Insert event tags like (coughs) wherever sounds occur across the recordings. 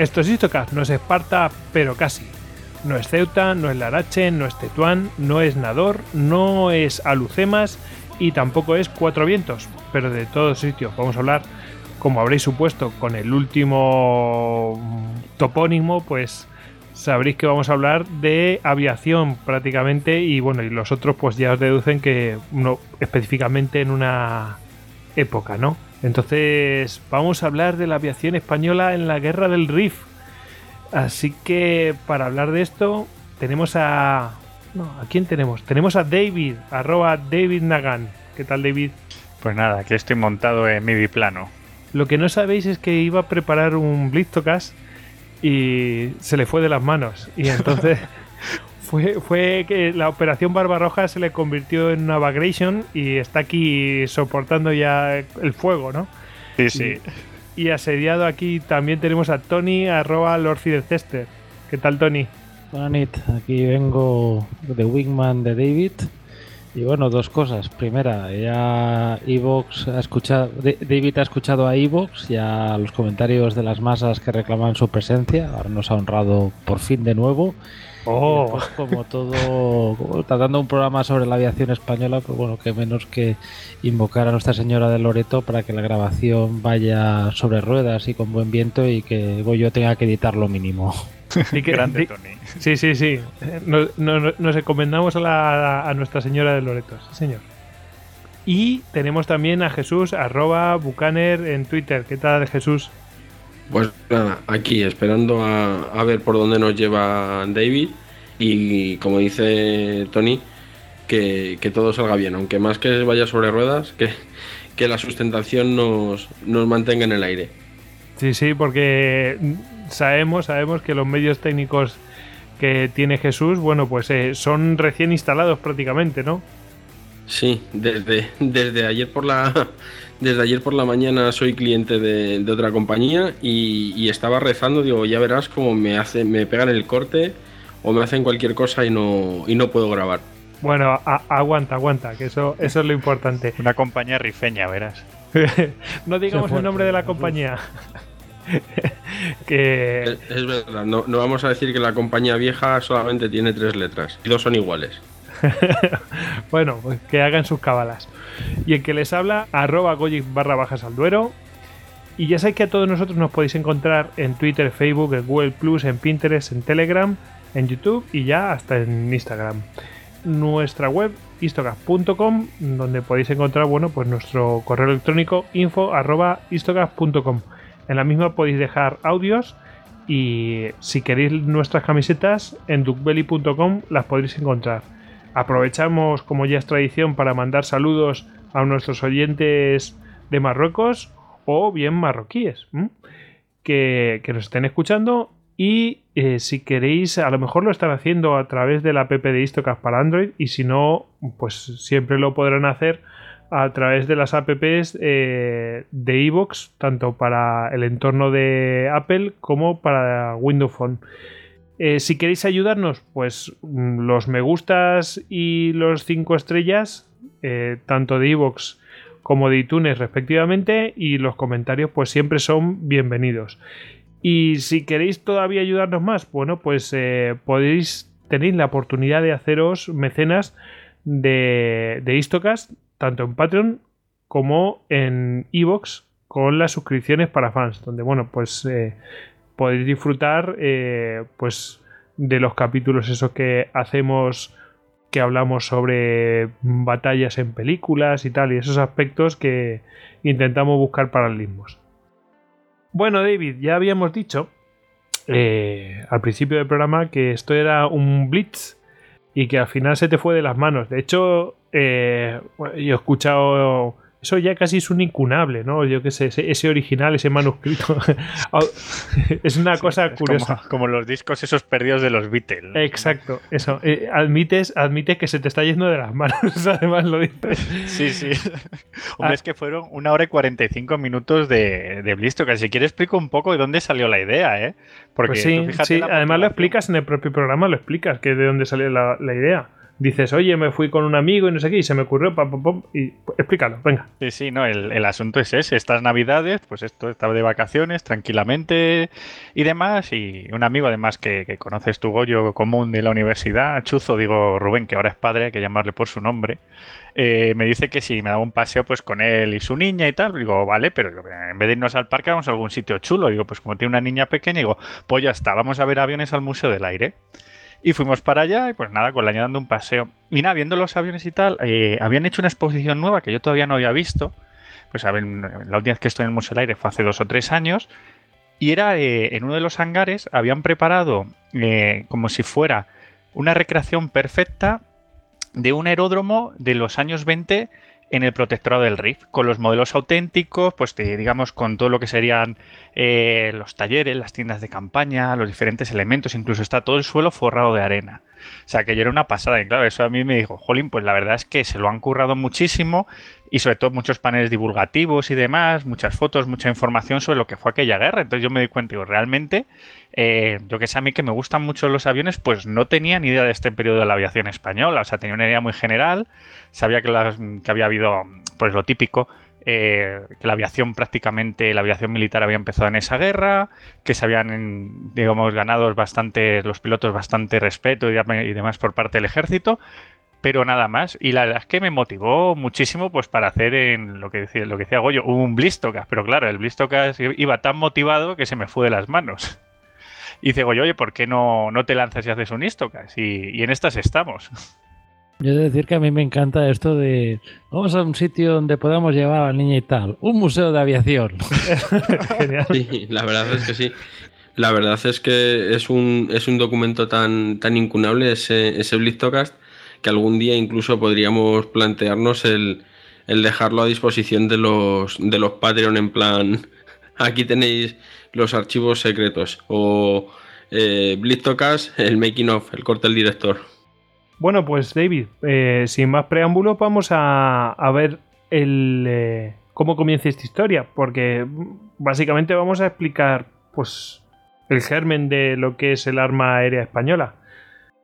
Esto es Istocast, no es Esparta, pero casi. No es Ceuta, no es Larache, no es Tetuán, no es Nador, no es Alucemas y tampoco es Cuatro Vientos. Pero de todos sitios vamos a hablar, como habréis supuesto, con el último topónimo, pues sabréis que vamos a hablar de aviación prácticamente y bueno, y los otros pues ya os deducen que no específicamente en una época, ¿no? Entonces vamos a hablar de la aviación española en la guerra del Rif. Así que para hablar de esto tenemos a... No, ¿a quién tenemos? Tenemos a David, arroba David Nagan. ¿Qué tal David? Pues nada, que estoy montado en mi biplano. Lo que no sabéis es que iba a preparar un Blitztocast y se le fue de las manos. Y entonces (laughs) fue, fue que la operación Barbarroja se le convirtió en una bagration y está aquí soportando ya el fuego, ¿no? Sí, sí. Y, asediado aquí también tenemos a Tony, arroba Lord Cester. ¿Qué tal, Tony? Buenas aquí vengo de Wingman de David. Y bueno, dos cosas. Primera, ya Evox ha escuchado, David ha escuchado a Evox y a los comentarios de las masas que reclaman su presencia. Ahora nos ha honrado por fin de nuevo. Oh. como todo, tratando un programa sobre la aviación española, pues bueno, que menos que invocar a Nuestra Señora de Loreto para que la grabación vaya sobre ruedas y con buen viento y que yo tenga que editar lo mínimo. Sí, que, (laughs) Grande, Tony. Sí, sí, sí. Nos, encomendamos a, a, Nuestra Señora de Loreto, sí, señor. Y tenemos también a Jesús, arroba Bucaner en Twitter. ¿Qué tal, Jesús? Pues nada, aquí esperando a, ver por dónde nos lleva David y como dice Tony, que, todo salga bien, aunque más que vaya sobre ruedas, que, que la sustentación nos, nos mantenga en el aire. Sí, sí, porque sabemos, sabemos que los medios técnicos que tiene Jesús, bueno, pues eh, son recién instalados prácticamente, ¿no? Sí, desde, desde ayer por la (laughs) desde ayer por la mañana soy cliente de, otra compañía y, estaba rezando, digo, ya verás cómo me hace, me pegan el corte o me hacen cualquier cosa y no, y no puedo grabar. Bueno, aguanta, aguanta, que eso, eso es lo importante. (laughs) Una compañía rifeña, verás. (laughs) no digamos el nombre de la compañía. que... Es, verdad, no, no, vamos a decir que la compañía vieja solamente tiene tres letras y dos son iguales. (laughs) bueno, pues que hagan sus cabalas. Y el que les habla, arroba goyic barra bajas al duero. Y ya sabéis que a todos nosotros nos podéis encontrar en Twitter, Facebook, en Google Plus, en Pinterest, en Telegram, en YouTube y ya hasta en Instagram. Nuestra web istocast.com donde podéis encontrar bueno pues nuestro correo electrónico info arroba En la misma podéis dejar audios y si queréis nuestras camisetas en duckbelly.com las podréis encontrar. Aprovechamos, como ya es tradición, para mandar saludos a nuestros oyentes de Marruecos o bien marroquíes que, nos estén escuchando. Y eh, si queréis, a lo mejor lo están haciendo a través de la app de Istocast para Android. Y si no, pues siempre lo podrán hacer a través de las apps eh, de iVoox, tanto para el entorno de Apple como para Windows Phone. Eh, si queréis ayudarnos, pues mm, los me gustas y los 5 estrellas, eh, tanto de iVoox como de iTunes respectivamente, y los comentarios pues siempre son bienvenidos. Y si queréis todavía ayudarnos más, bueno, pues eh, podéis, tener la oportunidad de haceros mecenas de, de tanto en Patreon como en iVoox, con las suscripciones para fans, donde, bueno, pues podéis disfrutar eh, pues de los capítulos esos que hacemos que hablamos sobre batallas en películas y tal, y esos aspectos que intentamos buscar paralelismos. Bueno, David, ya habíamos dicho eh, al principio del programa que esto era un blitz y que al final se te fue de las manos. De hecho, eh, yo he escuchado eso ya casi es un incunable, ¿no? Yo qué sé, ese, original, ese manuscrito. (laughs) es una cosa curiosa. (laughs) Como, los discos esos perdidos de los Beatles. Exacto, eso. Eh, admites, admites que se te está yendo de las manos, (laughs) además lo dices. Sí, sí. Hombre, ah. es que fueron una hora y 45 minutos de, de que Si quieres explico un poco de dónde salió la idea, ¿eh? Porque pues sí, sí. además lo explicas en el propio programa, lo explicas, que de dónde salió la idea dices, oye, me fui con un amigo y no sé qué, y se me ocurrió, pam, pam, pam, y explícalo, venga. Sí, sí, no, el, asunto es ese, estas navidades, pues esto, estaba de vacaciones, tranquilamente y demás, y un amigo además que, conoces tu Goyo común de la universidad, Chuzo, digo Rubén, que ahora es padre, hay que llamarle por su nombre, eh, me dice que si me daba un paseo pues con él y su niña y tal, digo, vale, pero en vez de irnos al parque vamos a algún sitio chulo, digo, pues como tiene una niña pequeña, digo, pues ya está, vamos a ver aviones al Museo del Aire. Y fuimos para allá y pues nada, con la niña dando un paseo. Y nada, viendo los aviones y tal, eh, habían hecho una exposición nueva que yo todavía no había visto. Pues a ver, la última vez que estoy en el Museo del Aire fue hace dos o tres años. Y era eh, en uno de los hangares, habían preparado eh, como si fuera una recreación perfecta de un aeródromo de los años 20 en el protectorado del RIF, con los modelos auténticos, pues digamos con todo lo que serían eh, los talleres, las tiendas de campaña, los diferentes elementos, incluso está todo el suelo forrado de arena. O sea, que yo era una pasada. Y claro, eso a mí me dijo, Jolín, pues la verdad es que se lo han currado muchísimo y sobre todo muchos paneles divulgativos y demás, muchas fotos, mucha información sobre lo que fue aquella guerra. Entonces yo me di cuenta, digo, realmente, eh, yo que sé a mí que me gustan mucho los aviones, pues no tenía ni idea de este periodo de la aviación española. O sea, tenía una idea muy general, sabía que, que había habido, pues lo típico, eh, que la aviación prácticamente, la aviación militar había empezado en esa guerra, que se habían, digamos, ganado bastante, los pilotos bastante respeto y, demás por parte del ejército, pero nada más. Y la verdad es que me motivó muchísimo pues para hacer en lo que decía, lo que decía Goyo, un Blistocas, pero claro, el Blistocas iba tan motivado que se me fue de las manos. (laughs) Y dice Goyo, oye, ¿por qué no, no te lanzas y haces un Istocas? Y, y en estas estamos. (laughs) Yo he de decir que a mí me encanta esto de vamos a un sitio donde podamos llevar a la niña y tal, un museo de aviación. (laughs) Sí, la verdad es que sí. La verdad es que es un, es un documento tan, tan incunable ese, ese Blistocast que algún día incluso podríamos plantearnos el, dejarlo a disposición de los, de los Patreon en plan aquí tenéis los archivos secretos o eh, el making of, el corte del director. Bueno, pues David, eh, sin más preámbulo, vamos a, ver el, eh, cómo comienza esta historia, porque básicamente vamos a explicar pues el germen de lo que es el arma aérea española,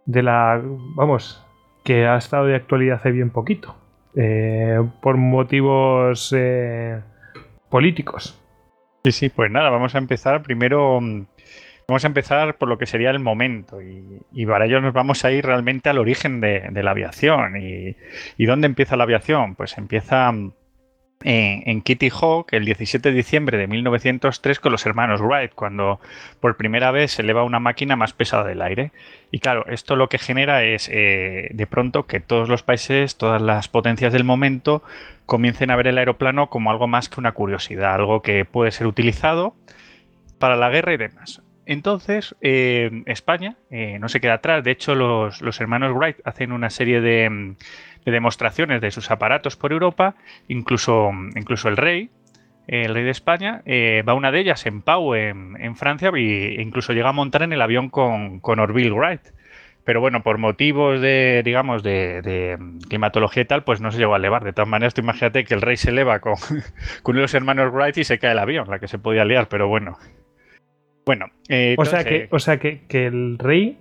de la, vamos, que ha estado de actualidad hace bien poquito, eh, por motivos políticos. Sí, sí, pues nada, vamos a empezar primero Vamos a empezar por lo que sería el momento y, para ello nos vamos a ir realmente al origen de, la aviación. Y, dónde empieza la aviación? Pues empieza en, en, Kitty Hawk el 17 de diciembre de 1903 con los hermanos Wright, cuando por primera vez se eleva una máquina más pesada del aire. Y claro, esto lo que genera es eh, de pronto que todos los países, todas las potencias del momento comiencen a ver el aeroplano como algo más que una curiosidad, algo que puede ser utilizado para la guerra y demás. Entonces, eh, España eh, no se queda atrás. De hecho, los, hermanos Wright hacen una serie de, demostraciones de sus aparatos por Europa. Incluso, incluso el rey, el rey de España, eh, va a una de ellas en Pau, en, Francia, e incluso llega a montar en el avión con, con Orville Wright. Pero bueno, por motivos de, digamos, de, climatología y tal, pues no se llegó a elevar. De todas maneras, imagínate que el rey se eleva con, (laughs) con los hermanos Wright y se cae el avión, la que se podía liar, pero bueno. Bueno, eh, o, sea que, o sea que, el rey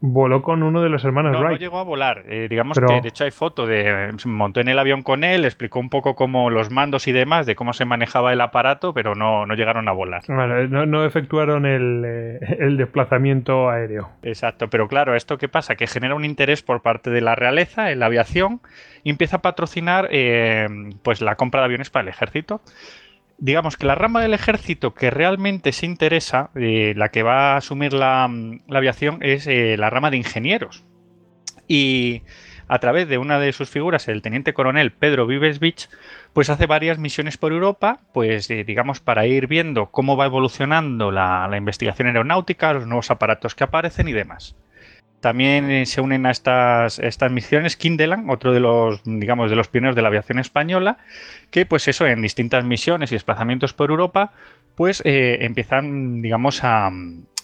voló con uno de los hermanos no, Wright. No llegó a volar. Eh, digamos que de hecho hay foto de. Se montó en el avión con él, explicó un poco cómo los mandos y demás, de cómo se manejaba el aparato, pero no, no llegaron a volar. no, efectuaron eh, el, desplazamiento aéreo. Exacto, pero claro, ¿esto qué pasa? Que genera un interés por parte de la realeza en la aviación y empieza a patrocinar pues la compra de aviones para el ejército. Digamos que la rama del ejército que realmente se interesa, eh, la que va a asumir la, la aviación, es eh, la rama de ingenieros. Y a través de una de sus figuras, el teniente coronel Pedro Vives Beach, pues hace varias misiones por Europa, pues eh, digamos para ir viendo cómo va evolucionando la, investigación aeronáutica, los nuevos aparatos que aparecen y demás. También eh, se unen a estas, estas misiones Kindelan, otro de los, digamos, de los pioneros de la aviación española, que pues eso, en distintas misiones y desplazamientos por Europa, pues eh, empiezan, digamos, a,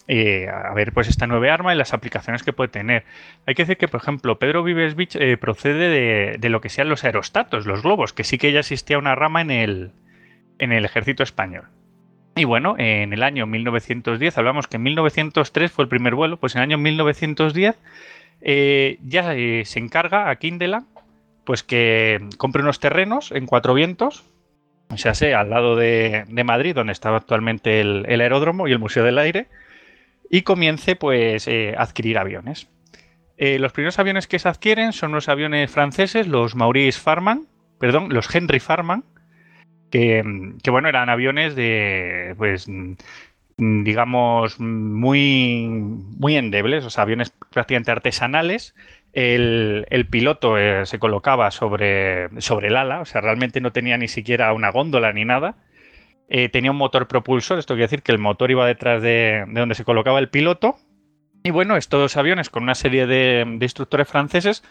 eh, a ver pues esta nueva arma y las aplicaciones que puede tener. Hay que decir que, por ejemplo, Pedro Vives Beach procede de, de, lo que sean los aerostatos, los globos, que sí que ya existía una rama en el, en el ejército español. Y bueno, en el año 1910, hablamos que en 1903 fue el primer vuelo, pues en el año 1910 eh, ya eh, se encarga a Kindela pues que compre unos terrenos en Cuatro Vientos, o sea, sé, al lado de, Madrid, donde estaba actualmente el, aeródromo y el Museo del Aire, y comience pues eh, a adquirir aviones. Los primeros aviones que se adquieren son los aviones franceses, los Maurice Farman, perdón, los Henry Farman, que, que, bueno, eran aviones de, pues, digamos, muy, muy endebles, o sea, aviones prácticamente artesanales. El, el piloto eh, se colocaba sobre, sobre el ala, o sea, realmente no tenía ni siquiera una góndola ni nada. Eh, tenía un motor propulsor, esto quiere decir que el motor iba detrás de, de donde se colocaba el piloto. Y bueno, estos aviones con una serie de, de, instructores franceses,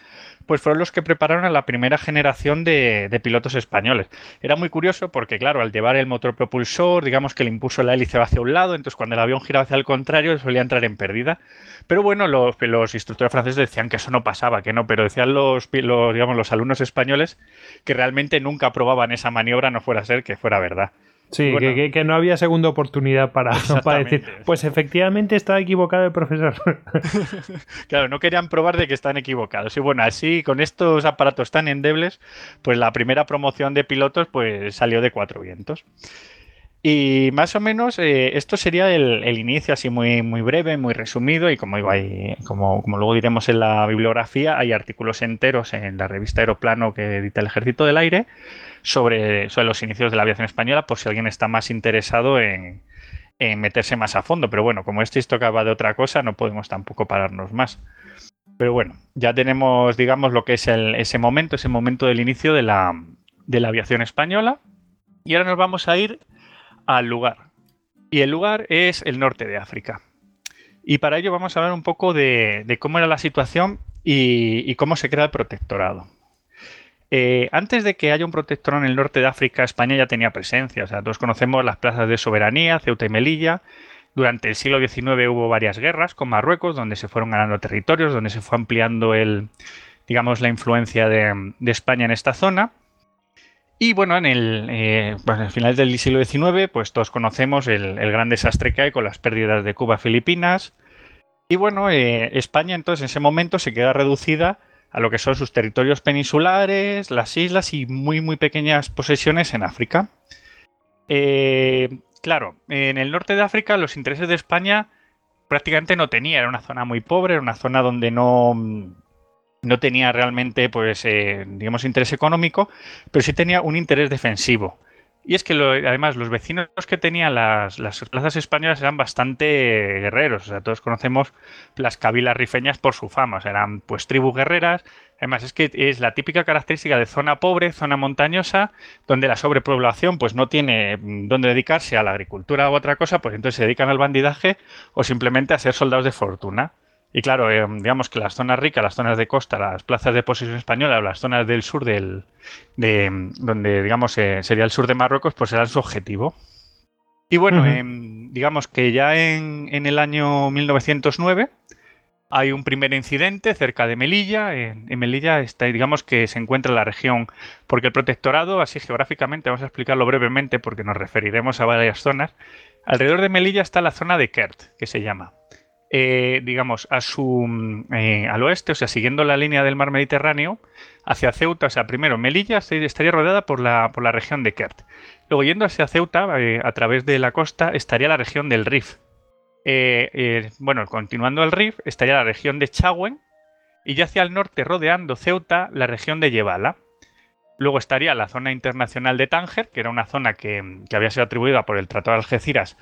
pues fueron los que prepararon a la primera generación de, pilotos españoles. Era muy curioso porque, claro, al llevar el motor propulsor, digamos que el impulso de la hélice va hacia un lado, entonces cuando el avión giraba hacia el contrario solía entrar en pérdida. Pero bueno, los, los instructores franceses decían que eso no pasaba, que no, pero decían los, los, digamos, los alumnos españoles que realmente nunca probaban esa maniobra, no fuera a ser que fuera verdad. Sí, bueno, que, que, no había segunda oportunidad para, para, decir, pues efectivamente está equivocado el profesor. (laughs) claro, no querían probar de que están equivocados. Y bueno, así con estos aparatos tan endebles, pues la primera promoción de pilotos pues salió de cuatro vientos. Y más o menos eh, esto sería el, el, inicio así muy, muy breve, muy resumido y como, digo, hay, como, como luego diremos en la bibliografía, hay artículos enteros en la revista Aeroplano que edita el Ejército del Aire sobre, sobre los inicios de la aviación española por si alguien está más interesado en, en meterse más a fondo. Pero bueno, como este tocaba de otra cosa, no podemos tampoco pararnos más. Pero bueno, ya tenemos, digamos, lo que es el, ese momento, ese momento del inicio de la, de la aviación española. Y ahora nos vamos a ir al lugar. Y el lugar es el norte de África. Y para ello vamos a hablar un poco de, cómo era la situación y, cómo se crea el protectorado. Eh, antes de que haya un protectorado en el norte de África, España ya tenía presencia. O sea, todos conocemos las plazas de soberanía, Ceuta y Melilla. Durante el siglo XIX hubo varias guerras con Marruecos, donde se fueron ganando territorios, donde se fue ampliando el, digamos, la influencia de España en esta zona. Y bueno, en el, eh, final del siglo XIX, pues todos conocemos el, el, gran desastre que hay con las pérdidas de Cuba, Filipinas. Y bueno, eh, España entonces en ese momento se queda reducida a lo que son sus territorios peninsulares, las islas y muy muy pequeñas posesiones en África. Eh, claro, en el norte de África los intereses de España prácticamente no tenía, era una zona muy pobre, era una zona donde no no tenía realmente, pues, eh, digamos, interés económico, pero sí tenía un interés defensivo. Y es que lo, además los vecinos que tenían las, las, plazas españolas eran bastante guerreros. O sea, todos conocemos las cabilas rifeñas por su fama. O eran pues tribus guerreras. Además, es que es la típica característica de zona pobre, zona montañosa, donde la sobrepoblación pues no tiene dónde dedicarse a la agricultura u otra cosa, pues entonces se dedican al bandidaje o simplemente a ser soldados de fortuna. Y claro, eh, digamos que las zonas ricas, las zonas de costa, las plazas de posesión española o las zonas del sur del, de, donde digamos eh, sería el sur de Marruecos, pues eran su objetivo. Y bueno, uh -huh. eh, digamos que ya en, en, el año 1909 hay un primer incidente cerca de Melilla. En, en, Melilla está, digamos que se encuentra la región, porque el protectorado, así geográficamente, vamos a explicarlo brevemente porque nos referiremos a varias zonas. Alrededor de Melilla está la zona de Kert, que se llama eh, digamos, a su, eh, al oeste, o sea, siguiendo la línea del mar Mediterráneo, hacia Ceuta, o sea, primero Melilla estaría rodeada por la, por la región de Kert. Luego, yendo hacia Ceuta, eh, a través de la costa, estaría la región del Rif. Bueno, continuando el Rif, estaría la región de Chagüen, y ya hacia el norte, rodeando Ceuta, la región de Yebala. Luego estaría la zona internacional de Tánger, que era una zona que, que había sido atribuida por el Tratado de Algeciras,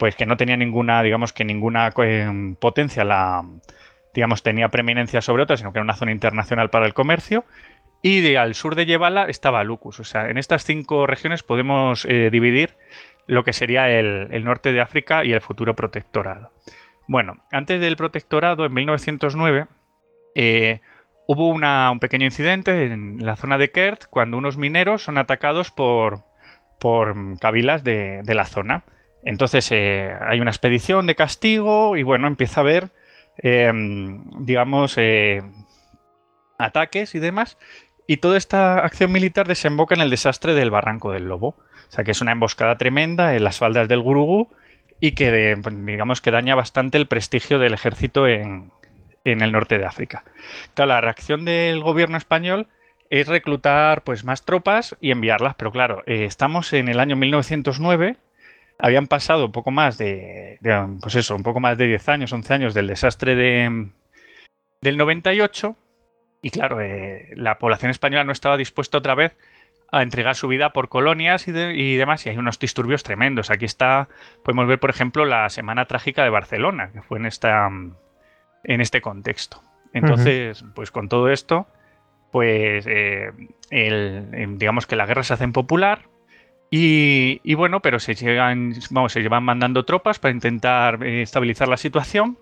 pues que no tenía ninguna, digamos que ninguna eh, potencia, la, digamos, tenía preeminencia sobre otras, sino que era una zona internacional para el comercio. Y de, al sur de Yebala estaba Lucus. O sea, en estas cinco regiones podemos eh, dividir lo que sería el, norte de África y el futuro protectorado. Bueno, antes del protectorado, en 1909, eh, hubo un pequeño incidente en la zona de Kert cuando unos mineros son atacados por, por de la zona. Entonces eh, hay una expedición de castigo y bueno, empieza a haber, eh, digamos, eh, ataques y demás. Y toda esta acción militar desemboca en el desastre del Barranco del Lobo. O sea que es una emboscada tremenda en las faldas del Gurugú y que pues, digamos que daña bastante el prestigio del ejército en, en el norte de África. La reacción del gobierno español es reclutar pues más tropas y enviarlas, pero claro, eh, estamos en el año 1909, habían pasado un poco más de, de, pues eso, un poco más de 10 años, 11 años del desastre de, del 98 y claro, eh, la población española no estaba dispuesta otra vez a entregar su vida por colonias y, de- y demás, y hay unos disturbios tremendos. Aquí está, podemos ver, por ejemplo, la Semana Trágica de Barcelona, que fue en, esta, en este contexto. Entonces, pues con todo esto, pues eh, el- digamos que la guerra se hace popular y, y bueno, pero se llegan, vamos, se llevan mandando tropas para intentar eh, estabilizar la situación.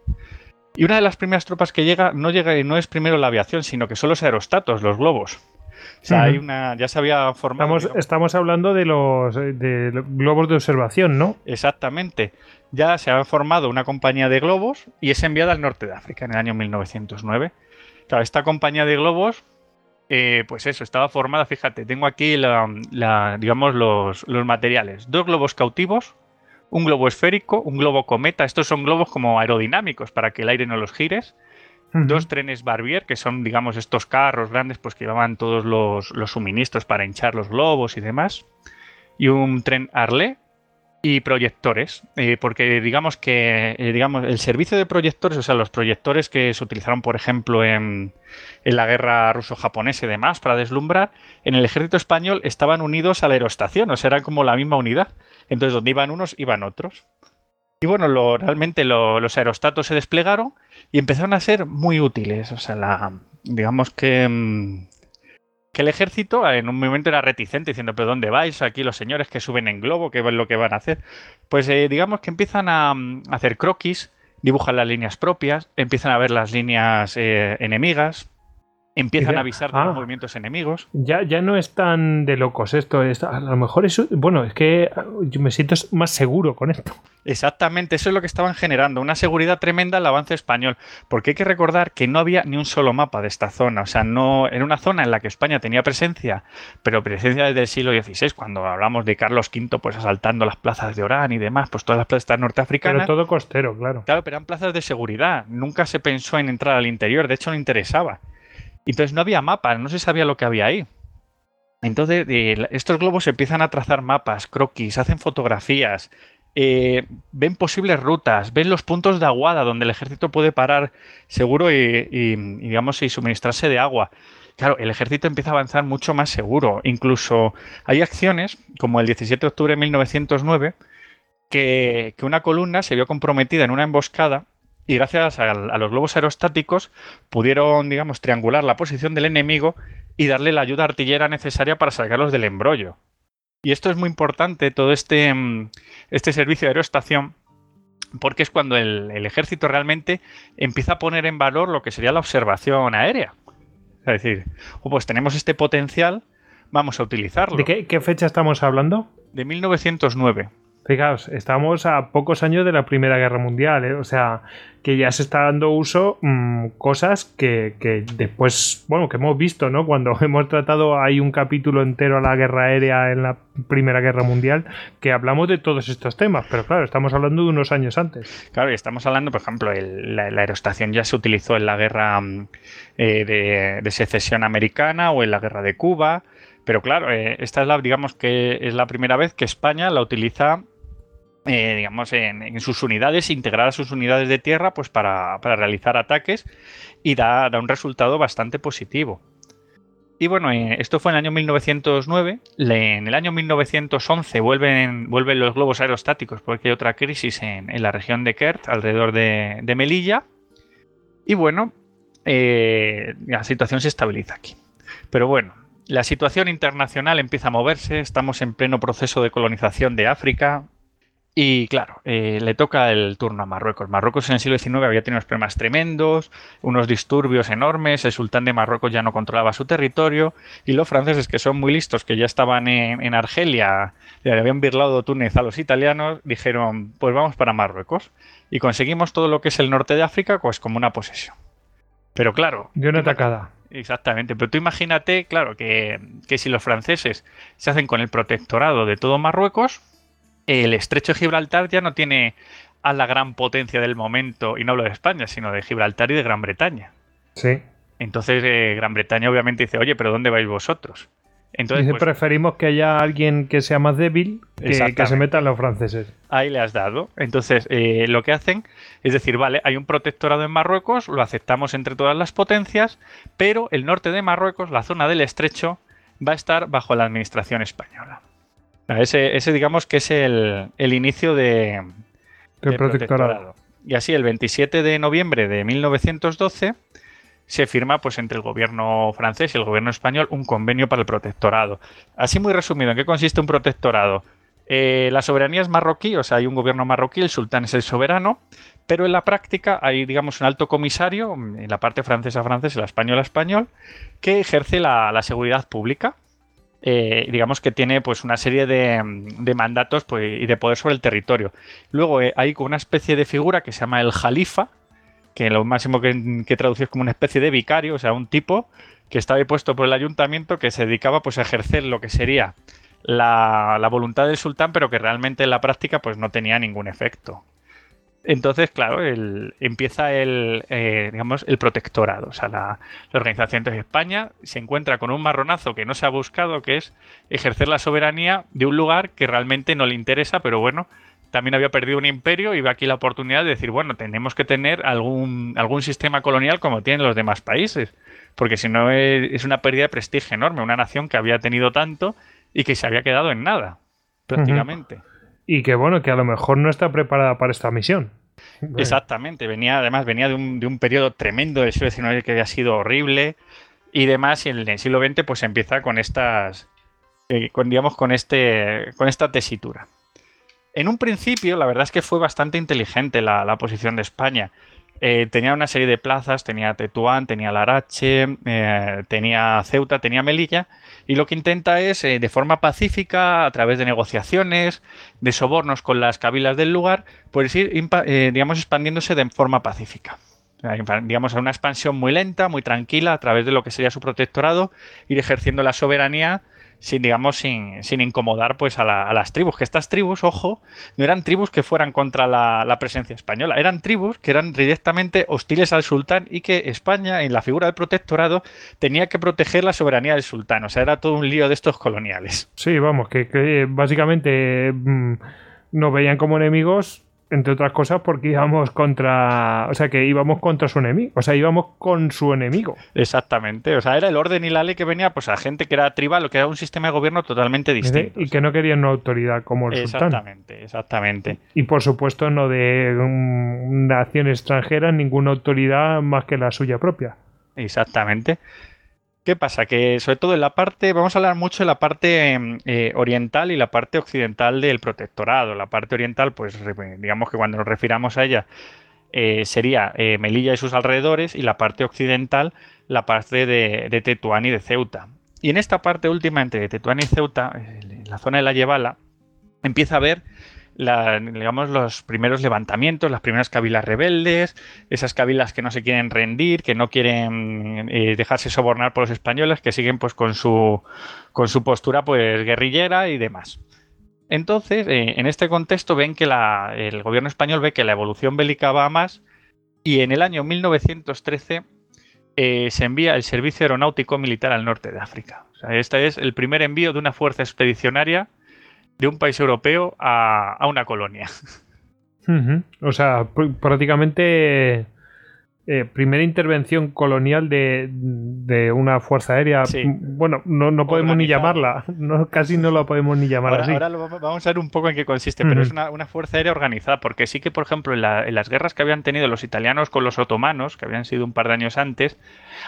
Y una de las primeras tropas que llega no llega no es primero la aviación, sino que son los aerostatos, los globos. O sea, hay una, ya se había formado. Estamos, digamos, estamos hablando de los, de los globos de observación, ¿no? Exactamente. Ya se ha formado una compañía de globos y es enviada al norte de África en el año 1909. Claro, esta compañía de globos, eh, pues eso, estaba formada, fíjate, tengo aquí la, la- digamos los, los materiales. Dos globos cautivos, un globo esférico, un globo cometa. Estos son globos como aerodinámicos para que el aire no los gires. Dos trenes Barbier, que son, digamos, estos carros grandes pues que llevaban todos los, los suministros para hinchar los globos y demás. Y un tren Arlé y proyectores. eh, porque digamos que eh, digamos, el servicio de proyectores, o sea, los proyectores que se utilizaron, por ejemplo, en, en la guerra ruso-japonesa y demás para deslumbrar, en el ejército español estaban unidos a la aeroestación, o sea, eran como la misma unidad. Entonces, donde iban unos, iban otros. Y bueno, lo- realmente lo- los aerostatos se desplegaron y empezaron a ser muy útiles. O sea, la, digamos que, mm, el ejército en un momento era reticente diciendo, pero ¿dónde vais? Aquí los señores que suben en globo, ¿qué es lo que van a hacer? Pues eh, digamos que empiezan a, mm, hacer croquis, dibujan las líneas propias, empiezan a ver las líneas eh, enemigas, empiezan Ya- a avisar de ah. los movimientos enemigos. Ya, ya no es tan de locos esto. es- a lo mejor es. Bueno, es que yo me siento más seguro con esto. Exactamente, eso es lo que estaban generando, una seguridad tremenda al avance español, porque hay que recordar que no había ni un solo mapa de esta zona, o sea, no era una zona en la que España tenía presencia, pero presencia desde el siglo XVI, cuando hablamos de Carlos V, pues asaltando las plazas de Orán y demás, pues todas las plazas Pero norteafricanas. todo costero, claro. Claro, pero eran plazas de seguridad, nunca se pensó en entrar al interior, de hecho no interesaba. Entonces no había mapas, no se sabía lo que había ahí. Entonces eh, estos globos empiezan a trazar mapas, croquis, hacen fotografías, eh, ven posibles rutas, ven los puntos de aguada donde el ejército puede parar seguro y, y, y, digamos y suministrarse de agua. Claro, el ejército empieza a avanzar mucho más seguro. Incluso hay acciones, como el 17 de octubre de 1909, que, que una columna se vio comprometida en una emboscada y gracias a, a, los globos aerostáticos pudieron, digamos, triangular la posición del enemigo y darle la ayuda artillera necesaria para sacarlos del embrollo. Y esto es muy importante, todo este, este servicio de aeroestación, porque es cuando el, el, ejército realmente empieza a poner en valor lo que sería la observación aérea. Es decir, oh, pues tenemos este potencial, vamos a utilizarlo. ¿De qué, qué fecha estamos hablando? De 1909. Fijaos, estamos a pocos años de la Primera Guerra Mundial, ¿eh? o sea, que ya se está dando uso mmm, cosas que, que, después, bueno, que hemos visto, ¿no? Cuando (laughs) hemos tratado, hay un capítulo entero a la guerra aérea en la Primera Guerra Mundial, que hablamos de todos estos temas, pero claro, estamos hablando de unos años antes. Claro, y estamos hablando, por ejemplo, la, la, aeroestación ya se utilizó en la guerra eh, de, de, secesión americana o en la guerra de Cuba, pero claro, eh, esta es la, digamos que es la primera vez que España la utiliza eh, digamos, en, en, sus unidades, integrar a sus unidades de tierra pues para, para realizar ataques y da, da, un resultado bastante positivo. Y bueno, eh, esto fue en el año 1909. en el año 1911 vuelven, vuelven los globos aerostáticos porque hay otra crisis en, la región de Kert, alrededor de, Melilla. Y bueno, eh, la situación se estabiliza aquí. Pero bueno, la situación internacional empieza a moverse, estamos en pleno proceso de colonización de África, y claro, eh, le toca el turno a Marruecos. Marruecos en el siglo XIX había tenido unos problemas tremendos, unos disturbios enormes, el sultán de Marruecos ya no controlaba su territorio y los franceses, que son muy listos, que ya estaban en, Argelia, le habían birlado Túnez a los italianos, dijeron, pues vamos para Marruecos. Y conseguimos todo lo que es el norte de África pues como una posesión. Pero claro... De una atacada. Exactamente, pero tú imagínate, claro, que, que si los franceses se hacen con el protectorado de todo Marruecos, el estrecho de Gibraltar ya no tiene a la gran potencia del momento, y no hablo de España, sino de Gibraltar y de Gran Bretaña. Sí. Entonces eh, Gran Bretaña obviamente dice, oye, pero ¿dónde vais vosotros? Entonces pues, preferimos que haya alguien que sea más débil que, que se metan los franceses. Ahí le has dado. Entonces eh, lo que hacen es decir, vale, hay un protectorado en Marruecos, lo aceptamos entre todas las potencias, pero el norte de Marruecos, la zona del estrecho, va a estar bajo la administración española. Ese, digamos que es el, inicio de, del protectorado. Y así, el 27 de noviembre de 1912 se firma pues entre el gobierno francés y el gobierno español un convenio para el protectorado. Así muy resumido, ¿en qué consiste un protectorado? Eh, la soberanía es marroquí, o sea, hay un gobierno marroquí, el sultán es el soberano, pero en la práctica hay, digamos, un alto comisario, en la parte francesa y la española español, que ejerce la seguridad pública. Eh, digamos que tiene pues una serie de, mandatos pues, y de poder sobre el territorio. Luego eh, hay una especie de figura que se llama el jalifa, que lo máximo que, que traducir es como una especie de vicario, o sea, un tipo que estaba puesto por el ayuntamiento que se dedicaba pues a ejercer lo que sería la, la, voluntad del sultán, pero que realmente en la práctica pues no tenía ningún efecto. Entonces, claro, empieza el, eh, digamos, el protectorado. O sea, la, organización de España se encuentra con un marronazo que no se ha buscado, que es ejercer la soberanía de un lugar que realmente no le interesa, pero bueno, también había perdido un imperio y ve aquí la oportunidad de decir, bueno, tenemos que tener algún, algún sistema colonial como tienen los demás países, porque si no es, una pérdida de prestigio enorme, una nación que había tenido tanto y que se había quedado en nada, prácticamente. Y que bueno, que a lo mejor no está preparada para esta misión. Exactamente, venía, además venía de un, de un periodo tremendo del siglo XIX que había sido horrible y demás, y en el siglo XX pues empieza con estas, eh, con, digamos, con, este, con esta tesitura. En un principio, la verdad es que fue bastante inteligente la, la posición de España. Eh, tenía una serie de plazas, tenía Tetuán, tenía Larache, eh, tenía Ceuta, tenía Melilla, y lo que intenta es, eh, de forma pacífica, a través de negociaciones, de sobornos con las cabilas del lugar, pues ir, digamos, expandiéndose de forma pacífica. Digamos, a una expansión muy lenta, muy tranquila, a través de lo que sería su protectorado, ir ejerciendo la soberanía sin, digamos, sin, sin incomodar pues a, las tribus. Que estas tribus, ojo, no eran tribus que fueran contra la, presencia española, eran tribus que eran directamente hostiles al sultán y que España, en la figura del protectorado, tenía que proteger la soberanía del sultán. O sea, era todo un lío de estos coloniales. Sí, vamos, que, básicamente mm, nos veían como enemigos entre otras cosas porque íbamos contra, o sea, que íbamos contra su enemigo, o sea, íbamos con su enemigo. Exactamente, o sea, era el orden y la ley que venía pues a gente que era tribal o que era un sistema de gobierno totalmente distinto. Y que no querían una autoridad como el exactamente, Exactamente, Y por supuesto no de una nación extranjera ninguna autoridad más que la suya propia. Exactamente. ¿Qué pasa? Que sobre todo en la parte, vamos a hablar mucho de la parte em, eh, oriental y la parte occidental del protectorado. La parte oriental, pues digamos que cuando nos refiramos a ella, eh, sería eh, Melilla y sus alrededores, y la parte occidental, la parte de, de, Tetuán y de Ceuta. Y en esta parte última, entre Tetuán y Ceuta, en la zona de la Yevala, empieza a haber digamos, los primeros levantamientos, las primeras cabilas rebeldes, esas cabilas que no se quieren rendir, que no quieren eh, dejarse sobornar por los españoles, que siguen pues con su, con su postura pues guerrillera y demás. Entonces, eh, en este contexto ven que el gobierno español ve que la evolución bélica va a más y en el año 1913 eh, se envía el servicio aeronáutico militar al norte de África. este es el primer envío de una fuerza expedicionaria de un país europeo a, una colonia. O sea, prácticamente eh, primera intervención colonial de, de una fuerza aérea. Sí. Bueno, no, no podemos ni llamarla. (laughs) No, casi no la podemos ni llamar Ahora, así. ahora lo vamos- a ver un poco en qué consiste, pero es una, una fuerza aérea organizada, porque sí que, por ejemplo, en, la- en las guerras que habían tenido los italianos con los otomanos, que habían sido un par de años antes,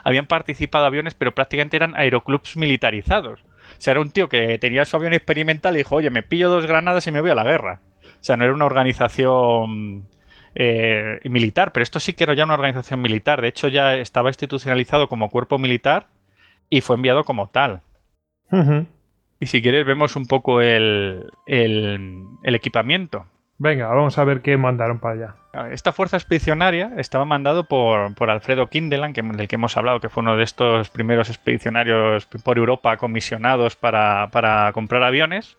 habían participado aviones, pero prácticamente eran aeroclubs militarizados. O sea, era un tío que tenía su avión experimental y dijo, oye, me pillo dos granadas y me voy a la guerra. O sea, no era una organización eh, militar, pero esto sí que era ya una organización militar. De hecho, ya estaba institucionalizado como cuerpo militar y fue enviado como tal. Y si quieres, vemos un poco el, el- el equipamiento. Venga, vamos a ver qué mandaron para allá. Esta fuerza expedicionaria estaba mandado por, por Alfredo Kindelan, del que hemos hablado, que fue uno de estos primeros expedicionarios por Europa comisionados para, para comprar aviones.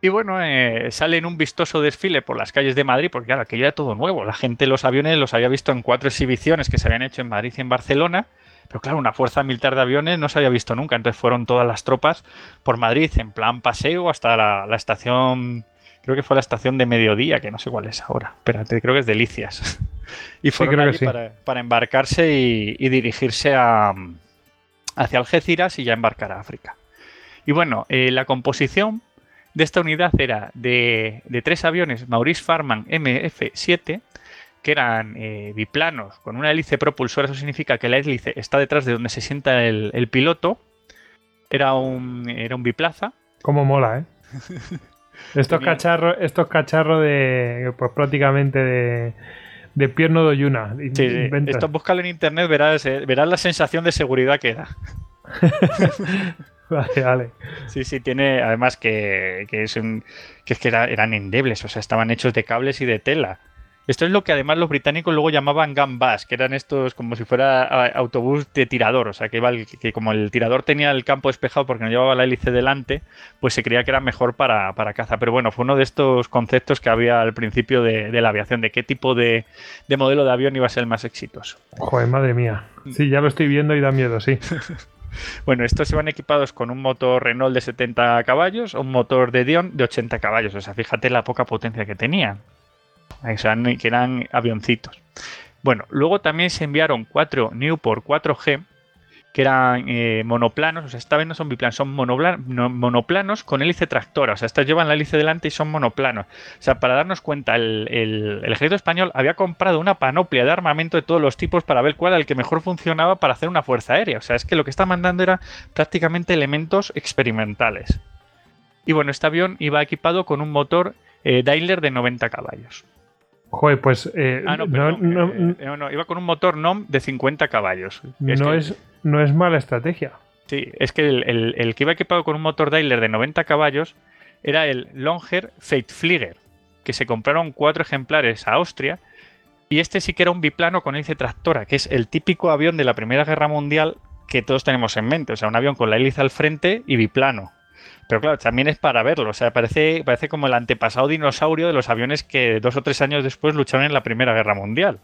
Y bueno, eh, sale en un vistoso desfile por las calles de Madrid, porque claro, aquello era todo nuevo. La gente los aviones los había visto en cuatro exhibiciones que se habían hecho en Madrid y en Barcelona. Pero claro, una fuerza militar de aviones no se había visto nunca. Entonces fueron todas las tropas por Madrid en plan paseo hasta la, la estación, creo que fue la estación de mediodía, que no sé cuál es ahora. Espérate, creo que es Delicias. (laughs) y fueron creo que allí sí. para, para embarcarse y, y dirigirse a, hacia Algeciras y ya embarcar a África. Y bueno, eh, la composición de esta unidad era de, de tres aviones Maurice Farman MF-7, que eran eh, biplanos con una hélice propulsora. Eso significa que la hélice está detrás de donde se sienta el, el piloto. Era un, era un biplaza. Cómo mola, ¿eh? (laughs) Estos cacharros, estos cacharros de, pues prácticamente de, de pierno de Yuna. Sí. Esto búscalo en internet, verás, verás la sensación de seguridad que da. (laughs) Vale, vale. Sí, sí, tiene además que, que es un, que es que era- eran endebles, o sea, estaban hechos de cables y de tela. Esto es lo que además los británicos luego llamaban gun bus, que eran estos como si fuera autobús de tirador, o sea, que, iba el- que como el tirador tenía el campo despejado porque no llevaba la hélice delante, pues se creía que era mejor para, para caza. Pero bueno, fue uno de estos conceptos que había al principio de, de la aviación, de qué tipo de, de modelo de avión iba a ser el más exitoso. Joder, madre mía. Sí, ya lo estoy viendo y da miedo, sí. (laughs) Bueno, estos iban equipados con un motor Renault de 70 caballos o un motor de Dion de 80 caballos. O sea, fíjate la poca potencia que tenían. Que eran avioncitos. Bueno, luego también se enviaron cuatro Newport 4G que eran eh, monoplanos, o sea, esta vez no son biplanos, son monoplanos con hélice tractora, o sea, estas llevan la hélice delante y son monoplanos. O sea, para darnos cuenta, el ejército español había comprado una panoplia de armamento de todos los tipos para ver cuál era el que mejor funcionaba para hacer una fuerza aérea. O sea, es que lo que está mandando era prácticamente elementos experimentales. Y bueno, este avión iba equipado con un motor eh, Daimler de 90 caballos. Joder, pues eh, Ah, no, no, perdón, no- eh, eh, no, iba con un motor NOM de 50 caballos. no que- es, no es mala estrategia. Sí, es que el, el- el que iba equipado con un motor Daimler de 90 caballos era el Longer Feitflieger, que se compraron cuatro ejemplares a Austria. Y este sí que era un biplano con hélice tractora, que es el típico avión de la Primera Guerra Mundial que todos tenemos en mente. O sea, un avión con la hélice al frente y biplano. Pero claro, también es para verlo. O sea, parece, parece como el antepasado dinosaurio de los aviones que dos o tres años después lucharon en la Primera Guerra Mundial.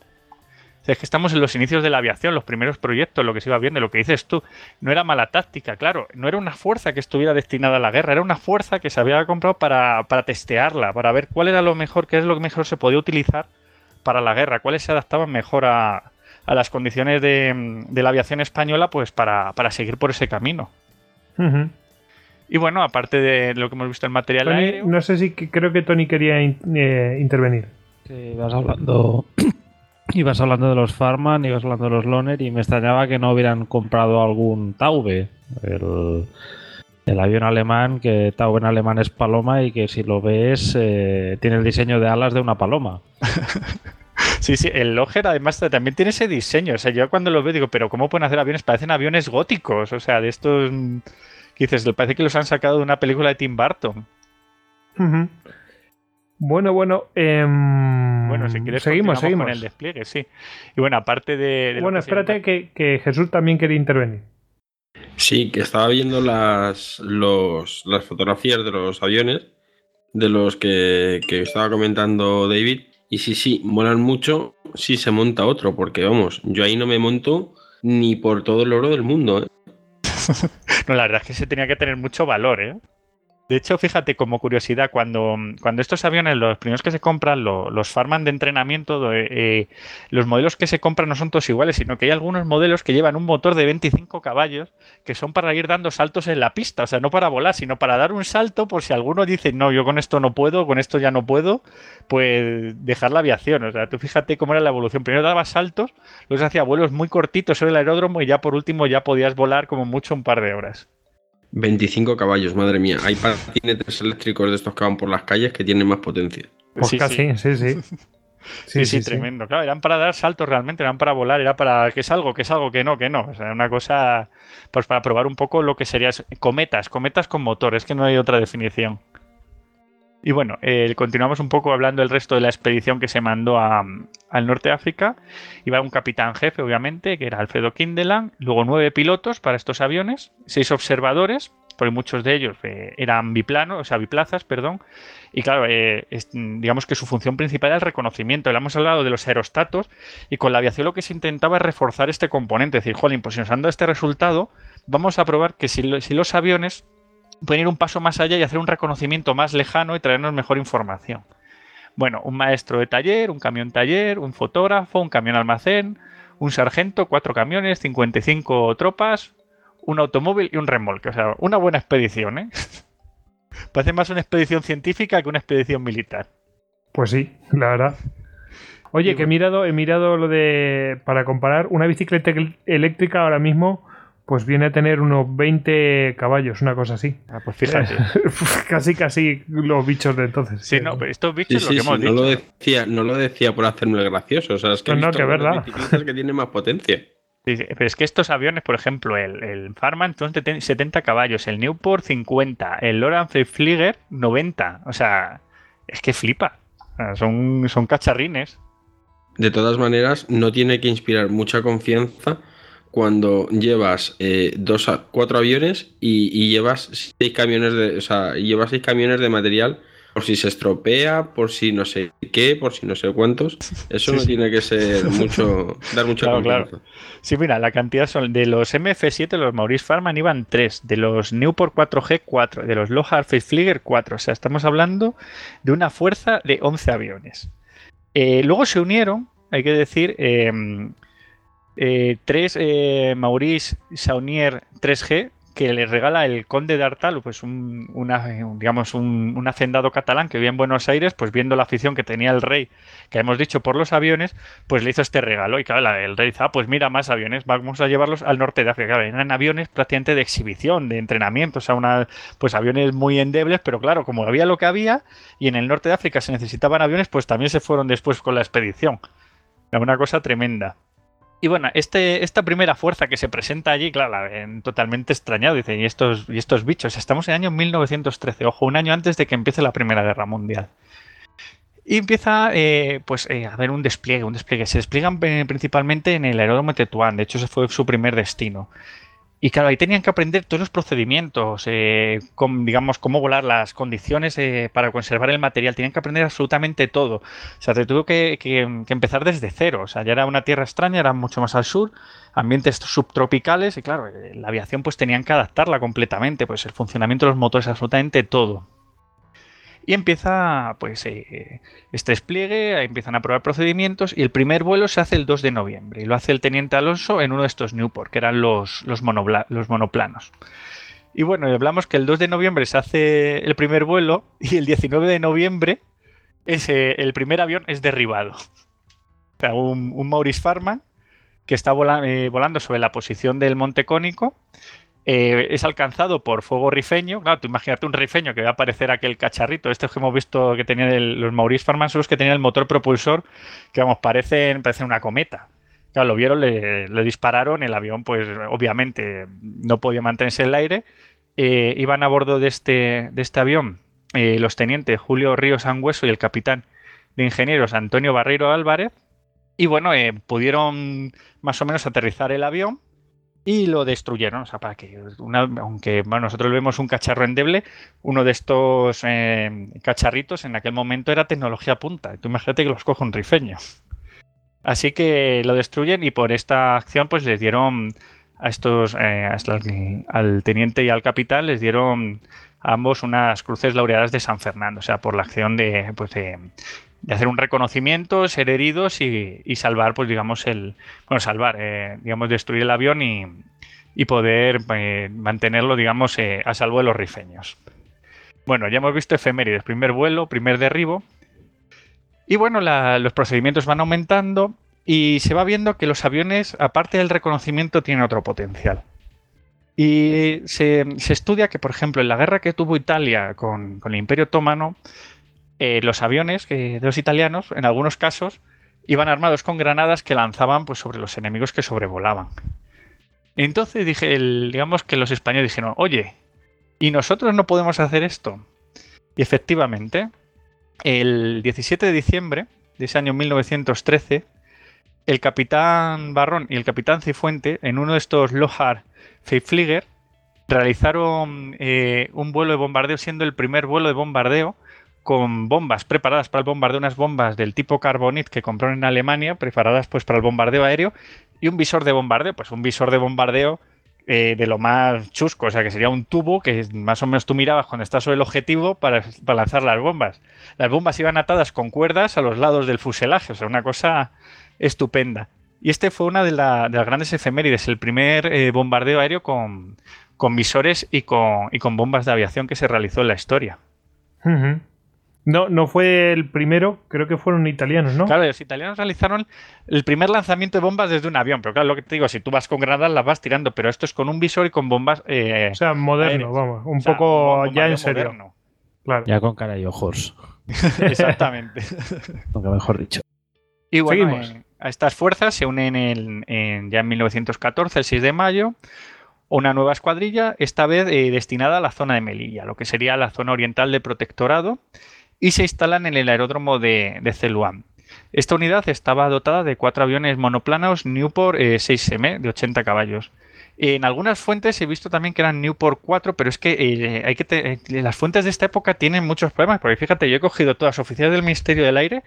O sea, es que estamos en los inicios de la aviación, los primeros proyectos, lo que se iba viendo, lo que dices tú. No era mala táctica, claro. No era una fuerza que estuviera destinada a la guerra, era una fuerza que se había comprado para, para testearla, para ver cuál era lo mejor, qué es lo que mejor se podía utilizar para la guerra, cuáles se adaptaban mejor a, a las condiciones de, de la aviación española, pues para, para seguir por ese camino. Y bueno, aparte de lo que hemos visto en material Tony, aéreo, no sé si que- creo que Tony quería in- eh, intervenir. Sí, ibas hablando. (coughs) Ibas hablando de los Farman, ibas hablando de los Loner y me extrañaba que no hubieran comprado algún Taube, el, el avión alemán, que Taube en alemán es paloma y que si lo ves eh, tiene el diseño de alas de una paloma. (laughs) Sí, sí, el Loger además también tiene ese diseño. O sea, yo cuando lo veo digo, pero ¿cómo pueden hacer aviones? Parecen aviones góticos. O sea, de estos que dices, parece que los han sacado de una película de Tim Burton. Bueno, bueno. em, Bueno, si quieres seguimos, seguimos. con el despliegue, sí. Y bueno, aparte de... Bueno, espérate que, que Jesús también quería intervenir. Sí, que estaba viendo las, los, las fotografías de los aviones, de los que, que estaba comentando David. Y sí, sí, molan mucho si se monta otro, porque vamos, yo ahí no me monto ni por todo el oro del mundo. ¿eh? (laughs) No, la verdad es que se tenía que tener mucho valor, ¿eh? De hecho, fíjate, como curiosidad, cuando, cuando estos aviones, los primeros que se compran, los farman de entrenamiento, eh, los modelos que se compran no son todos iguales, sino que hay algunos modelos que llevan un motor de 25 caballos que son para ir dando saltos en la pista, o sea, no para volar, sino para dar un salto por si alguno dice, no, yo con esto no puedo, con esto ya no puedo, pues dejar la aviación. O sea, tú fíjate cómo era la evolución. Primero daba saltos, luego hacía vuelos muy cortitos sobre el aeródromo y ya por último ya podías volar como mucho un par de horas. 25 caballos, madre mía. Hay (laughs) patinetes eléctricos de estos que van por las calles que tienen más potencia. Pues sí, casi, sí, sí. (laughs) Sí, sí, tremendo. Claro, eran para dar saltos realmente, eran para volar, era para que es algo, que es algo, que no, que no. O sea, una cosa, pues para probar un poco lo que serían cometas, cometas con motor, es que no hay otra definición. Y bueno, eh, continuamos un poco hablando del resto de la expedición que se mandó al norte de África. Iba un capitán jefe, obviamente, que era Alfredo Kindeland, luego nueve pilotos para estos aviones, seis observadores, porque muchos de ellos eh, eran biplanos, o sea, biplazas, perdón. Y claro, eh, digamos que su función principal era el reconocimiento. Le hemos hablado de los aerostatos y con la aviación lo que se intentaba es reforzar este componente. Es decir, jolín, pues si nos han dado este resultado, vamos a probar que si los aviones pueden ir un paso más allá y hacer un reconocimiento más lejano y traernos mejor información. Bueno, un maestro de taller, un camión taller, un fotógrafo, un camión almacén, un sargento, cuatro camiones, 55 tropas, un automóvil y un remolque. O sea, una buena expedición, ¿eh? (laughs) Parece más una expedición científica que una expedición militar. Pues sí, la verdad. Oye, que he mirado, he mirado lo de. Para comparar, una bicicleta eléctrica ahora mismo pues viene a tener unos 20 caballos, una cosa así. Ah, pues fíjate. (laughs) casi, casi los bichos de entonces. Sí, no, pero estos bichos lo que hemos dicho. No lo, decía, no lo decía por hacerme el gracioso, o sea, es que, no, que verdad. que tiene más potencia. Sí, pero es que estos aviones, por ejemplo, el, el Farman son 70 caballos, el Newport 50, el Loran Flieger 90. O sea, es que flipa. son, son cacharrines. De todas maneras, no tiene que inspirar mucha confianza cuando llevas eh, dos cuatro aviones y, llevas seis camiones de, o sea, llevas seis camiones de material por si se estropea, por si no sé qué, por si no sé cuántos. (laughs) Eso no tiene que ser (laughs) mucho, dar mucha confianza. Sí, mira, la cantidad son de los MF7, los Maurice Farman iban tres, de los Newport 4G 4, de los Lohar Flieger 4. O sea, estamos hablando de una fuerza de 11 aviones. Eh, luego se unieron, hay que decir, eh, eh, tres eh, Maurice Saunier 3G que le regala el conde de Artal, pues un, digamos un, hacendado catalán que vivía en Buenos Aires, pues viendo la afición que tenía el rey, que hemos dicho por los aviones, pues le hizo este regalo. Y claro, el rey dice, ah, pues mira, más aviones, vamos a llevarlos al norte de África. eran aviones prácticamente de exhibición, de entrenamiento, o sea, una, pues aviones muy endebles, pero claro, como había lo que había, y en el norte de África se necesitaban aviones, pues también se fueron después con la expedición. Una cosa tremenda. Y bueno, este, esta primera fuerza que se presenta allí, claro, totalmente extrañado, dice, ¿y estos, y estos bichos? Estamos en el año 1913, ojo, un año antes de que empiece la Primera Guerra Mundial. Y empieza eh, pues, eh, a haber un despliegue, un despliegue. Se despliegan eh, principalmente en el aeródromo de Tetuán, de hecho ese fue su primer destino. Y claro, ahí tenían que aprender todos los procedimientos, eh, digamos, cómo volar, las condiciones eh, para conservar el material. Tenían que aprender absolutamente todo. O sea, se tuvo que, empezar desde cero. O sea, ya era una tierra extraña, era mucho más al sur, ambientes subtropicales y claro, eh, la aviación pues tenían que adaptarla completamente. Pues el funcionamiento de los motores, absolutamente todo. Y empieza pues eh, este despliegue, empiezan a probar procedimientos y el primer vuelo se hace el 2 de noviembre y lo hace el teniente Alonso en uno de estos Newport, que eran los, los, los monoplanos. Y bueno, hablamos que el 2 de noviembre se hace el primer vuelo y el 19 de noviembre ese, el primer avión es derribado. O sea, un, Maurice Farman que está eh, volando sobre la posición del Monte Cónico eh, es alcanzado por fuego rifeño. Claro, imagínate un rifeño que va a aparecer aquel cacharrito. Este que hemos visto que tenían los Maurice Farman son los que tenían el motor propulsor, que vamos, parecen, una cometa. Claro, lo vieron, le, dispararon, el avión, pues obviamente no podía mantenerse en el aire. Eh, iban a bordo de este, de este avión eh, los tenientes Julio Ríos Angüeso y el capitán de ingenieros Antonio Barreiro Álvarez. Y bueno, pudieron más o menos aterrizar el avión y lo destruyeron. O sea, para que, aunque nosotros vemos un cacharro endeble, uno de estos eh, cacharritos en aquel momento era tecnología punta. Tú imagínate que los coge un rifeño. Así que lo destruyen y por esta acción pues les dieron a estos, eh, al teniente y al capitán les dieron ambos unas cruces laureadas de San Fernando, o sea, por la acción de, pues de, hacer un reconocimiento, ser heridos y, salvar, pues digamos, el, bueno, salvar, eh, digamos, destruir el avión y, poder eh, mantenerlo, digamos, eh, a salvo de los rifeños. Bueno, ya hemos visto efemérides, primer vuelo, primer derribo. Y bueno, los procedimientos van aumentando y se va viendo que los aviones, aparte del reconocimiento, tienen otro potencial. Y se, estudia que, por ejemplo, en la guerra que tuvo Italia con, el Imperio Otomano, eh, los aviones de los italianos, en algunos casos, iban armados con granadas que lanzaban pues, sobre los enemigos que sobrevolaban. Entonces dije, digamos que los españoles dijeron, oye, ¿y nosotros no podemos hacer esto? Y efectivamente, el 17 de diciembre de ese año 1913, el capitán Barrón y el capitán Cifuente, en uno de estos Lohar Flieger realizaron eh, un vuelo de bombardeo, siendo el primer vuelo de bombardeo con bombas preparadas para el bombardeo, unas bombas del tipo Carbonit que compraron en Alemania, preparadas pues para el bombardeo aéreo, y un visor de bombardeo, pues un visor de bombardeo eh, de lo más chusco, o sea que sería un tubo que más o menos tú mirabas cuando estás sobre el objetivo para, para, lanzar las bombas. Las bombas iban atadas con cuerdas a los lados del fuselaje, o sea, una cosa estupenda. Y este fue una de, las grandes efemérides, el primer eh, bombardeo aéreo con, visores y con, y con, bombas de aviación que se realizó en la historia. No, no fue el primero, creo que fueron italianos, ¿no? Claro, los italianos realizaron el primer lanzamiento de bombas desde un avión, pero claro, lo que te digo, si tú vas con granadas las vas tirando, pero esto es con un visor y con bombas. Eh, o sea, moderno, vamos, un poco ya en serio. Claro. Ya con cara y ojos. (laughs) Exactamente. (laughs) Aunque mejor dicho. Y bueno, a estas fuerzas se unen en, ya en 1914, el 6 de mayo, una nueva escuadrilla, esta vez eh, destinada a la zona de Melilla, lo que sería la zona oriental de protectorado, y se instalan en el aeródromo de, de Esta unidad estaba dotada de cuatro aviones monoplanos Newport 6M eh, de 80 caballos. En algunas fuentes he visto también que eran Newport 4, pero es que, eh, hay que las fuentes de esta época tienen muchos problemas, porque fíjate, yo he cogido todas oficiales del Ministerio del Aire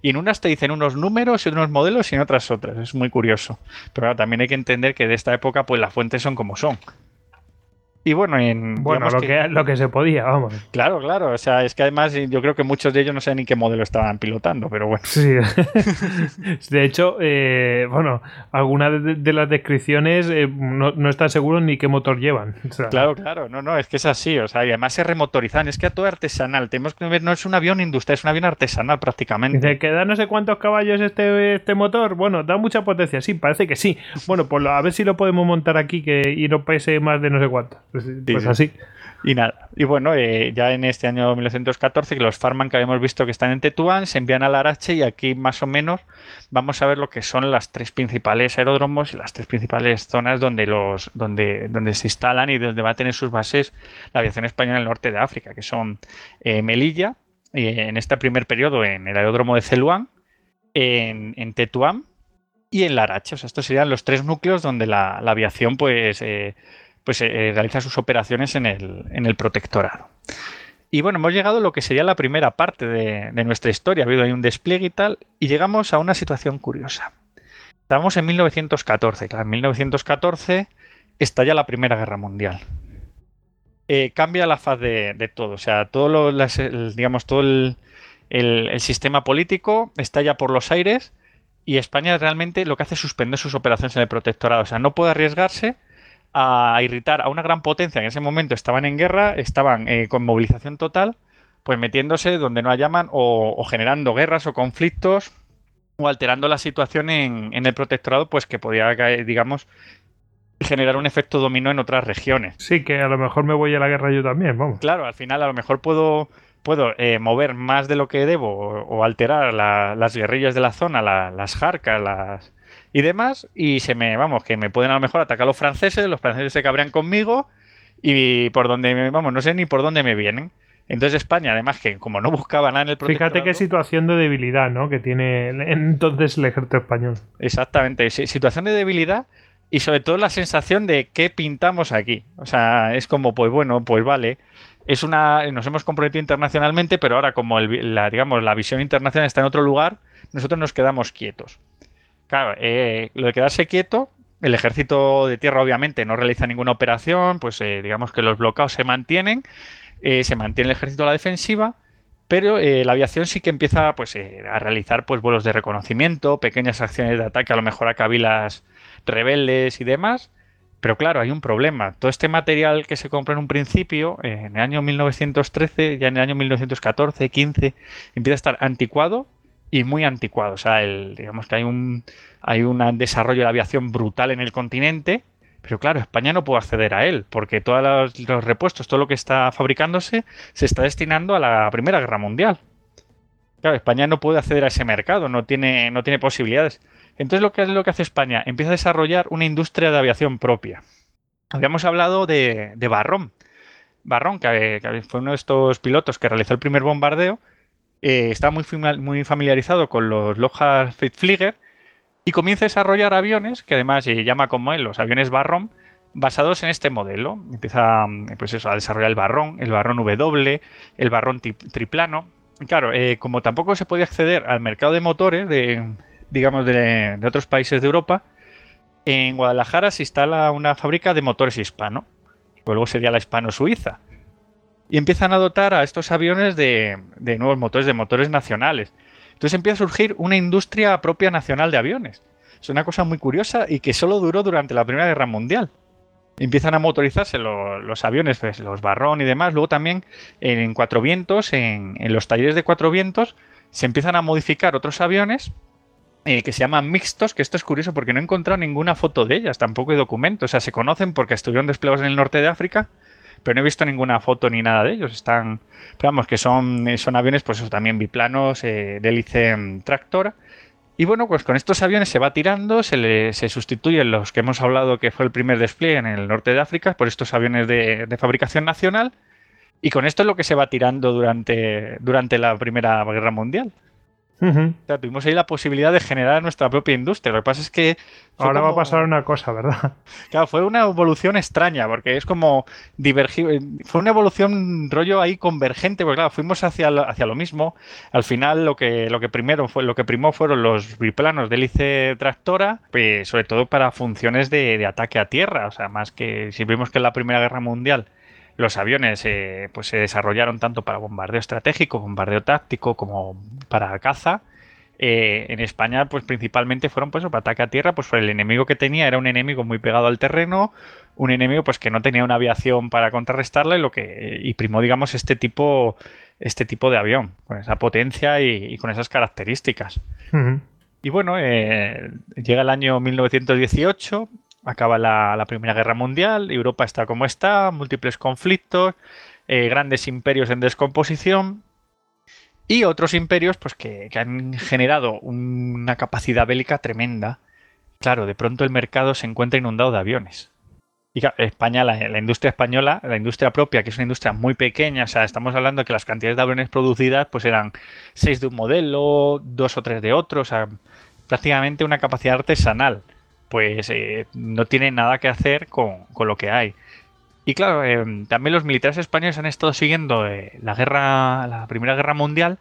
y en unas te dicen unos números y unos modelos y en otras otras. Es muy curioso. Pero también hay que entender que de esta época pues las fuentes son como son. Y bueno, en, bueno lo que, lo que se podía, vamos. Claro, claro. O sea, es que además yo creo que muchos de ellos no saben ni qué modelo estaban pilotando, pero bueno. Sí. (laughs) de hecho, eh, bueno, algunas de, las descripciones eh, no, no están seguros ni qué motor llevan. claro, claro. No, no, es que es así. O sea, y además se remotorizan. Es que a todo artesanal. Tenemos que ver, no es un avión industrial, es un avión artesanal prácticamente. Dice que da no sé cuántos caballos este, este motor. Bueno, da mucha potencia. Sí, parece que sí. Bueno, pues a ver si lo podemos montar aquí que, y no pese más de no sé cuánto. Pues, pues así. Y nada. Y bueno, eh, ya en este año 1914, que los Farman que habíamos visto que están en Tetuán se envían a Larache y aquí más o menos vamos a ver lo que son las tres principales aeródromos y las tres principales zonas donde, los, donde, donde se instalan y donde va a tener sus bases la aviación española en el norte de África, que son eh, Melilla, eh, en este primer periodo en el aeródromo de Celuán, en, Tetuán y en Larache. O sea, estos serían los tres núcleos donde la, la aviación pues pues eh, realiza sus operaciones en el, en el protectorado. Y bueno, hemos llegado a lo que sería la primera parte de, nuestra historia. Ha habido ahí un despliegue y tal, y llegamos a una situación curiosa. Estamos en 1914. Claro, en 1914 estalla la Primera Guerra Mundial. Eh, cambia la faz de, todo. O sea, todo lo, digamos, todo el, el, sistema político estalla por los aires y España realmente lo que hace es suspender sus operaciones en el protectorado. O sea, no puede arriesgarse a irritar a una gran potencia en ese momento estaban en guerra, estaban eh, con movilización total, pues metiéndose donde no hayaman o, o, generando guerras o conflictos o alterando la situación en, el protectorado, pues que podía, digamos, generar un efecto dominó en otras regiones. Sí, que a lo mejor me voy a la guerra yo también, vamos. Claro, al final a lo mejor puedo, puedo eh, mover más de lo que debo o, alterar las guerrillas de la zona, las jarcas, las, y demás, y se me, vamos, que me pueden a lo mejor atacar los franceses, los franceses se cabrean conmigo y por donde, vamos, no sé ni por dónde me vienen. Entonces España, además que como no buscaba nada en el Fíjate qué situación de debilidad, ¿no? Que tiene entonces el ejército español. Exactamente, situación de debilidad y sobre todo la sensación de qué pintamos aquí. O sea, es como, pues bueno, pues vale. Es una, nos hemos comprometido internacionalmente, pero ahora como la, digamos, la visión internacional está en otro lugar, nosotros nos quedamos quietos. Claro, eh, lo de quedarse quieto, el ejército de tierra obviamente no realiza ninguna operación, pues eh, digamos que los bloqueos se mantienen eh, se mantiene el ejército a la defensiva, pero la aviación sí que empieza pues, a realizar pues, vuelos de reconocimiento, pequeñas acciones de ataque, a lo mejor a cabilas rebeldes y demás. Pero claro, hay un problema. Todo este material que se compra en un principio, en el año 1913, ya en el año 1914, 15, empieza a estar anticuado y muy anticuado. O sea, el, digamos que hay un, hay un desarrollo de aviación brutal en el continente, pero claro, España no puede acceder a él, porque todos los, repuestos, todo lo que está fabricándose, se está destinando a la Primera Guerra Mundial. Claro, España no puede acceder a ese mercado, no tiene, no tiene posibilidades. Entonces, lo que es lo que hace España, empieza a desarrollar una industria de aviación propia. Habíamos hablado de, de Barrón. Barrón, que, fue uno de estos pilotos que realizó el primer bombardeo, eh, está muy, familiarizado con los Lockheed Flieger y comienza a desarrollar aviones, que además se llama como él los aviones Barrón, basados en este modelo. Empieza pues eso, a desarrollar el Barrón, el Barrón W, el Barrón triplano. Claro, eh, como tampoco se podía acceder al mercado de motores de, digamos, de, otros países de Europa, en Guadalajara se instala una fábrica de motores hispano. Luego sería la hispano-suiza. Y empiezan a dotar a estos aviones de, nuevos motores, de motores nacionales. Entonces empieza a surgir una industria propia nacional de aviones. Es una cosa muy curiosa y que solo duró durante la Primera Guerra Mundial. Empiezan a motorizarse los aviones, pues, los Barrón y demás. Luego también en, Cuatro Vientos, en, los talleres de Cuatro Vientos, se empiezan a modificar otros aviones eh, que se llaman mixtos, que esto es curioso porque no he encontrado ninguna foto de ellas, tampoco hay documentos. O sea, se conocen porque estuvieron desplegados en el norte de África, pero no he visto ninguna foto ni nada de ellos. Están, vamos, que son, son aviones, pues también biplanos, eh, de hélice mm, tractora. Y bueno, pues con estos aviones se va tirando, se, le, se sustituyen los que hemos hablado que fue el primer despliegue en el norte de África por estos aviones de, de fabricación nacional. Y con esto es lo que se va tirando durante, durante la Primera Guerra Mundial tuvimos ahí la posibilidad de generar nuestra propia industria. Lo que pasa es que. Ahora va a pasar una cosa, ¿verdad? (laughs) Claro, fue una evolución extraña, porque es como divergir. Fue una evolución rollo ahí convergente, porque claro, fuimos hacia lo, hacia lo mismo. Al final, lo que, lo que primero fue, lo que primó fueron los biplanos de hélice tractora, pues, sobre todo para funciones de, de ataque a tierra. O sea, más que si vimos que en la Primera Guerra Mundial los aviones eh, pues se desarrollaron tanto para bombardeo estratégico, bombardeo táctico, como para caza. Eh, en España, pues principalmente fueron pues para ataque a tierra, pues el enemigo que tenía era un enemigo muy pegado al terreno, un enemigo pues que no tenía una aviación para contrarrestarle, lo que y primó digamos este tipo este tipo de avión con esa potencia y, con esas características. Y bueno, eh, llega el año 1918, acaba la, Primera Guerra Mundial, Europa está como está, múltiples conflictos, eh, grandes imperios en descomposición y otros imperios pues, que, han generado una capacidad bélica tremenda. Claro, de pronto el mercado se encuentra inundado de aviones. Y España, la, industria española, la industria propia, que es una industria muy pequeña, o sea, estamos hablando de que las cantidades de aviones producidas pues eran seis de un modelo, dos o tres de otro, o sea, prácticamente una capacidad artesanal pues eh, no tiene nada que hacer con, lo que hay. Y claro, eh, también los militares españoles han estado siguiendo eh, la guerra, la Primera Guerra Mundial,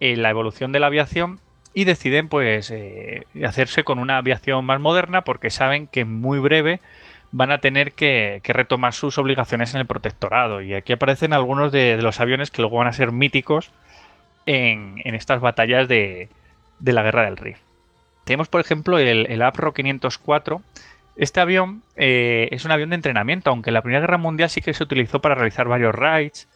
la evolución de la aviación y deciden pues hacerse con una aviación más moderna porque saben que muy breve van a tener que, retomar sus obligaciones en el protectorado. Y aquí aparecen algunos de, los aviones que luego van a ser míticos en, estas batallas de, de la Guerra del Rif. Tenemos, por ejemplo, el, el APRO 504. Este avión eh, es un avión de entrenamiento, aunque en la Primera Guerra Mundial sí que se utilizó para realizar varios raids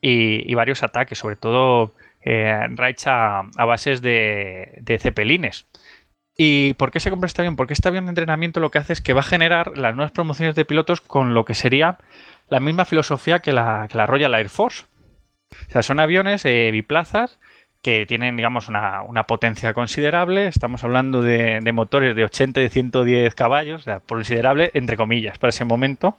y, varios ataques, sobre todo eh, raids a, bases de, de cepelines. ¿Y por qué se compra este avión? Porque este avión de entrenamiento lo que hace es que va a generar las nuevas promociones de pilotos con lo que sería la misma filosofía que la, Royal Air Force. O sea, son aviones eh, biplazas que tienen, digamos, una, potencia considerable. Estamos hablando de, motores de 80 y 110 caballos, o sea, considerable, entre comillas, para ese momento.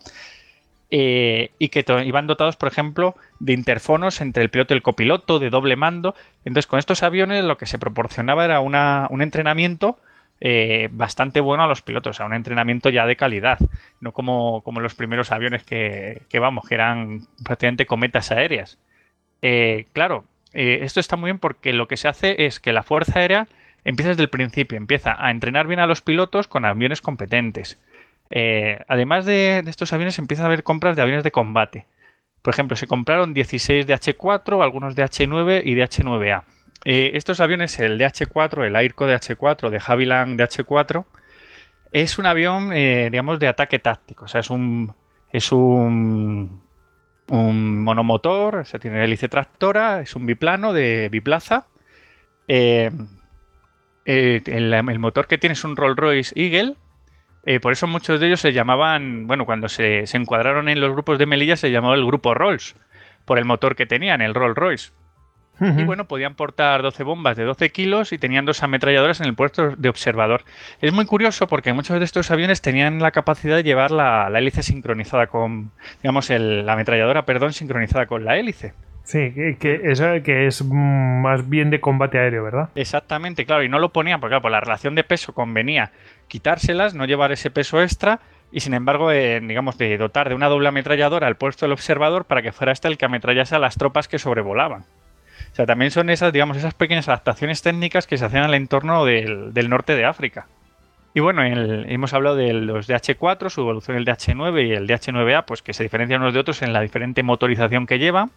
Eh, y que iban dotados, por ejemplo, de interfonos entre el piloto y el copiloto, de doble mando. Entonces, con estos aviones lo que se proporcionaba era un entrenamiento eh, bastante bueno a los pilotos, o sea, un entrenamiento ya de calidad, no como, como los primeros aviones que, vamos, que eran prácticamente cometas aéreas. Eh, claro, eh, esto está muy bien porque lo que se hace es que la Fuerza Aérea empieza desde el principio, empieza a entrenar bien a los pilotos con aviones competentes. Eh, además de, estos aviones, empieza a haber compras de aviones de combate. Por ejemplo, se compraron 16 DH4, algunos DH9 y DH9A. Eh, estos aviones, el DH4, el Airco DH4 de Havilland DH4, es un avión, digamos, de ataque táctico. O sea, es un, es un, un monomotor, o sea, tiene hélice tractora, es un biplano de biplaza. Eh, eh, el, motor que tiene es un Rolls Royce Eagle. eh, por eso muchos de ellos se llamaban, bueno, cuando se, se encuadraron en los grupos de Melilla se llamaba el grupo Rolls, por el motor que tenían, el Rolls Royce. Y bueno, podían portar 12 bombas de 12 kilos y tenían dos ametralladoras en el puesto de observador. Es muy curioso porque muchos de estos aviones tenían la capacidad de llevar la, la hélice sincronizada con, digamos, el- la ametralladora, perdón, sincronizada con la hélice. Sí, que, que eso que es mm, más bien de combate aéreo, ¿verdad? Exactamente, claro, y no lo ponían porque claro, por la relación de peso convenía quitárselas, no llevar ese peso extra y sin embargo, eh, digamos, de dotar de una doble ametralladora al puesto del observador para que fuera este el que ametrallase a las tropas que sobrevolaban. Sea, también son esas, digamos, esas pequeñas adaptaciones técnicas que se hacían al entorno del, del norte de África. Y bueno, hemos hablado de los DH4, su evolución el DH9 y el DH9A, pues que se diferencian unos de otros en la diferente motorización que lleva.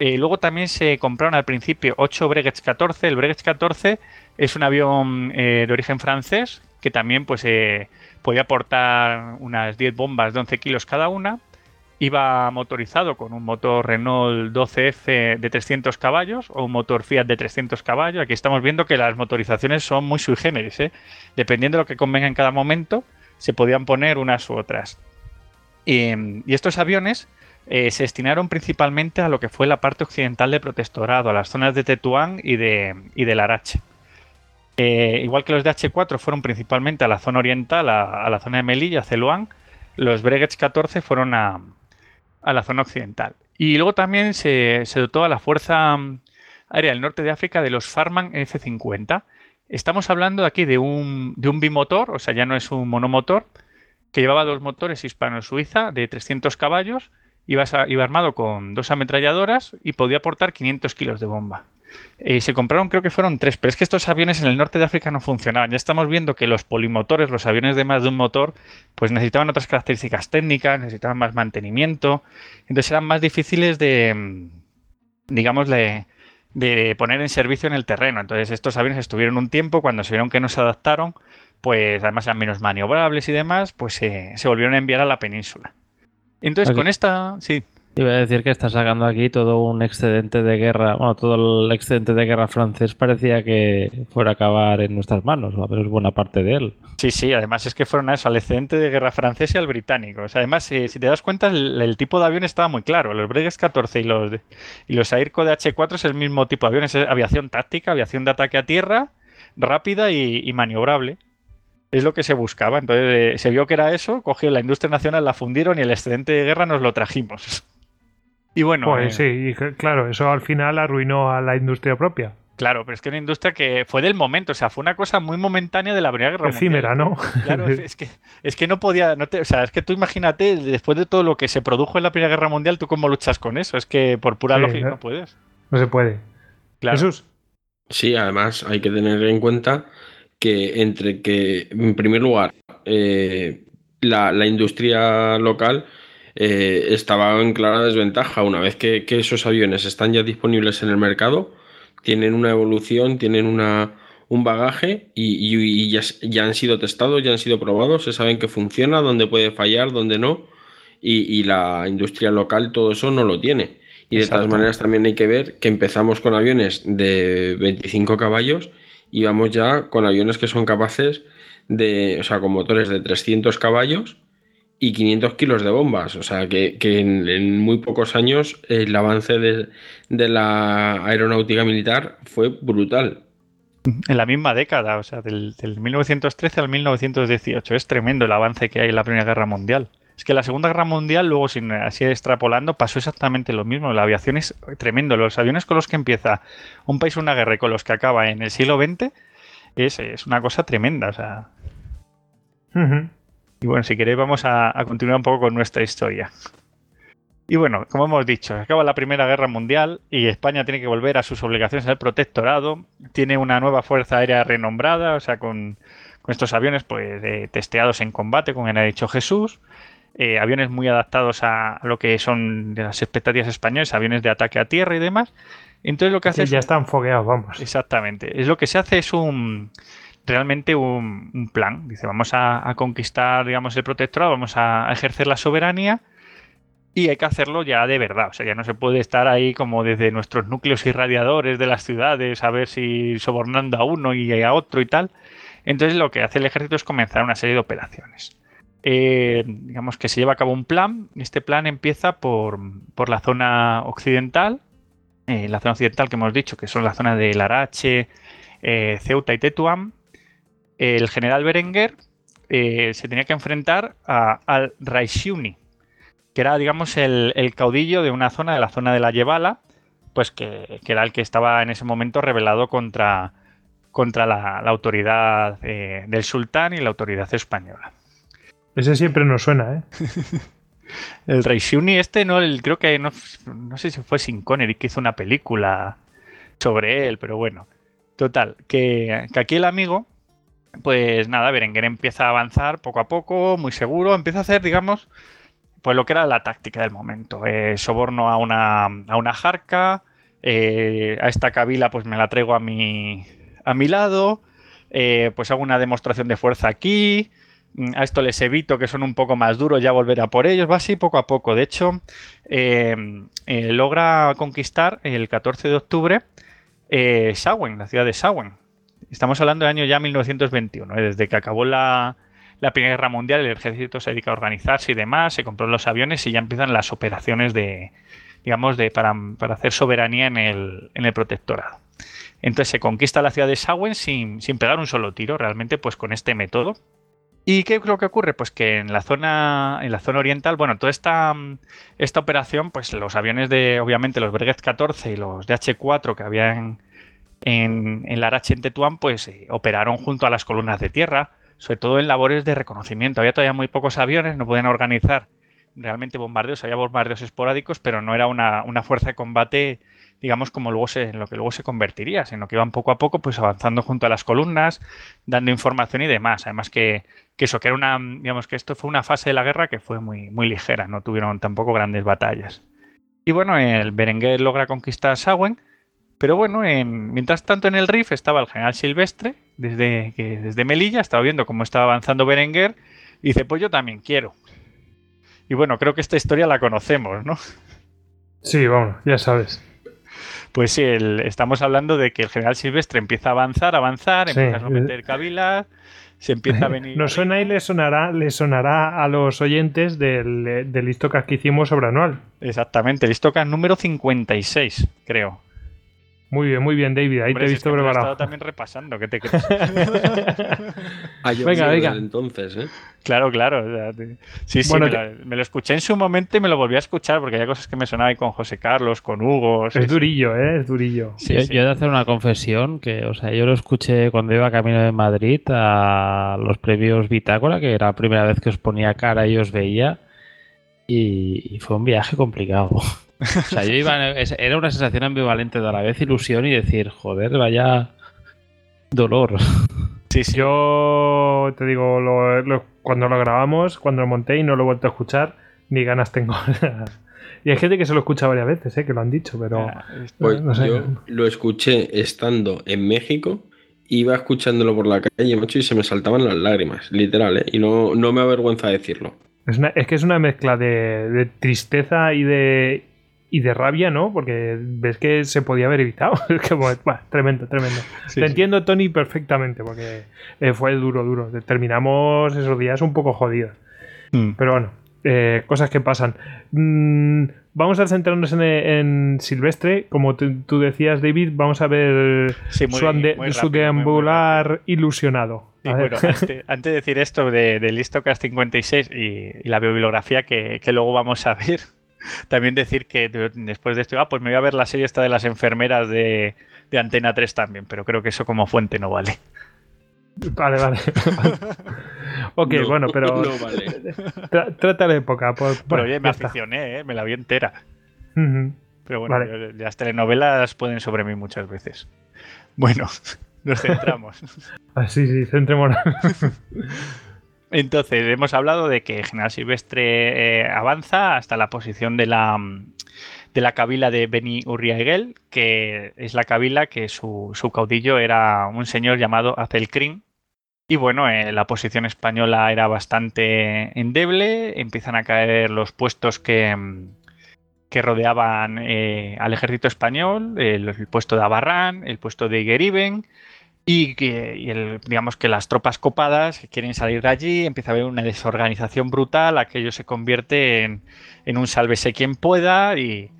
Eh, luego también se compraron al principio 8 Breguets 14. El Breguets 14 es un avión eh, de origen francés que también pues, eh, podía aportar unas 10 bombas de 11 kilos cada una. Iba motorizado con un motor Renault 12F de 300 caballos o un motor Fiat de 300 caballos. Aquí estamos viendo que las motorizaciones son muy sui generis. ¿eh? Dependiendo de lo que convenga en cada momento, se podían poner unas u otras. Y, estos aviones eh, se destinaron principalmente a lo que fue la parte occidental de Protectorado, a las zonas de Tetuán y de, y de Larache. Eh, igual que los de H4 fueron principalmente a la zona oriental, a, a la zona de Melilla, Celuán, los Breguets 14 fueron a, a la zona occidental. Y luego también se, dotó a la Fuerza Aérea del Norte de África de los Farman F-50. Estamos hablando aquí de un, de un bimotor, o sea, ya no es un monomotor, que llevaba dos motores hispano-suiza de 300 caballos, iba, iba armado con dos ametralladoras y podía aportar 500 kilos de bomba. Eh, se compraron, creo que fueron tres, pero es que estos aviones en el norte de África no funcionaban. Ya estamos viendo que los polimotores, los aviones de más de un motor, pues necesitaban otras características técnicas, necesitaban más mantenimiento, entonces eran más difíciles de, mm, digamos, de, de poner en servicio en el terreno. Entonces estos aviones estuvieron un tiempo, cuando se vieron que no se adaptaron, pues además eran menos maniobrables y demás, pues se- se volvieron a enviar a la península. Entonces con esta, sí, Iba a decir que está sacando aquí todo un excedente de guerra, bueno, todo el excedente de guerra francés parecía que fuera a acabar en nuestras manos, o a ver, buena parte de él. Sí, sí, además es que fueron a eso, al excedente de guerra francesa y al británico. Además, eh, si te das cuenta, el, tipo de avión estaba muy claro. Los Breguets 14 y los, y los Airco de H4 es el mismo tipo de aviones, es aviación táctica, aviación de ataque a tierra, rápida y, y maniobrable. Es lo que se buscaba. Entonces, eh, se vio que era eso, cogió la industria nacional, la fundieron y el excedente de guerra nos lo trajimos. Y bueno, Pues eh, sí, y claro, eso al final arruinó a la industria propia. claro, pero es que una industria que fue del momento, o sea, fue una cosa muy momentánea de la Primera Guerra Mundial. Efímera, ¿no? Claro, es que, es que no podía, no te- o sea, es que tú imagínate, después de todo lo que se produjo en la Primera Guerra Mundial, ¿tú cómo luchas con eso? Es que por pura Sí, lógica ¿no? no puedes. No se puede. Claro. Jesús. Sí, además hay que tener en cuenta que entre que, en primer lugar, eh, la, la industria local eh, estaba en clara desventaja. Una vez que, que esos aviones están ya disponibles en el mercado, tienen una evolución, tienen una, un bagaje y, y- y ya, ya han sido testados, ya han sido probados, se saben que funciona, dónde puede fallar, dónde no. Y, y la industria local todo eso no lo tiene. Y de todas maneras también hay que ver que empezamos con aviones de 25 caballos y vamos ya con aviones que son capaces de, o sea, con motores de 300 caballos y 500 kilos de bombas. O sea, que, que en, en muy pocos años el avance de, de la aeronáutica militar fue brutal. En la misma década, o sea, del, del 1913 al 1918. Es tremendo el avance que hay en la Primera Guerra Mundial. Es que la Segunda Guerra Mundial, luego, sin así extrapolando, pasó exactamente lo mismo. La aviación es tremendo. Los aviones con los que empieza un país una guerra y con los que acaba en el siglo XX es, es una cosa tremenda. O sea. Y bueno, si queréis vamos a, a continuar un poco con nuestra historia. Y bueno, como hemos dicho, acaba la Primera Guerra Mundial y España tiene que volver a sus obligaciones al protectorado. Tiene una nueva Fuerza Aérea renombrada, o sea, con, con estos aviones pues eh, testeados en combate, como ha dicho Jesús. eh, aviones muy adaptados a lo que son las expectativas españolas, aviones de ataque a tierra y demás. Entonces lo que hace Que es ya están fogueados, vamos. Exactamente. Es lo que se hace es un realmente un, plan. Dice, vamos a, conquistar, digamos, el protectorado, vamos a, a ejercer la soberanía y hay que hacerlo ya de verdad. O sea, ya no se puede estar ahí como desde nuestros núcleos irradiadores de las ciudades a ver si sobornando a uno y a otro y tal. Entonces lo que hace el ejército es comenzar una serie de operaciones. Eh, digamos que se lleva a cabo un plan. Este plan empieza por, por la zona occidental, eh, la zona occidental que hemos dicho, que son la zona de Larache, eh, Ceuta y Tetuán. El general Berenguer eh, se tenía que enfrentar a- al Raisiuni, que era, digamos, el, el caudillo de una zona, de la zona de la Yebala, pues que, que era el que estaba en ese momento rebelado contra, contra la, la autoridad eh, del sultán y la autoridad española. Ese siempre nos suena, ¿eh? (laughs) El Rey Shuni este, no, el- creo que no, no sé si fue Sin Connery que hizo una película sobre él, pero bueno. Total, que, que aquí el amigo, pues nada, Berenguer empieza a avanzar poco a poco, muy seguro, empieza a hacer, digamos, pues lo que era la táctica del momento. Eh, soborno a una, a una jarca, eh, a esta cabila pues me la traigo a mi, a mi lado, eh, pues hago una demostración de fuerza aquí, mm, a esto les evito que son un poco más duros, ya volver a por ellos, va así poco a poco. De hecho, logra conquistar el 14 de octubre Sawen, la ciudad de Sawen. Estamos hablando del año ya 1921, eh, desde que acabó la, la Primera Guerra Mundial, el ejército se dedica a organizarse y demás, se compró los aviones y ya empiezan las operaciones de, digamos, de, para, para hacer soberanía en el, en el protectorado. Entonces se conquista la ciudad de Sawen sin, sin pegar un solo tiro, realmente pues con este método. ¿Y qué es lo que ocurre? Pues que en la zona, en la zona oriental, bueno, toda esta, esta operación, pues los aviones de, obviamente, los Breguet 14 y los DH4 que había en, en, Larache en Tetuán, pues eh, operaron junto a las columnas de tierra, sobre todo en labores de reconocimiento. Había todavía muy pocos aviones, no podían organizar realmente bombardeos, había bombardeos esporádicos, pero no era una, una fuerza de combate digamos, como luego se, en lo que luego se convertiría, sino que iban poco a poco, pues avanzando junto a las columnas, dando información y demás. Además que, que eso, que era una, digamos, que esto fue una fase de la guerra que fue muy, muy ligera, no tuvieron tampoco grandes batallas. Y bueno, el Berenguer logra conquistar Sawen, pero bueno, en, mientras tanto en el Rif estaba el general Silvestre, desde, que, desde Melilla, estaba viendo cómo estaba avanzando Berenguer, y dice, pues yo también quiero. Y bueno, creo que esta historia la conocemos, ¿no? Sí, vamos, ya sabes. Pues sí, el- estamos hablando de que el general Silvestre empieza a avanzar, avanzar, Sí. empieza a someter cabilas, se empieza a (laughs) venir. Nos suena y le sonará, le sonará a los oyentes del, del que hicimos sobre anual. Exactamente, el Istocas número 56, creo. Muy bien, muy bien, David. Ahí Hombre, te he es visto que me lo he preparado. estado también repasando, ¿qué te crees? (laughs) Ah, yo Venga, venga. entonces, ¿eh? claro, claro. o sea, te- Sí, sí, Bueno, me, lo, me lo escuché en su momento y me lo volví a escuchar porque había cosas que me sonaban con José Carlos, con Hugo. sí, Es sí. durillo, ¿eh? Es durillo. Sí, yo, sí. yo he de hacer una confesión que, o sea, yo lo escuché cuando iba camino de Madrid a los premios Bitácora, que era la primera vez que os ponía cara y os veía, y, y fue un viaje complicado. (laughs) O sea, yo iba, era una sensación ambivalente de a la vez ilusión y decir, joder, vaya dolor. (laughs) Sí, sí. Yo te digo, lo- lo- cuando lo grabamos, cuando lo monté y no lo he vuelto a escuchar, ni ganas tengo. (laughs) y hay gente que se lo escucha varias veces, ¿eh? que lo han dicho, pero Pues no sé. yo lo escuché estando en México, iba escuchándolo por la calle, macho, y se me saltaban las lágrimas, literal, ¿eh? Y no, no me avergüenza decirlo. Es, una- es que es una mezcla de, de tristeza y de y de rabia, ¿no? Porque ves que se podía haber evitado. (laughs) Es que, bueno, tremendo, tremendo. sí, Te sí. entiendo, Tony, perfectamente, porque eh, fue duro, duro. Terminamos esos días un poco jodidos. Mm. Pero bueno, eh, cosas que pasan. Mm, vamos a centrarnos en, en Silvestre. Como tú, decías, David, vamos a ver Sí, muy- su, ande- muy su muy, deambular ilusionado. Bueno, antes, antes de decir esto de, de Listocast 56 y, y la bibliografía que, que luego vamos a ver, (laughs) también decir que de- después de esto, ah, pues me voy a ver la serie esta de las enfermeras de, de Antena 3 también, pero creo que eso como fuente no vale. Vale, vale. (laughs) ok, No, bueno, pero No vale. tra- trata la época. Pues, Pero bueno, oye, me aficioné, ¿eh? me la vi entera. Pero bueno, Vale. las telenovelas pueden sobre mí muchas veces. Bueno, (laughs) nos centramos. Ah, sí, sí, centrémonos. Entonces, hemos hablado de que General Silvestre eh, avanza hasta la posición de la, de la cabila de Beni Urriaguel, que es la cabila que su, su caudillo era un señor llamado Azelcrin. Y bueno, eh, la posición española era bastante endeble, empiezan a caer los puestos que, que rodeaban eh, al ejército español, el, puesto de Abarrán, el puesto de Igeriben, y, que, digamos que las tropas copadas quieren salir de allí, empieza a haber una desorganización brutal, aquello se convierte en, en un sálvese quien pueda y,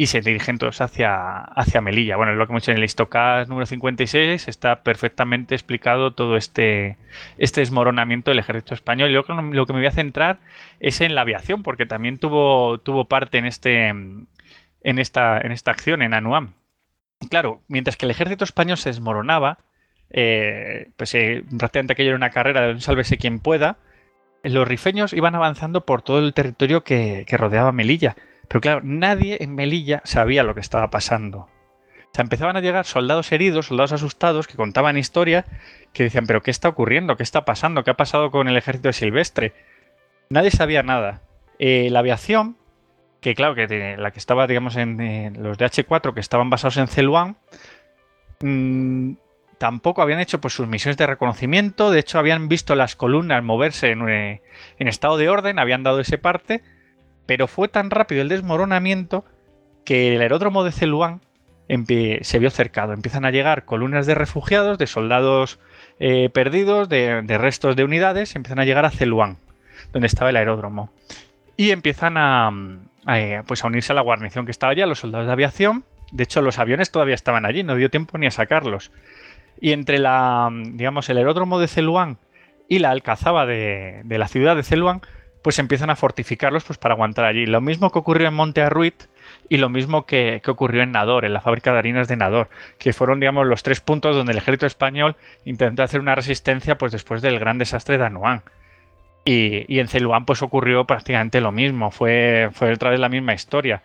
y se dirigen todos hacia, hacia Melilla. Bueno, lo que hemos hecho en el Histocast número 56 está perfectamente explicado todo este, este desmoronamiento del ejército español. Que, lo que me voy a centrar es en la aviación, porque también tuvo, tuvo parte en, este, en, esta, en esta acción, en Anuam. Claro, mientras que el ejército español se desmoronaba, eh, pues eh, prácticamente aquello era una carrera de un sálvese quien pueda, los rifeños iban avanzando por todo el territorio que rodeaba Melilla pero claro, nadie en Melilla sabía lo que estaba pasando. O sea, empezaban a llegar soldados heridos, soldados asustados, que contaban historias, que decían, pero ¿qué está ocurriendo? ¿Qué está pasando? ¿Qué ha pasado con el ejército de Silvestre? Nadie sabía nada. Eh, la aviación, que claro, que la que estaba, digamos, en eh, los H4, que estaban basados en Celuán, mmm, tampoco habían hecho pues, sus misiones de reconocimiento. De hecho, habían visto las columnas moverse en, eh, en estado de orden, habían dado ese parte pero fue tan rápido el desmoronamiento que el aeródromo de Celuán se vio cercado. Empiezan a llegar columnas de refugiados, de soldados eh, perdidos, de, restos de unidades, empiezan a llegar a Celuán, donde estaba el aeródromo. Y empiezan a, a, pues a unirse a la guarnición que estaba allá, los soldados de aviación. De hecho, los aviones todavía estaban allí, no dio tiempo ni a sacarlos. Y entre la, digamos, el aeródromo de Celuán y la alcazaba de, de la ciudad de Celuán, pues empiezan a fortificarlos pues, para aguantar allí. Lo mismo que ocurrió en Monte Arruit y lo mismo que, ocurrió en Nador, en la fábrica de harinas de Nador, que fueron, digamos, los tres puntos donde el ejército español intentó hacer una resistencia pues, después del gran desastre de Anuán. Y, en Celuán pues ocurrió prácticamente lo mismo, fue, fue otra vez la misma historia.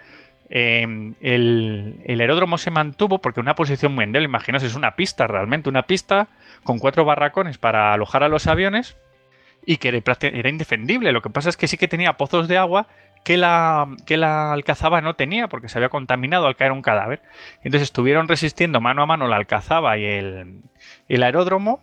Eh, el, el, aeródromo se mantuvo porque una posición muy endeble, imaginaos, es una pista realmente, una pista con cuatro barracones para alojar a los aviones y que era, era, indefendible. Lo que pasa es que sí que tenía pozos de agua que la, que la alcazaba no tenía porque se había contaminado al caer un cadáver. Entonces estuvieron resistiendo mano a mano la alcazaba y el, el aeródromo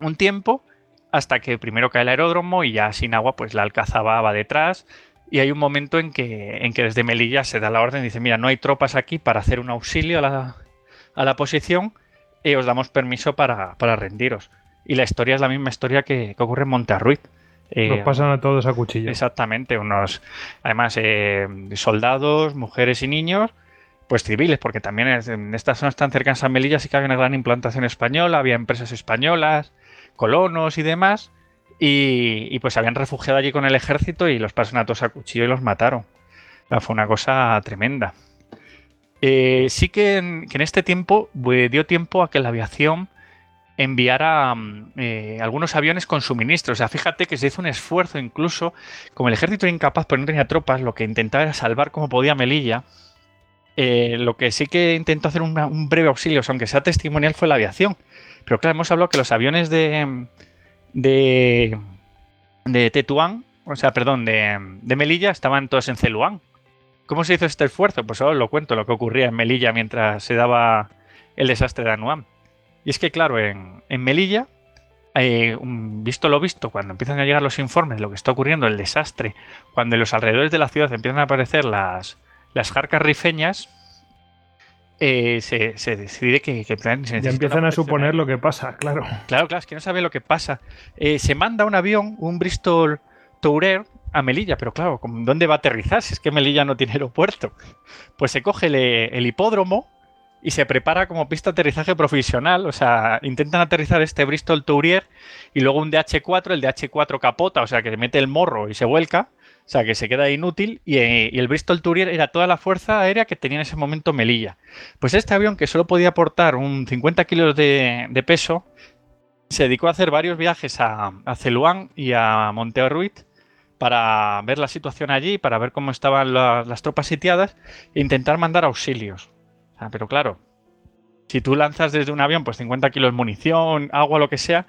un tiempo hasta que primero cae el aeródromo y ya sin agua pues la alcazaba va detrás y hay un momento en que, en que desde Melilla se da la orden y dice mira no hay tropas aquí para hacer un auxilio a la, a la posición y os damos permiso para, para rendiros. Y la historia es la misma historia que, que ocurre en Monterruiz. Eh, Nos pasan a todos a cuchillo. Exactamente, unos, además, eh, soldados, mujeres y niños, pues civiles, porque también en estas zonas tan cercanas a Melilla sí que había una gran implantación española, había empresas españolas, colonos y demás, y, y pues habían refugiado allí con el ejército y los pasan a todos a cuchillo y los mataron. Fue una cosa tremenda. Eh, sí que en, que en, este tiempo dio tiempo a que la aviación enviara eh, algunos aviones con suministros. O sea, fíjate que se hizo un esfuerzo incluso, como el ejército era incapaz, pero no tenía tropas, lo que intentaba era salvar como podía Melilla. Eh, lo que sí que intentó hacer un breve auxilio, aunque sea testimonial, fue la aviación. Pero claro, hemos hablado que los aviones de, de, de Tetuán, o sea, perdón, de, de Melilla estaban todos en Celuán. ¿Cómo se hizo este esfuerzo? Pues ahora os lo cuento, lo que ocurría en Melilla mientras se daba el desastre de Anuam. Y es que, claro, en, en Melilla, eh, visto lo visto, cuando empiezan a llegar los informes de lo que está ocurriendo, el desastre, cuando en los alrededores de la ciudad empiezan a aparecer las, las jarcas rifeñas, eh, se, se, decide que, que se ya empiezan a suponer lo que pasa, claro. Claro, claro, es que no sabe lo que pasa. Eh, se manda un avión, un Bristol Tourer, a Melilla, pero claro, ¿dónde va a aterrizar si es que Melilla no tiene aeropuerto? Pues se coge el, el hipódromo y se prepara como pista de aterrizaje profesional. O sea, intentan aterrizar este Bristol Tourier y luego un DH4, el DH4 capota, o sea, que se mete el morro y se vuelca. O sea, que se queda inútil y, el Bristol Tourier era toda la fuerza aérea que tenía en ese momento Melilla. Pues este avión, que solo podía aportar un 50 kilos de, peso, se dedicó a hacer varios viajes a, a Celuán y a Monteorruit para ver la situación allí, para ver cómo estaban la, las tropas sitiadas e intentar mandar auxilios. Ah, pero claro, si tú lanzas desde un avión pues 50 kilos de munición, agua, lo que sea,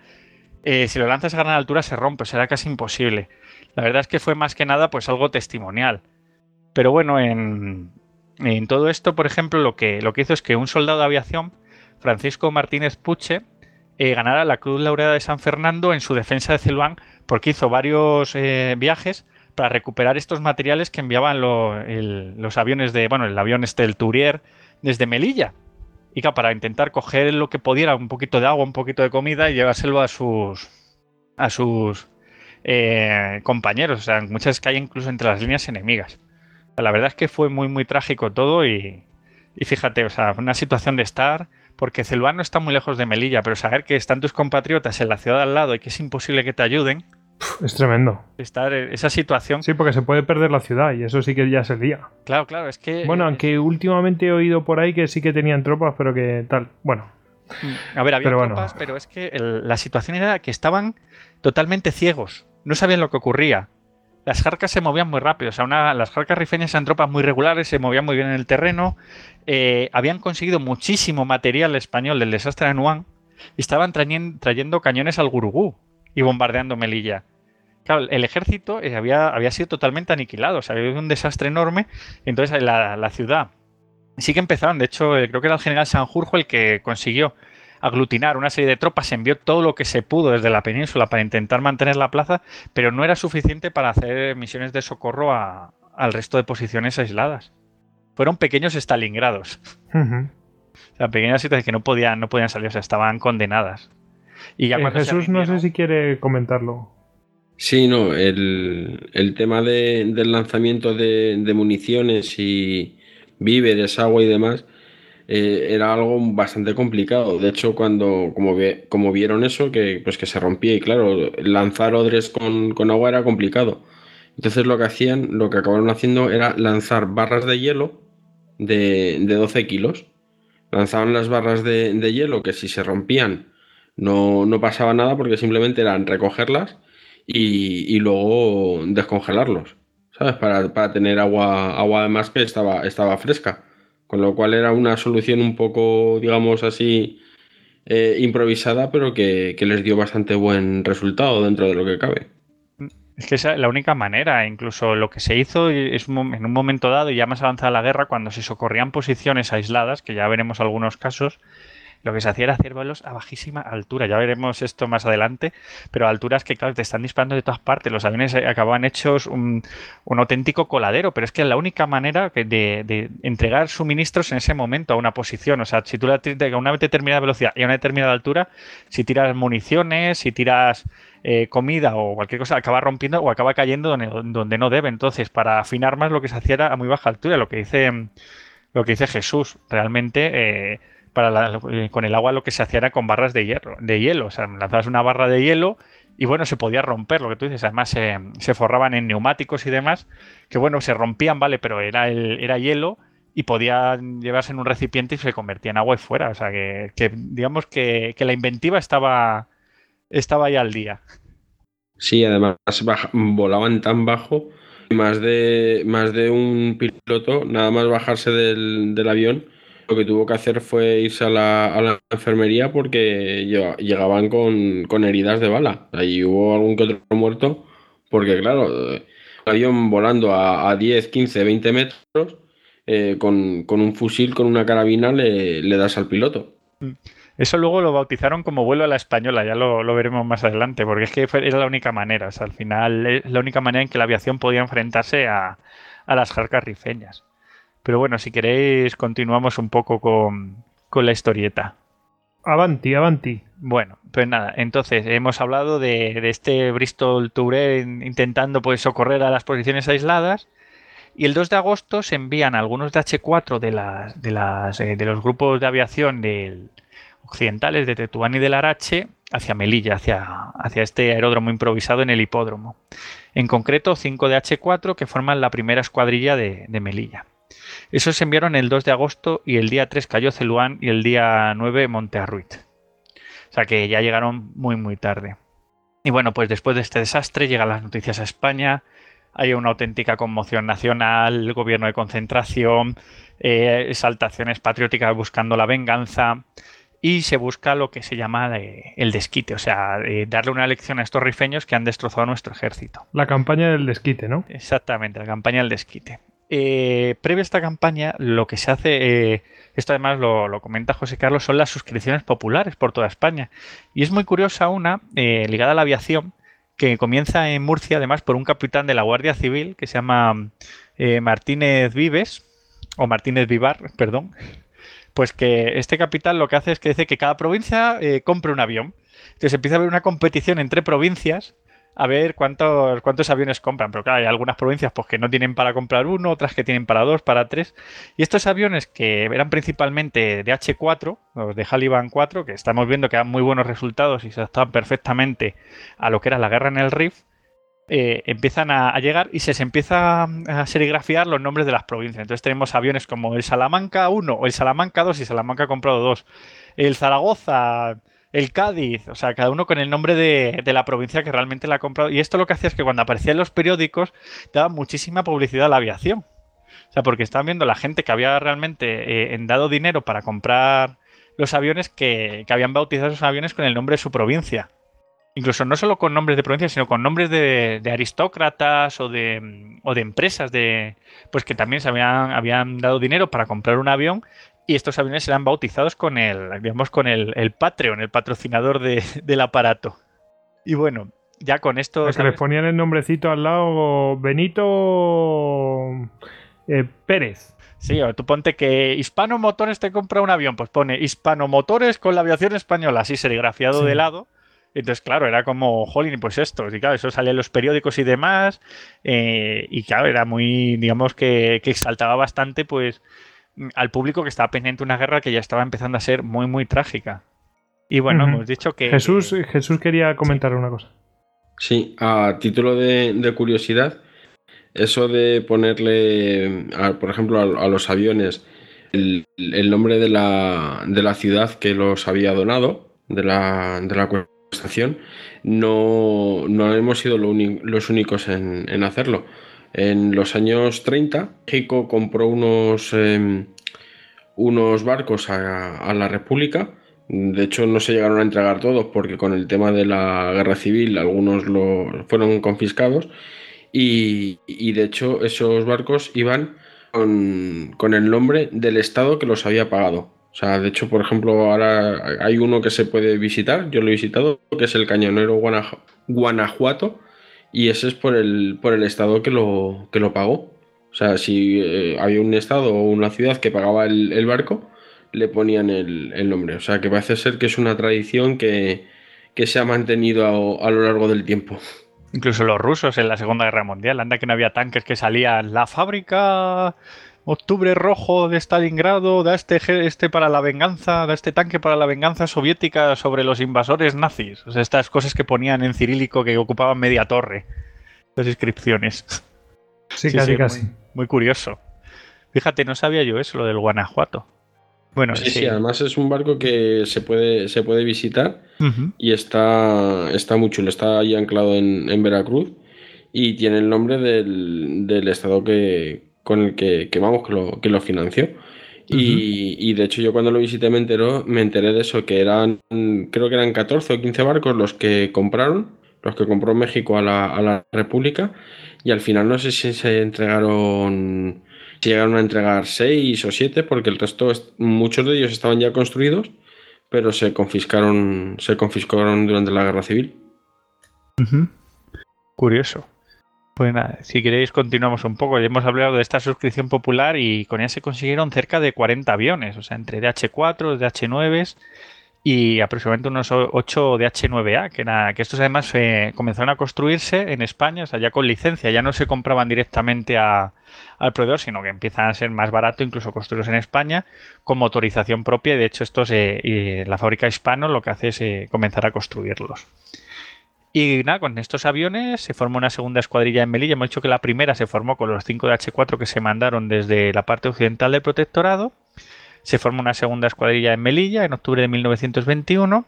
eh, si lo lanzas a gran altura se rompe, será casi imposible. La verdad es que fue más que nada pues algo testimonial. Pero bueno, en, todo esto, por ejemplo, lo que, lo que hizo es que un soldado de aviación, Francisco Martínez Puche, eh, ganara la Cruz Laureada de San Fernando en su defensa de Celuán porque hizo varios eh, viajes para recuperar estos materiales que enviaban los aviones de, bueno, el avión este, el Turier, desde Melilla. Y para intentar coger lo que pudiera, un poquito de agua, un poquito de comida y llevárselo a sus, a sus eh, compañeros. O sea, muchas hay incluso entre las líneas enemigas. La verdad es que fue muy, muy trágico todo y, y fíjate, o sea, una situación de estar porque Celuán no está muy lejos de Melilla, pero saber que están tus compatriotas en la ciudad al lado y que es imposible que te ayuden. Es tremendo. Estar en esa situación. Sí, porque se puede perder la ciudad y eso sí que ya sería. Claro, claro, es que. Bueno, aunque últimamente he oído por ahí que sí que tenían tropas, pero que tal. Bueno. A ver, había tropas, pero es que la situación era que estaban totalmente ciegos. No sabían lo que ocurría las jarcas se movían muy rápido. O sea, las jarcas rifeñas eran tropas muy regulares, se movían muy bien en el terreno. Eh, habían conseguido muchísimo material español del desastre de Anuán y estaban trayendo, cañones al Gurugú y bombardeando Melilla. Claro, el ejército eh, había, había, sido totalmente aniquilado, o sea, había habido un desastre enorme. Entonces la, la ciudad sí que empezaron, de hecho, eh, creo que era el general Sanjurjo el que consiguió aglutinar una serie de tropas, envió todo lo que se pudo desde la península para intentar mantener la plaza, pero no era suficiente para hacer misiones de socorro al resto de posiciones aisladas. Fueron pequeños Stalingrados. O sea, pequeñas situaciones que no podían, no podían salir, o sea, estaban condenadas. Y ya eh, Jesús, no sé si quiere comentarlo. Sí, no, el, tema del lanzamiento de, de municiones y víveres, agua y demás, eh, era algo bastante complicado. De hecho, cuando como, como vieron eso, que, pues que se rompía y claro, lanzar odres con, agua era complicado. Entonces lo que hacían, lo que acabaron haciendo era lanzar barras de hielo de, 12 kilos. Lanzaban las barras de, hielo que si se rompían no, no, pasaba nada porque simplemente eran recogerlas y, luego descongelarlos, ¿sabes? Para, para, tener agua, agua además que estaba, estaba fresca. Con lo cual era una solución un poco, digamos así, eh, improvisada, pero que, les dio bastante buen resultado dentro de lo que cabe. Es que es la única manera, incluso lo que se hizo es en un momento dado, y ya más avanzada la guerra, cuando se socorrían posiciones aisladas, que ya veremos algunos casos, lo que se hacía era hacer vuelos a bajísima altura. Ya veremos esto más adelante, pero a alturas que, claro, te están disparando de todas partes. Los aviones acababan hechos un, auténtico coladero, pero es que la única manera de, entregar suministros en ese momento a una posición, o sea, si tú la a una determinada velocidad y a una determinada altura, si tiras municiones, si tiras eh, comida o cualquier cosa, acaba rompiendo o acaba cayendo donde, no debe. Entonces, para afinar más, lo que se hacía era a muy baja altura, lo que dice, lo que dice Jesús. Realmente. Eh, eh, con el agua lo que se hacía era con barras de hielo. O sea, lanzabas una barra de hielo y bueno, se podía romper, lo que tú dices. Además, se forraban en neumáticos y demás, que bueno, se rompían, vale, pero era, el, era hielo y podía llevarse en un recipiente y se convertía en agua y fuera. O sea, que, digamos que, la inventiva estaba, estaba ahí al día. Sí, además volaban tan bajo, más de, más de un piloto, nada más bajarse del avión, lo que tuvo que hacer fue irse a la, enfermería porque llegaban con, heridas de bala. Ahí hubo algún que otro muerto, porque claro, el avión volando a, 10, 15, 20 metros, eh, con, un fusil, con una carabina, le, das al piloto. Eso luego lo bautizaron como vuelo a la española, ya lo, veremos más adelante, porque es que era la única manera, al final es la única manera en que la aviación podía enfrentarse a, a las jarcas rifeñas. Pero bueno, si queréis, continuamos un poco con, la historieta. Avanti, avanti. Bueno, pues nada, entonces hemos hablado de, este Bristol Touré intentando pues socorrer a las posiciones aisladas. Y el 2 de agosto se envían algunos de H4 de, las, de, las, eh, de los grupos de aviación del, occidentales de Tetuán y del Arache hacia Melilla, hacia, hacia este aeródromo improvisado en el hipódromo. En concreto, 5 de H4 que forman la primera escuadrilla de, de Melilla. Esos se enviaron el 2 de agosto y el día 3 cayó Celuán y el día 9 Montearruit. O sea que ya llegaron muy muy tarde. Y bueno, pues después de este desastre llegan las noticias a España, hay una auténtica conmoción nacional, el gobierno de concentración, eh, exaltaciones patrióticas buscando la venganza. y se busca lo que se llama eh, el desquite, o sea, eh, darle una lección a estos rifeños que han destrozado nuestro ejército. La campaña del desquite, ¿no? Exactamente, la campaña del desquite. Eh, previo a esta campaña, lo que se hace, esto además lo, comenta José Carlos, son las suscripciones populares por toda España. Y es muy curiosa una ligada a la aviación, que comienza en Murcia, además, por un capitán de la Guardia Civil que se llama Martínez Vives, o Martínez Vivar, perdón, pues que este capital lo que hace es que dice que cada provincia eh, compre un avión. Entonces empieza a haber una competición entre provincias a ver cuántos, cuántos aviones compran. Pero claro, hay algunas provincias pues, que no tienen para comprar uno, otras que tienen para dos, para tres. Y estos aviones que eran principalmente de H4, los de Haliban 4, que estamos viendo que dan muy buenos resultados y se adaptaban perfectamente a lo que era la guerra en el Rif, eh, empiezan a, llegar y se, se empieza a serigrafiar los nombres de las provincias. Entonces tenemos aviones como el Salamanca 1 o el Salamanca 2 y Salamanca ha comprado 2. El Zaragoza, el Cádiz, o sea, cada uno con el nombre de, la provincia que realmente la ha comprado. Y esto lo que hacía es que cuando aparecía en los periódicos daba muchísima publicidad a la aviación. O sea, porque estaban viendo la gente que había realmente eh, dado dinero para comprar los aviones que, que habían bautizado esos aviones con el nombre de su provincia incluso no solo con nombres de provincias, sino con nombres de, aristócratas o de, o de, empresas de pues que también se habían, habían, dado dinero para comprar un avión y estos aviones eran bautizados con el, digamos, con el, el Patreon, el patrocinador del aparato. Y bueno, ya con esto... que les ponían el nombrecito al lado Benito eh, Pérez. Sí, o tú ponte que Hispano Motores te compra un avión, pues pone Hispano Motores con la aviación española, así serigrafiado de lado entonces, claro, era como, jolín, pues esto. Y claro, eso salía en los periódicos y demás. Eh, y claro, era muy, digamos que, que exaltaba bastante, pues, al público que estaba pendiente de una guerra que ya estaba empezando a ser muy, muy trágica. Y bueno, hemos dicho que. Jesús, Jesús quería comentar una cosa. Sí, a título de, curiosidad, eso de ponerle, por ejemplo, a, los aviones el, nombre de la, de la, ciudad que los había donado, de la, de la estación, no, no hemos sido los únicos en, hacerlo. En los años 30, México compró unos, em, unos barcos a, la República. De hecho, no se llegaron a entregar todos porque con el tema de la guerra civil algunos lo, fueron confiscados. Y, de hecho, esos barcos iban con, con el nombre del Estado que los había pagado. O sea, de hecho, por ejemplo, ahora hay uno que se puede visitar, yo lo he visitado, que es el Cañonero Guanajuato, y ese es por el, por el estado que lo, que lo pagó. O sea, si eh, había un estado o una ciudad que pagaba el, barco, le ponían el, nombre. O sea, que parece ser que es una tradición que, se ha mantenido a, a, lo largo del tiempo. Incluso los rusos en la Segunda Guerra Mundial, anda que no había tanques que salían la fábrica Octubre Rojo de Stalingrado da este, este para la venganza, da este tanque para la venganza soviética sobre los invasores nazis. O sea, estas cosas que ponían en cirílico que ocupaban media torre. Las inscripciones. Sí, casi, casi. Muy, curioso. Fíjate, no sabía yo eso, lo del Guanajuato. Bueno, sí, sí, además es un barco que se puede, se puede visitar y está, está muy chulo. Está ahí anclado en, Veracruz y tiene el nombre del estado que, con el que, vamos, que lo, que lo financió. y, de hecho yo cuando lo visité me, enteró, me enteré de eso, que eran, creo que eran 14 o 15 barcos los que compraron, los que compró México a la, a la República, y al final no sé si se entregaron, si llegaron a entregar 6 o 7, porque el resto, muchos de ellos estaban ya construidos, pero se confiscaron, se confiscaron durante la Guerra Civil. Curioso. Pues nada, si queréis continuamos un poco. Ya hemos hablado de esta suscripción popular y con ella se consiguieron cerca de 40 aviones, o sea, entre DH4, DH9 y aproximadamente unos 8 DH9A, que, era, que estos además eh, comenzaron a construirse en España, o sea, ya con licencia, ya no se compraban directamente al proveedor, sino que empiezan a ser más barato incluso construirlos en España con motorización propia. Y de hecho, estos, eh, y la fábrica hispano lo que hace es eh, comenzar a construirlos. Y nada, con estos aviones se forma una segunda escuadrilla en Melilla. Hemos dicho que la primera se formó con los 5 de H4 que se mandaron desde la parte occidental del protectorado. Se forma una segunda escuadrilla en Melilla en octubre de 1921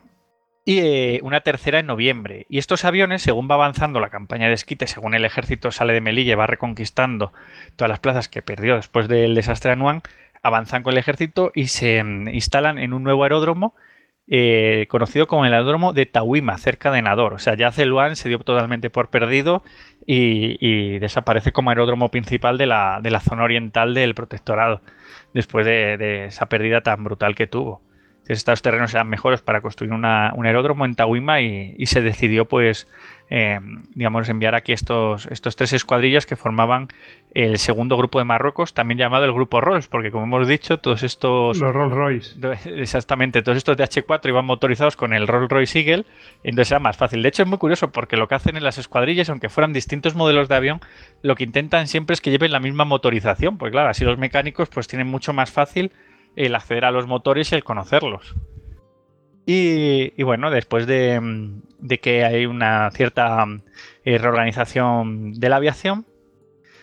y eh, una tercera en noviembre. Y estos aviones, según va avanzando la campaña de esquite, según el ejército sale de Melilla y va reconquistando todas las plazas que perdió después del desastre de Anuán, avanzan con el ejército y se mm, instalan en un nuevo aeródromo eh, conocido como el aeródromo de Tawima, cerca de Nador. O sea, ya Celuán se dio totalmente por perdido y, desaparece como aeródromo principal de la, de la, zona oriental del protectorado, después de, esa pérdida tan brutal que tuvo. estos terrenos eran mejores para construir un aeródromo en Tawima y, y se decidió pues eh, digamos, enviar aquí estos, estos tres escuadrillas que formaban el segundo grupo de Marruecos, también llamado el grupo Rolls, porque como hemos dicho, todos estos... Los Rolls Royce. Exactamente, todos estos de H4 iban motorizados con el Rolls Royce Eagle, entonces era más fácil. De hecho, es muy curioso porque lo que hacen en las escuadrillas, aunque fueran distintos modelos de avión, lo que intentan siempre es que lleven la misma motorización, porque claro, así los mecánicos pues tienen mucho más fácil el acceder a los motores y el conocerlos. Y, bueno, después de, que hay una cierta eh, reorganización de la aviación,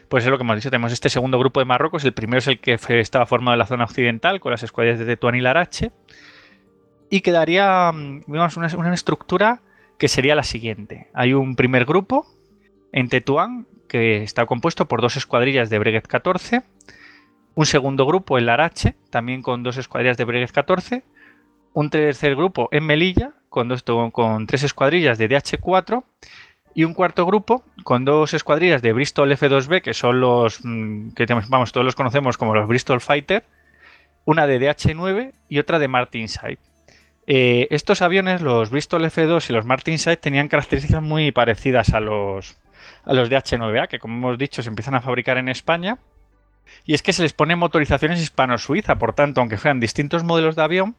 pues es lo que hemos dicho, tenemos este segundo grupo de Marruecos, el primero es el que estaba formado en la zona occidental con las escuadrillas de Tetuán y Larache, y quedaría digamos, una, estructura que sería la siguiente. Hay un primer grupo en Tetuán que está compuesto por dos escuadrillas de Breguet 14, un segundo grupo en Larache, también con dos escuadrillas de Breguet 14, un tercer grupo en Melilla, con, dos, con tres escuadrillas de DH4, y un cuarto grupo con dos escuadrillas de Bristol F2B, que son los mm, que vamos, todos los conocemos como los Bristol Fighter, una de DH9 y otra de Martinsyde. Eh, estos aviones, los Bristol F2 y los Martinsyde, tenían características muy parecidas a los, a los DH9A, que como hemos dicho se empiezan a fabricar en España. Y es que se les pone motorizaciones hispano-suiza, por tanto, aunque fueran distintos modelos de avión,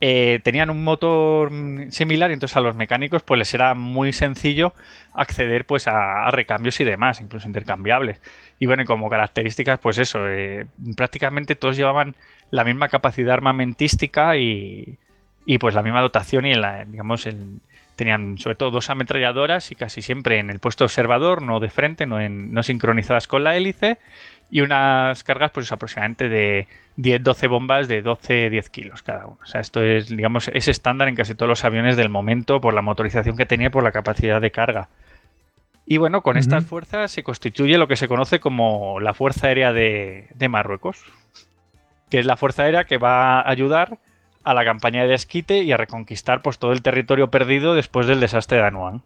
eh, tenían un motor similar y entonces a los mecánicos pues les era muy sencillo acceder pues a, recambios y demás, incluso intercambiables. Y bueno, como características pues eso, eh, prácticamente todos llevaban la misma capacidad armamentística y, pues la misma dotación y en la, digamos tenían sobre todo dos ametralladoras y casi siempre en el puesto observador, no de frente, no, no sincronizadas con la hélice y unas cargas pues aproximadamente de 10-12 bombas de 12-10 kilos cada uno. O sea, esto es, digamos, es estándar en casi todos los aviones del momento por la motorización que tenía y por la capacidad de carga. Y bueno, con estas fuerzas se constituye lo que se conoce como la Fuerza Aérea de, Marruecos, que es la Fuerza Aérea que va a ayudar a la campaña de esquite y a reconquistar pues, todo el territorio perdido después del desastre de Anuán.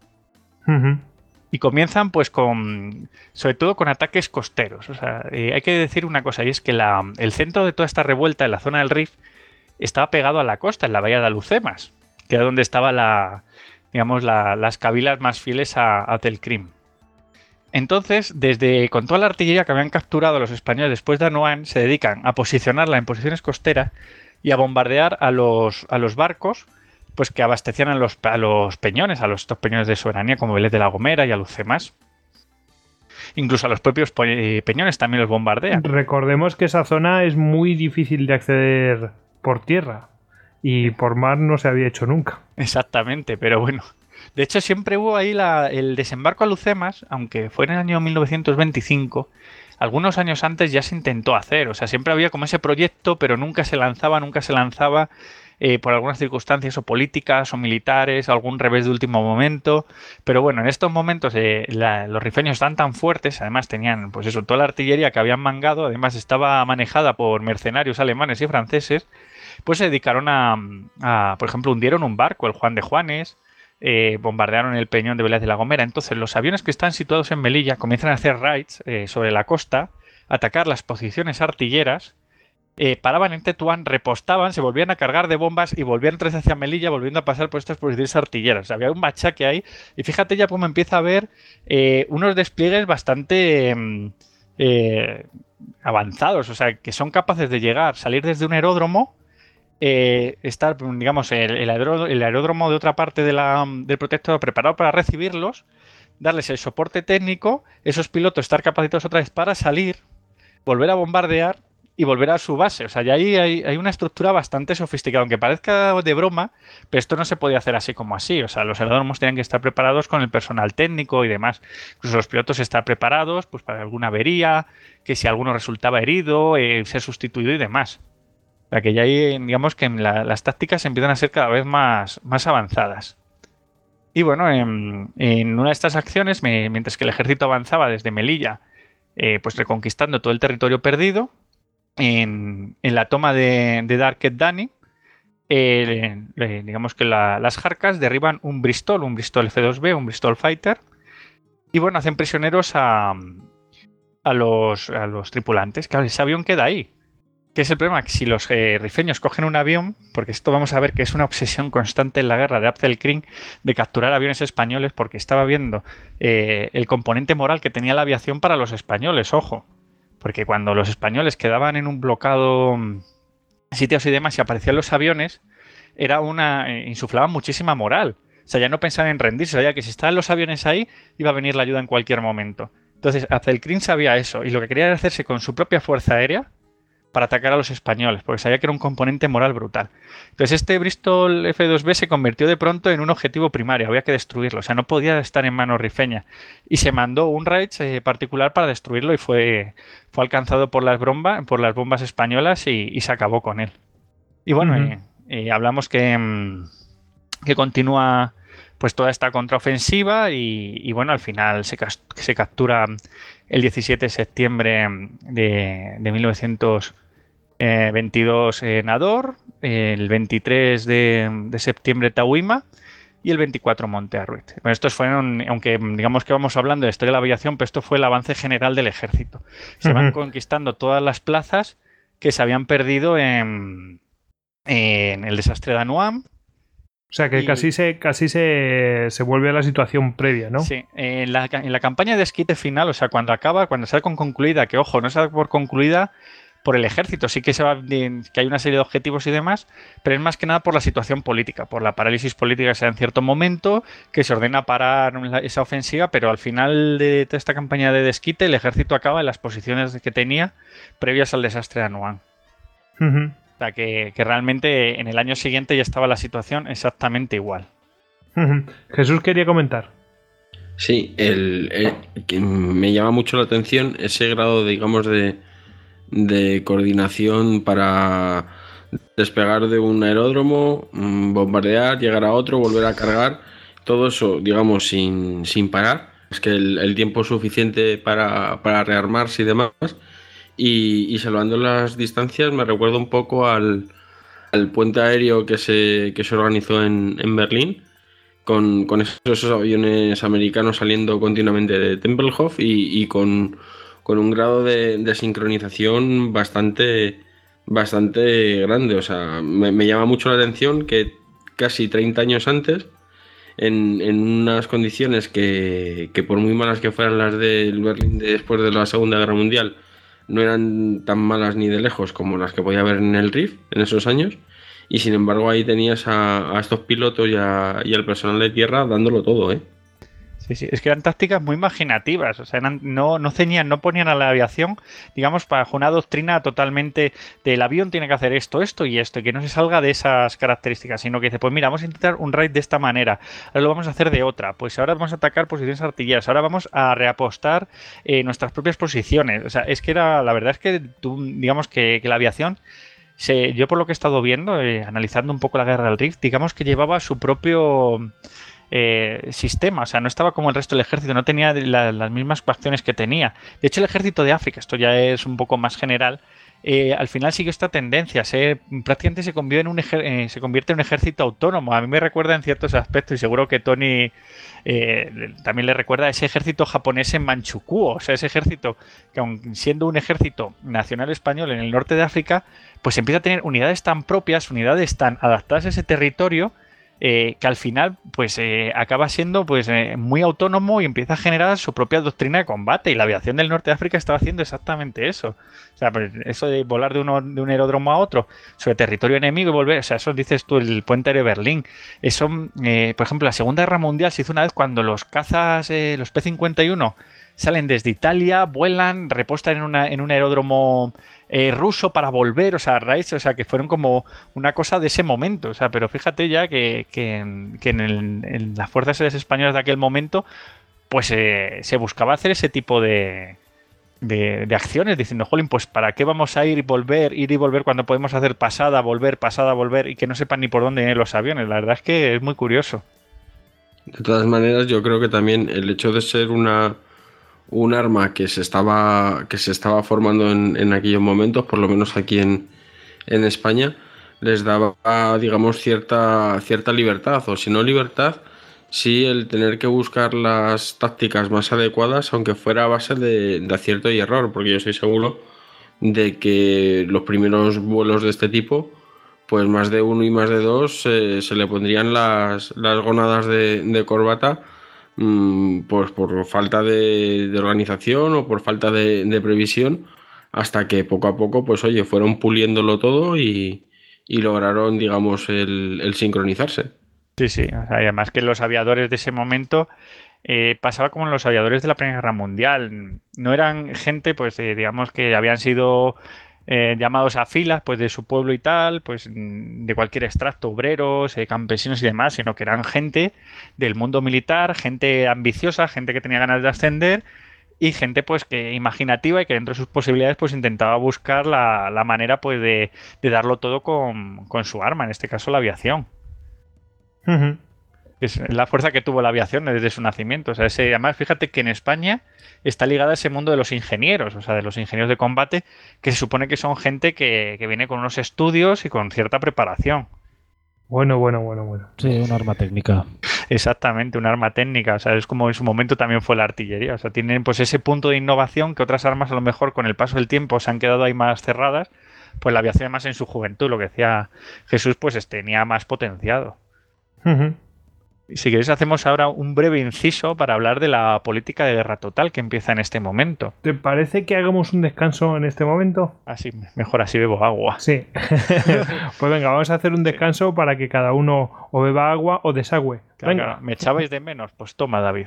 Y comienzan pues con, sobre todo con ataques costeros. O sea, eh, hay que decir una cosa, y es que la, el centro de toda esta revuelta en la zona del Rif estaba pegado a la costa, en la bahía de Alucemas, que era donde estaban la, digamos, las cabilas más fieles a, a Telcrim. Entonces, desde con toda la artillería que habían capturado los españoles después de Anuán, se dedican a posicionarla en posiciones costeras y a bombardear a los, a los barcos pues que abastecían a los, los peñones, a los estos peñones de soberanía como Vélez de la Gomera y a los demás. Incluso a los propios eh, peñones también los bombardean. Recordemos que esa zona es muy difícil de acceder por tierra y por mar no se había hecho nunca. Exactamente, pero bueno. De hecho, siempre hubo ahí el desembarco a Lucemas, aunque fue en el año 1925. Algunos años antes ya se intentó hacer, o sea, siempre había como ese proyecto, pero nunca se lanzaba, nunca se lanzaba eh, por algunas circunstancias o políticas o militares, algún revés de último momento. Pero bueno, en estos momentos eh, los rifeños están tan fuertes, además tenían pues eso, toda la artillería que habían mangado, además estaba manejada por mercenarios alemanes y franceses, pues se dedicaron a, por ejemplo, hundieron un barco, el Juan de Juanes, eh, bombardearon el peñón de Vélez de la Gomera. Entonces, los aviones que están situados en Melilla comienzan a hacer raids sobre la costa, atacar las posiciones artilleras eh, paraban en Tetuán, repostaban, se volvían a cargar de bombas y volvían vez hacia Melilla, volviendo a pasar por estas posiciones artilleras. había un machaque ahí. Y fíjate ya cómo empieza a haber eh, unos despliegues bastante mm, eh, avanzados, o sea, que son capaces de llegar, salir desde un aeródromo, estar, digamos, el, aeródromo, de otra parte del protector preparado para recibirlos, darles el soporte técnico, esos pilotos estar capacitados otra vez para salir, volver a bombardear y volver a su base. O sea, ya ahí hay, una estructura bastante sofisticada, aunque parezca de broma, pero esto no se podía hacer así como así. O sea, los aeródromos tenían que estar preparados con el personal técnico y demás. Incluso los pilotos estar preparados pues para alguna avería, que si alguno resultaba herido, eh, ser sustituido y demás. O sea, que ya ahí, digamos que las tácticas empiezan a ser cada vez más, más avanzadas. Y bueno, en, una de estas acciones, mientras que el ejército avanzaba desde Melilla, eh, pues reconquistando todo el territorio perdido, en, la toma de, de Darket Dani, eh, digamos que las jarcas derriban un Bristol, un Bristol F2B, un Bristol Fighter, y bueno, hacen prisioneros a, a, los, a los tripulantes. Claro, ese avión queda ahí. ¿Qué es el problema? Que si los eh, rifeños cogen un avión, porque esto vamos a ver que es una obsesión constante en la guerra de Abdelkrim de capturar aviones españoles, porque estaba viendo eh, el componente moral que tenía la aviación para los españoles, ojo. Porque cuando los españoles quedaban en un blocado mm, sitios y demás y aparecían los aviones, era una. Eh, insuflaban muchísima moral. O sea, ya no pensaban en rendirse, sabía que si estaban los aviones ahí, iba a venir la ayuda en cualquier momento. Entonces, Abdelkrim sabía eso, y lo que quería era hacerse con su propia fuerza aérea para atacar a los españoles, porque sabía que era un componente moral brutal. Entonces este Bristol F2B se convirtió de pronto en un objetivo primario, había que destruirlo, o sea, no podía estar en manos rifeña. Y se mandó un raid eh, particular para destruirlo y fue, fue alcanzado por las, por las bombas españolas y, se acabó con él. Y bueno, eh, eh, hablamos que, mm, que continúa pues toda esta contraofensiva y, bueno, al final se, se, captura el 17 de septiembre de, de 1900 22 en Ador, el 23 de, septiembre Tauima y el 24 Monte. Bueno, estos fueron, aunque digamos que vamos hablando de historia de la aviación, pero esto fue el avance general del ejército. Se van conquistando todas las plazas que se habían perdido en, el desastre de Anuam. O sea que casi, se, casi se, vuelve a la situación previa, ¿no? Sí, en la, en la campaña de esquite final, o sea, cuando acaba, cuando sale con concluida, que ojo, no se da por concluida por el ejército. Sí que, se va, que hay una serie de objetivos y demás, pero es más que nada por la situación política, por la parálisis política que se da en cierto momento, que se ordena parar esa ofensiva, pero al final de toda esta campaña de desquite, el ejército acaba en las posiciones que tenía previas al desastre de Anuán. O sea, que, realmente en el año siguiente ya estaba la situación exactamente igual. Jesús quería comentar. Sí, el, me llama mucho la atención ese grado, digamos, de, de coordinación para despegar de un aeródromo, mm, bombardear, llegar a otro, volver a cargar, todo eso, digamos, sin, parar. Es que el, tiempo suficiente para, rearmarse y demás. Y, salvando las distancias, me recuerdo un poco al, puente aéreo que se, se organizó en, Berlín, con, esos, aviones americanos saliendo continuamente de Tempelhof y con con un grado de, sincronización bastante, bastante grande. O sea, me, llama mucho la atención que casi 30 años antes, en, unas condiciones que, por muy malas que fueran las del Berlín después de la Segunda Guerra Mundial, no eran tan malas ni de lejos como las que podía haber en el RIF en esos años. Y sin embargo ahí tenías a, estos pilotos y, y al personal de tierra dándolo todo, ¿eh? Es que eran tácticas muy imaginativas, o sea, no, no ponían a la aviación, digamos, bajo una doctrina totalmente del avión tiene que hacer esto, esto y esto, y que no se salga de esas características, sino que dice, pues mira, vamos a intentar un raid de esta manera, ahora lo vamos a hacer de otra, pues ahora vamos a atacar posiciones artilleras, ahora vamos a reapostar eh, nuestras propias posiciones, o sea, es que era, la verdad es que tú, digamos que, la aviación... Yo por lo que he estado viendo, eh, analizando un poco la guerra del Rift, digamos que llevaba su propio eh, sistema, o sea, no estaba como el resto del ejército, no tenía las mismas coacciones que tenía. De hecho, el ejército de África, esto ya es un poco más general, eh, al final sigue esta tendencia, se, prácticamente se convierte, en un eh, se convierte en un ejército autónomo. A mí me recuerda en ciertos aspectos, y seguro que Tony también le recuerda a ese ejército japonés en Manchukuo, o sea, ese ejército que aun siendo un ejército nacional español en el norte de África, pues empieza a tener unidades tan propias, unidades tan adaptadas a ese territorio, eh, que al final pues eh, acaba siendo pues eh, muy autónomo y empieza a generar su propia doctrina de combate. Y la aviación del norte de África estaba haciendo exactamente eso. O sea pues, eso de volar de, uno, de un aeródromo a otro sobre territorio enemigo y volver o sea eso dices tú el puente de Berlín. Eso por ejemplo la segunda guerra mundial se hizo una vez cuando los cazas los P-51 salen desde Italia vuelan repostan en, una, en un aeródromo eh, ruso para volver, o sea, o sea, que fueron como una cosa de ese momento, o sea, pero fíjate ya que, en, las fuerzas españolas de aquel momento, pues eh, se buscaba hacer ese tipo de, de, acciones, diciendo, jolín, pues ¿para qué vamos a ir y volver, ir y volver cuando podemos hacer pasada, volver, pasada, volver y que no sepan ni por dónde ir los aviones? La verdad es que es muy curioso. De todas maneras, yo creo que también el hecho de ser una un arma que se estaba, que se estaba formando en, aquellos momentos, por lo menos aquí en, España, les daba, digamos, cierta, cierta libertad, o si no libertad, sí el tener que buscar las tácticas más adecuadas, aunque fuera a base de, acierto y error, porque yo estoy seguro de que los primeros vuelos de este tipo, pues más de uno y más de dos eh, se le pondrían las, las gónadas de, corbata pues por falta de, organización o por falta de, previsión, hasta que poco a poco, pues oye, fueron puliéndolo todo y, lograron, digamos, el sincronizarse. Sí, sí. además que los aviadores de ese momento eh, pasaba como los aviadores de la Primera Guerra Mundial. No eran gente, pues, eh, digamos, que habían sido eh, llamados a filas, pues, de su pueblo y tal, pues, mm, de cualquier extracto, obreros, campesinos y demás, sino que eran gente del mundo militar, gente ambiciosa, gente que tenía ganas de ascender y gente, pues, que imaginativa y que dentro de sus posibilidades, pues, intentaba buscar la, manera, pues, de, darlo todo con, con su arma, en este caso la aviación. Es la fuerza que tuvo la aviación desde su nacimiento. O sea, ese, además, fíjate que en España está ligada a ese mundo de los ingenieros, o sea, de los ingenieros de combate, que se supone que son gente que, viene con unos estudios y con cierta preparación. Bueno, bueno, bueno, bueno. Sí, un arma técnica. Exactamente, un arma técnica. O sea, es como en su momento también fue la artillería. O sea, tienen pues ese punto de innovación que otras armas a lo mejor con el paso del tiempo se han quedado ahí más cerradas. Pues la aviación más en su juventud, lo que decía Jesús, pues tenía más potenciado. Si queréis hacemos ahora un breve inciso para hablar de la política de guerra total que empieza en este momento. ¿Te parece que hagamos un descanso en este momento? Así, mejor así bebo agua. Sí. (laughs) pues venga, vamos a hacer un descanso para que cada uno o beba agua o desagüe. venga. ¿Me echabais de menos? Pues toma, David.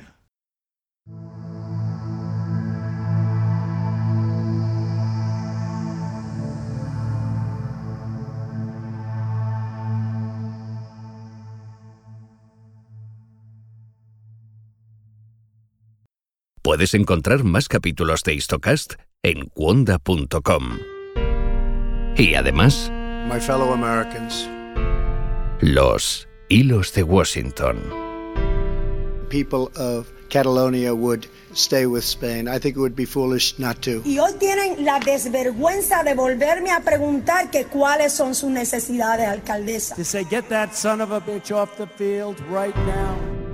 Puedes encontrar más capítulos de Histocast en cuonda.com. Y además, My fellow Americans, los hilos de Washington. People of Catalonia would stay with Spain. I think it would be foolish not to. Y hoy tienen la desvergüenza de volverme a preguntar que cuáles son sus necesidades, alcaldesa. To say, get that son of a bitch off the field right now.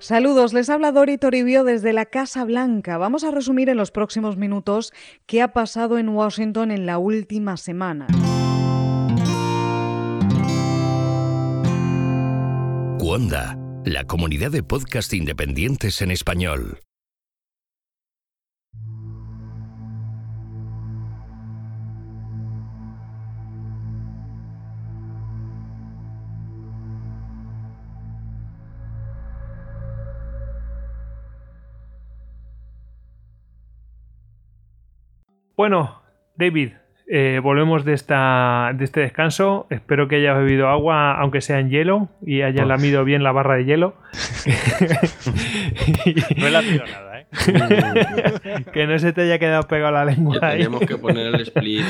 Saludos, les habla Dori Toribio desde la Casa Blanca. Vamos a resumir en los próximos minutos qué ha pasado en Washington en la última semana. Cuonda, la comunidad de podcast independientes en español. Bueno, David, eh, volvemos de, esta, de este descanso. Espero que hayas bebido agua, aunque sea en hielo, y hayas lamido bien la barra de hielo. (laughs) (laughs) no he lamido nada, ¿eh? (laughs) que no se te haya quedado pegado la lengua. tenemos que poner el split.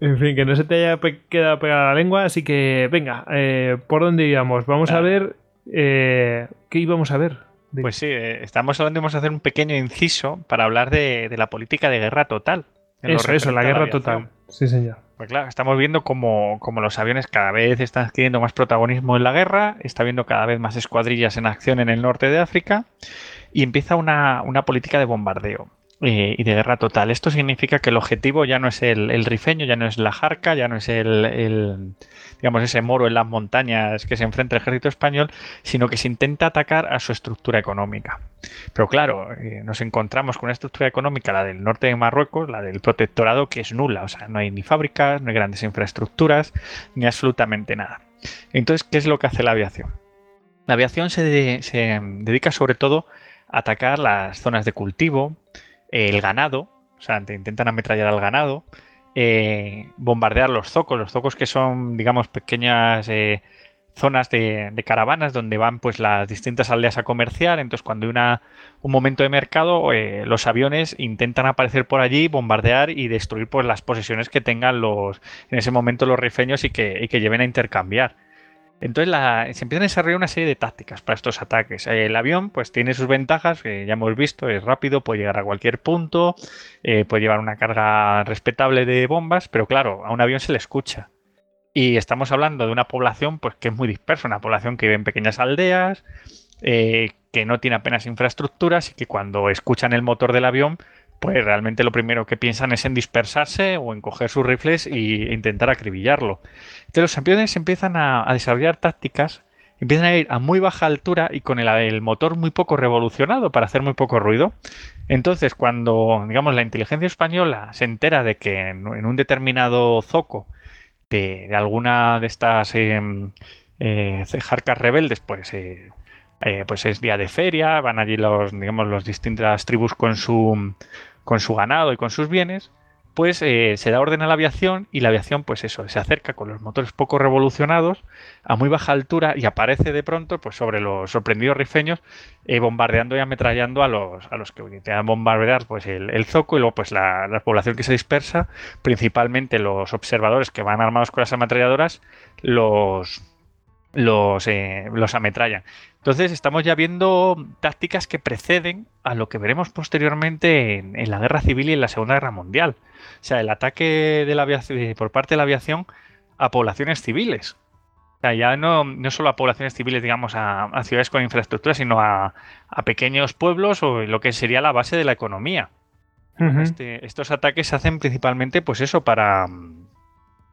en fin, que no se te haya quedado pegada la lengua. Así que, venga, eh, ¿por dónde íbamos? Vamos a ver. Eh, ¿Qué íbamos a ver? Pues sí, eh, estamos hablando, vamos a hacer un pequeño inciso para hablar de, la política de guerra total. Eso, eso, la guerra total. Sí, señor. Pues claro, estamos viendo como, los aviones cada vez están adquiriendo más protagonismo en la guerra, está viendo cada vez más escuadrillas en acción en el norte de África y empieza una, política de bombardeo. Eh, y de guerra total. Esto significa que el objetivo ya no es el, rifeño, ya no es la jarca, ya no es el, digamos, ese moro en las montañas que se enfrenta el ejército español, sino que se intenta atacar a su estructura económica. Pero claro, eh, nos encontramos con una estructura económica, la del norte de Marruecos, la del protectorado, que es nula. O sea, no hay ni fábricas, no hay grandes infraestructuras, ni absolutamente nada. Entonces, ¿qué es lo que hace la aviación? La aviación se dedica sobre todo a atacar las zonas de cultivo, el ganado, o sea, intentan ametrallar al ganado, eh, bombardear los zocos, los zocos que son, digamos, pequeñas eh, zonas de, caravanas donde van pues las distintas aldeas a comerciar. Entonces, cuando hay una, un momento de mercado, eh, los aviones intentan aparecer por allí, bombardear y destruir pues las posesiones que tengan los en ese momento los rifeños y que, y que lleven a intercambiar. Entonces se empiezan a desarrollar una serie de tácticas para estos ataques. El avión pues tiene sus ventajas, que ya hemos visto, es rápido, puede llegar a cualquier punto, eh, puede llevar una carga respetable de bombas, pero claro, a un avión se le escucha. Y estamos hablando de una población pues, que es muy dispersa, una población que vive en pequeñas aldeas, eh, que no tiene apenas infraestructuras y que cuando escuchan el motor del avión pues realmente lo primero que piensan es en dispersarse o en coger sus rifles e intentar acribillarlo. Entonces los campeones empiezan a, desarrollar tácticas, empiezan a ir a muy baja altura y con el, motor muy poco revolucionado para hacer muy poco ruido. Entonces cuando, digamos, la inteligencia española se entera de que en, un determinado zoco de, alguna de estas em, eh, jarcas rebeldes, pues... Eh, eh, pues es día de feria, van allí los, digamos, las distintas tribus con su, con su ganado y con sus bienes, pues eh, se da orden a la aviación y la aviación, pues eso, se acerca con los motores poco revolucionados a muy baja altura y aparece de pronto, pues sobre los sorprendidos rifeños, eh, bombardeando y ametrallando a los, a los que intentan bombardear pues el, el, zoco y luego pues la, población que se dispersa, principalmente los observadores que van armados con las ametralladoras, los, los, eh, los ametrallan. Entonces estamos ya viendo tácticas que preceden a lo que veremos posteriormente en, la guerra civil y en la Segunda Guerra Mundial. O sea, el ataque de la aviación, por parte de la aviación a poblaciones civiles. O sea, ya no, no solo a poblaciones civiles, digamos, a, ciudades con infraestructura, sino a, pequeños pueblos o lo que sería la base de la economía. Este, estos ataques se hacen principalmente, pues eso, para,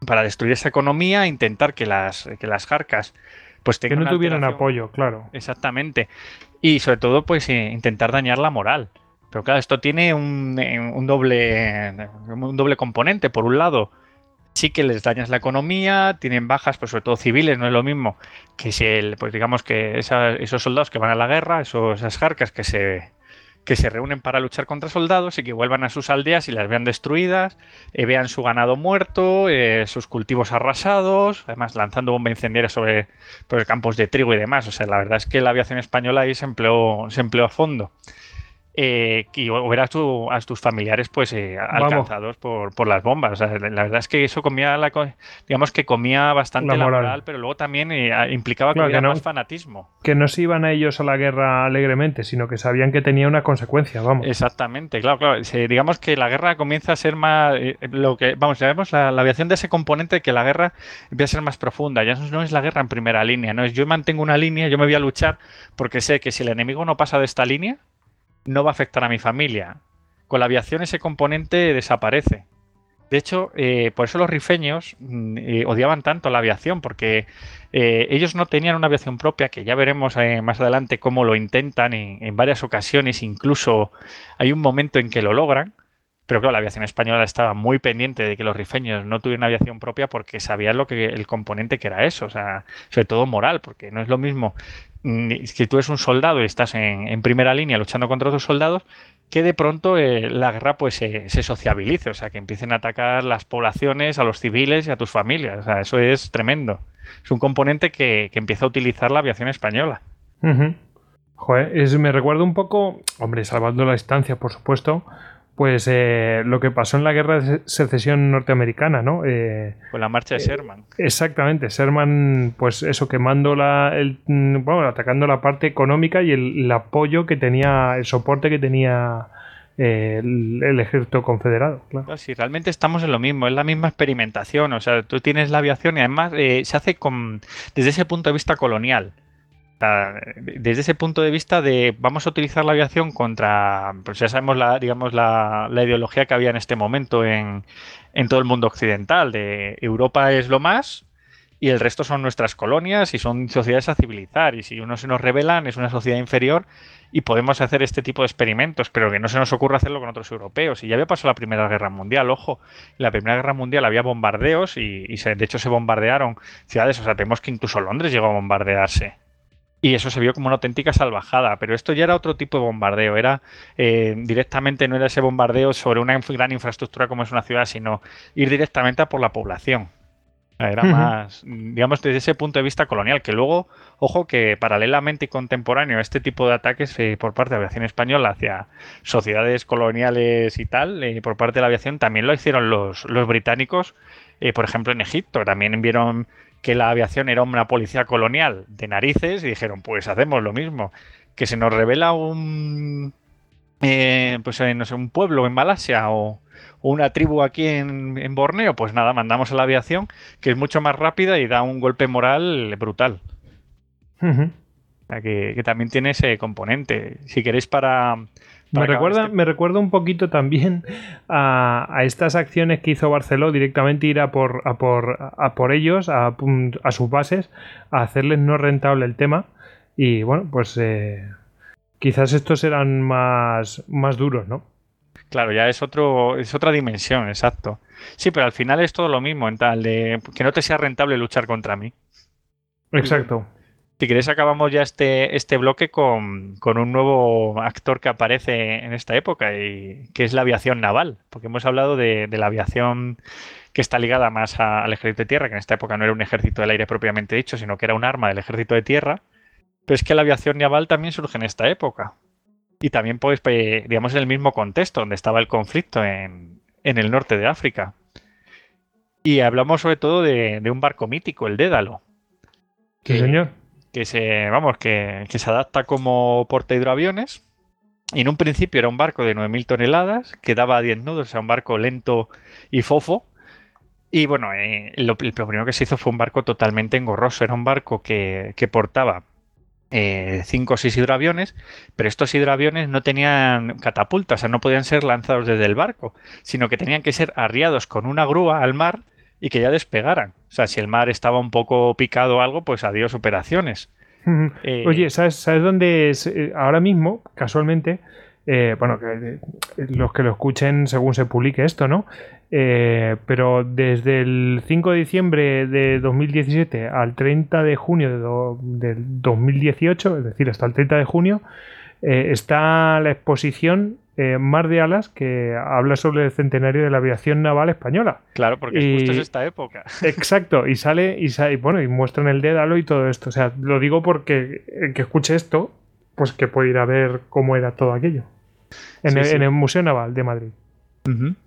para destruir esa economía, intentar que las, que las jarcas pues que no tuvieran apoyo, claro. Exactamente. Y sobre todo, pues eh, intentar dañar la moral. Pero claro, esto tiene un, eh, un, doble, un doble componente. Por un lado, sí que les dañas la economía, tienen bajas, pues sobre todo civiles, no es lo mismo que si el, pues digamos que esos soldados que van a la guerra, esos, esas jarcas que se, que se reúnen para luchar contra soldados y que vuelvan a sus aldeas y las vean destruidas, eh, vean su ganado muerto, eh, sus cultivos arrasados, además lanzando bomba incendiaria sobre, sobre, campos de trigo y demás. O sea, la verdad es que la aviación española ahí se empleó, se empleó a fondo eh, y ver a, tus familiares pues eh, alcanzados por, por, las bombas. la verdad es que eso comía, la, digamos que comía bastante la moral, pero luego también eh, implicaba que había más fanatismo. Que no se iban a ellos a la guerra alegremente, sino que sabían que tenía una consecuencia, vamos. Exactamente, claro, claro. digamos que la guerra comienza a ser más, eh, lo que, vamos, sabemos la, la, aviación de ese componente de que la guerra empieza a ser más profunda. Ya no es la guerra en primera línea, no es yo mantengo una línea, yo me voy a luchar porque sé que si el enemigo no pasa de esta línea, no va a afectar a mi familia. Con la aviación ese componente desaparece. De hecho, eh, por eso los rifeños mm, eh, odiaban tanto la aviación, porque eh, ellos no tenían una aviación propia, que ya veremos más adelante cómo lo intentan en, varias ocasiones, incluso hay un momento en que lo logran, pero claro, la aviación española estaba muy pendiente de que los rifeños no tuvieran aviación propia porque sabían lo que el componente que era eso, o sea, sobre todo moral, porque no es lo mismo si tú eres un soldado y estás en, primera línea luchando contra otros soldados, que de pronto eh, la guerra pues se, sociabilice, o sea, que empiecen a atacar las poblaciones, a los civiles y a tus familias. O sea, eso es tremendo. Es un componente que, empieza a utilizar la aviación española. Joder, es, me recuerda un poco, hombre, salvando la distancia, por supuesto, pues eh, lo que pasó en la guerra de secesión norteamericana, ¿no? Eh, Con la marcha de eh, Sherman. exactamente, Sherman, pues eso, quemando la, el, bueno, atacando la parte económica y el, apoyo que tenía, el soporte que tenía el, ejército confederado. Claro. Sí, realmente estamos en lo mismo, es la misma experimentación, o sea, tú tienes la aviación y además se hace con, desde ese punto de vista colonial desde ese punto de vista de vamos a utilizar la aviación contra, pues ya sabemos la, digamos, la, ideología que había en este momento en, todo el mundo occidental, de Europa es lo más y el resto son nuestras colonias y son sociedades a civilizar y si uno se nos revelan es una sociedad inferior y podemos hacer este tipo de experimentos, pero que no se nos ocurra hacerlo con otros europeos. Y ya había pasado la Primera Guerra Mundial, ojo, en la Primera Guerra Mundial había bombardeos y, de hecho se bombardearon ciudades, o sea, tenemos que incluso Londres llegó a bombardearse. Y eso se vio como una auténtica salvajada. Pero esto ya era otro tipo de bombardeo. Era eh, directamente, no era ese bombardeo sobre una gran infraestructura como es una ciudad, sino ir directamente a por la población. Era más, digamos, desde ese punto de vista colonial, que luego, ojo, que paralelamente y contemporáneo a este tipo de ataques eh, por parte de la aviación española hacia sociedades coloniales y tal, eh, por parte de la aviación, también lo hicieron los, los británicos, por ejemplo, en Egipto. También vieron que la aviación era una policía colonial de narices y dijeron, pues hacemos lo mismo. Que se nos revela un, eh, pues eh, no sé, un pueblo en Malasia o, una tribu aquí en, Borneo, pues nada, mandamos a la aviación, que es mucho más rápida y da un golpe moral brutal. que, también tiene ese componente. Si queréis para... me, recuerda, me recuerda un poquito también a, estas acciones que hizo Barceló, directamente ir a por, a por, a por ellos, a, sus bases, a hacerles no rentable el tema. Y bueno, pues eh, quizás estos eran más, más duros, ¿no? Claro, ya es otro, es otra dimensión, exacto. Sí, pero al final es todo lo mismo, en tal de que no te sea rentable luchar contra mí. Exacto. Si queréis, acabamos ya este, este bloque con, un nuevo actor que aparece en esta época, y que es la aviación naval, porque hemos hablado de, la aviación que está ligada más al ejército de tierra, que en esta época no era un ejército del aire propiamente dicho, sino que era un arma del ejército de tierra. Pero es que la aviación naval también surge en esta época. Y también, pues, digamos, en el mismo contexto donde estaba el conflicto en, el norte de África. Y hablamos sobre todo de, un barco mítico, el Dédalo. Que, señor. Que se, vamos, que, se adapta como porta hidroaviones. Y en un principio era un barco de 9.000 toneladas, que daba 10 nudos, o sea, un barco lento y fofo. Y bueno, eh, lo, primero que se hizo fue un barco totalmente engorroso. Era un barco que, que portaba eh, cinco o seis hidroaviones, pero estos hidroaviones no tenían catapultas, o sea, no podían ser lanzados desde el barco, sino que tenían que ser arriados con una grúa al mar y que ya despegaran. O sea, si el mar estaba un poco picado o algo, pues adiós operaciones. (laughs) Eh, Oye, ¿sabes, ¿sabes dónde es? Eh, ahora mismo, casualmente, bueno, que, los que lo escuchen según se publique esto, ¿no? Eh, pero desde el 5 de diciembre de 2017 al 30 de junio de del 2018, es decir, hasta el 30 de junio, eh, está la exposición eh, Mar de Alas que habla sobre el centenario de la aviación naval española. Claro, porque es justo esta época. Exacto, y sale y, sale, y bueno, y muestran el dédalo y todo esto. O sea, lo digo porque el que escuche esto, pues que puede ir a ver cómo era todo aquello. En, el, en el Museo Naval de Madrid.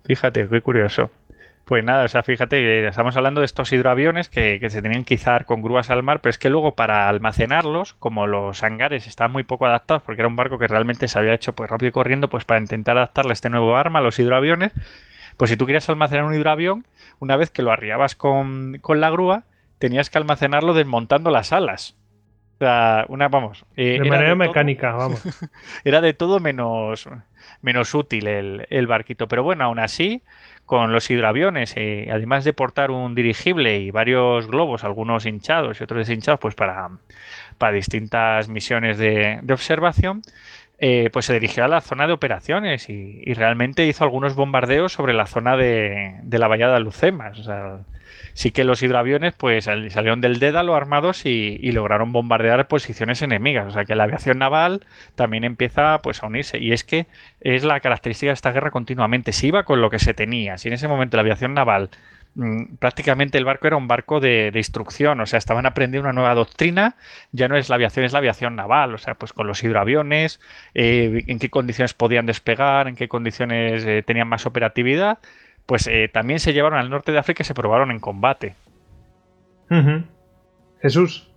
Fíjate, qué curioso. Pues nada, o sea, fíjate, estamos hablando de estos hidroaviones que, se tenían que izar con grúas al mar, pero es que luego para almacenarlos, como los hangares estaban muy poco adaptados, porque era un barco que realmente se había hecho pues rápido y corriendo, pues para intentar adaptarle este nuevo arma a los hidroaviones, pues si tú querías almacenar un hidroavión, una vez que lo arriabas con, la grúa, tenías que almacenarlo desmontando las alas. O sea, una, vamos. Eh, de manera mecánica, (laughs) vamos. era de todo menos, menos útil el, el, barquito. Pero bueno, aún así, con los hidroaviones, eh, además de portar un dirigible y varios globos, algunos hinchados y otros deshinchados, pues para, para distintas misiones de, de observación, eh, pues se dirigió a la zona de operaciones y, y, realmente hizo algunos bombardeos sobre la zona de, de la vallada Lucemas. Sí que los hidroaviones pues salieron del Dédalo armados y, lograron bombardear posiciones enemigas. O sea que la aviación naval también empieza pues a unirse. Y es que es la característica de esta guerra continuamente. Se iba con lo que se tenía. Si en ese momento la aviación naval mm, prácticamente el barco era un barco de, instrucción, o sea, estaban aprendiendo una nueva doctrina, ya no es la aviación, es la aviación naval, o sea, pues con los hidroaviones, eh, en qué condiciones podían despegar, en qué condiciones eh, tenían más operatividad, pues eh, también se llevaron al norte de África y se probaron en combate. Jesús.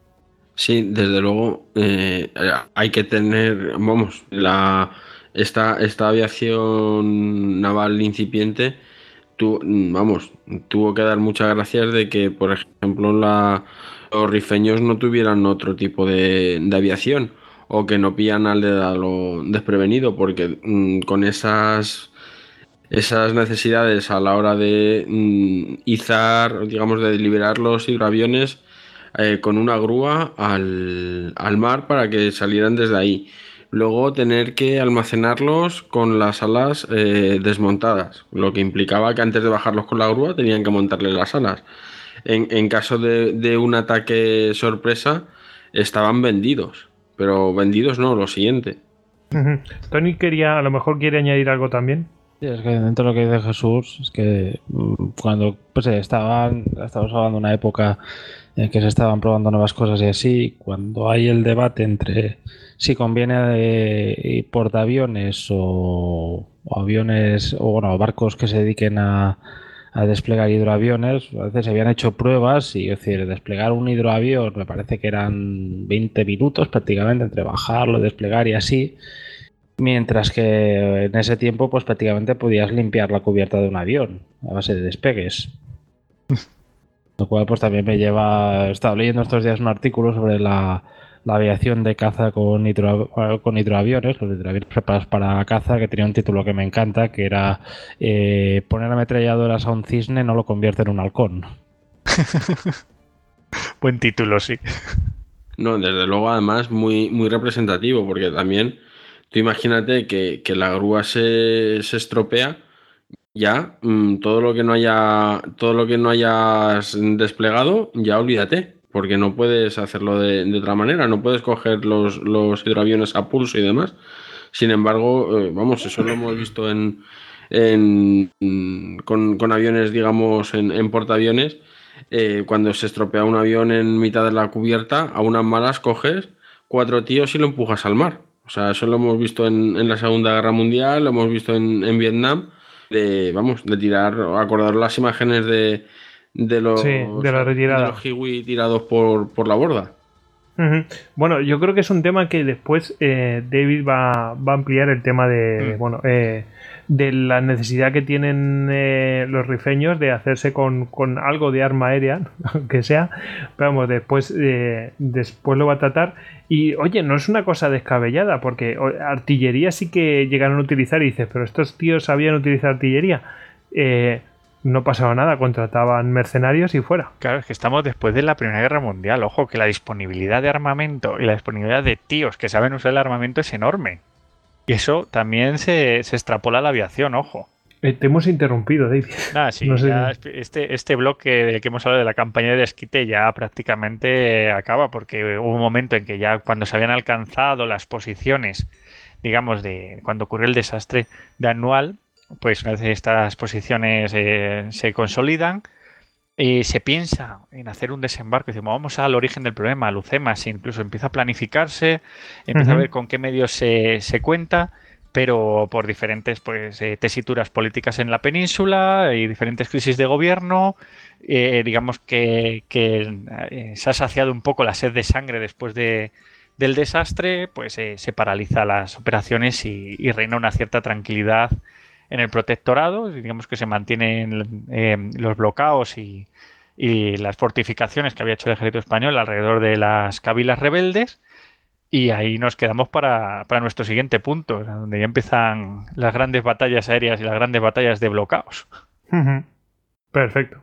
Sí, desde luego eh, hay que tener, vamos, la, esta, esta aviación naval incipiente, tu, vamos, tuvo que dar muchas gracias de que, por ejemplo, la, los rifeños no tuvieran otro tipo de, aviación o que no pillan al lo desprevenido, porque mm, con esas esas necesidades a la hora de mm, izar, digamos, de liberar los hidroaviones eh, con una grúa al, mar para que salieran desde ahí. Luego tener que almacenarlos con las alas eh, desmontadas, lo que implicaba que antes de bajarlos con la grúa tenían que montarle las alas. En, caso de, un ataque sorpresa, estaban vendidos, pero vendidos no, lo siguiente. Tony quería, a lo mejor quiere añadir algo también es que dentro de lo que dice Jesús, es que mm, cuando pues, estaban, estamos hablando de una época en que se estaban probando nuevas cosas y así, cuando hay el debate entre si conviene de portaaviones o, o aviones o bueno, barcos que se dediquen a, a desplegar hidroaviones. A veces se habían hecho pruebas y, es decir, desplegar un hidroavión me parece que eran 20 minutos prácticamente entre bajarlo, desplegar y así. Mientras que en ese tiempo, pues prácticamente podías limpiar la cubierta de un avión a base de despegues. (laughs) Lo cual, pues también me lleva. He estado leyendo estos días un artículo sobre la, la aviación de caza con, hidro, con hidroaviones, los hidroaviones preparados para caza, que tenía un título que me encanta, que era eh, poner ametralladoras a un cisne no lo convierte en un halcón. (laughs) Buen título, sí. No, desde luego, además, muy, muy representativo, porque también tú imagínate que, que la grúa se, se estropea ya mm, todo lo que no haya todo lo que no hayas desplegado ya olvídate porque no puedes hacerlo de, otra manera. No puedes coger los, los, hidroaviones a pulso y demás. Sin embargo eh, vamos eso lo hemos visto en, en con, con, aviones digamos en, en portaaviones. Eh, cuando se estropea un avión en mitad de la cubierta a unas malas coges cuatro tíos y lo empujas al mar sea eso lo hemos visto en, en la segunda guerra mundial lo hemos visto en, en Vietnam de, vamos, de tirar, acordar las imágenes de, de los, de la retirada. De los Hiwi tirados por, por la borda. Bueno, yo creo que es un tema que después eh, David va, va, a ampliar el tema de, mm. bueno, eh, de la necesidad que tienen eh, los rifeños de hacerse con, con, algo de arma aérea, (laughs) aunque sea, pero vamos, después, eh, después lo va a tratar. Y oye, no es una cosa descabellada, porque artillería sí que llegaron a utilizar y dices, pero estos tíos sabían utilizar artillería. Eh, no pasaba nada, contrataban mercenarios y fuera. Claro, es que estamos después de la Primera Guerra Mundial. Ojo, que la disponibilidad de armamento y la disponibilidad de tíos que saben usar el armamento es enorme. Y eso también se, extrapola a la aviación, ojo. Eh, te hemos interrumpido, David. (laughs) Ah, sí, este, este bloque del que hemos hablado de la campaña de desquite ya prácticamente acaba, porque hubo un momento en que ya cuando se habían alcanzado las posiciones, digamos, de cuando ocurrió el desastre de anual, pues una vez estas posiciones eh, se consolidan, y se piensa en hacer un desembarco, y decimos, vamos al origen del problema, al UCEMAS, incluso empieza a planificarse, empieza a ver con qué medios se, cuenta, pero por diferentes pues, eh, tesituras políticas en la península y diferentes crisis de gobierno, eh, digamos que, se ha saciado un poco la sed de sangre después de, del desastre, pues se paraliza las operaciones y, y reina una cierta tranquilidad en el protectorado, digamos que se mantienen eh, los bloqueos y, las fortificaciones que había hecho el ejército español alrededor de las cabilas rebeldes. Y ahí nos quedamos para, nuestro siguiente punto, donde ya empiezan las grandes batallas aéreas y las grandes batallas de bloqueos. Perfecto.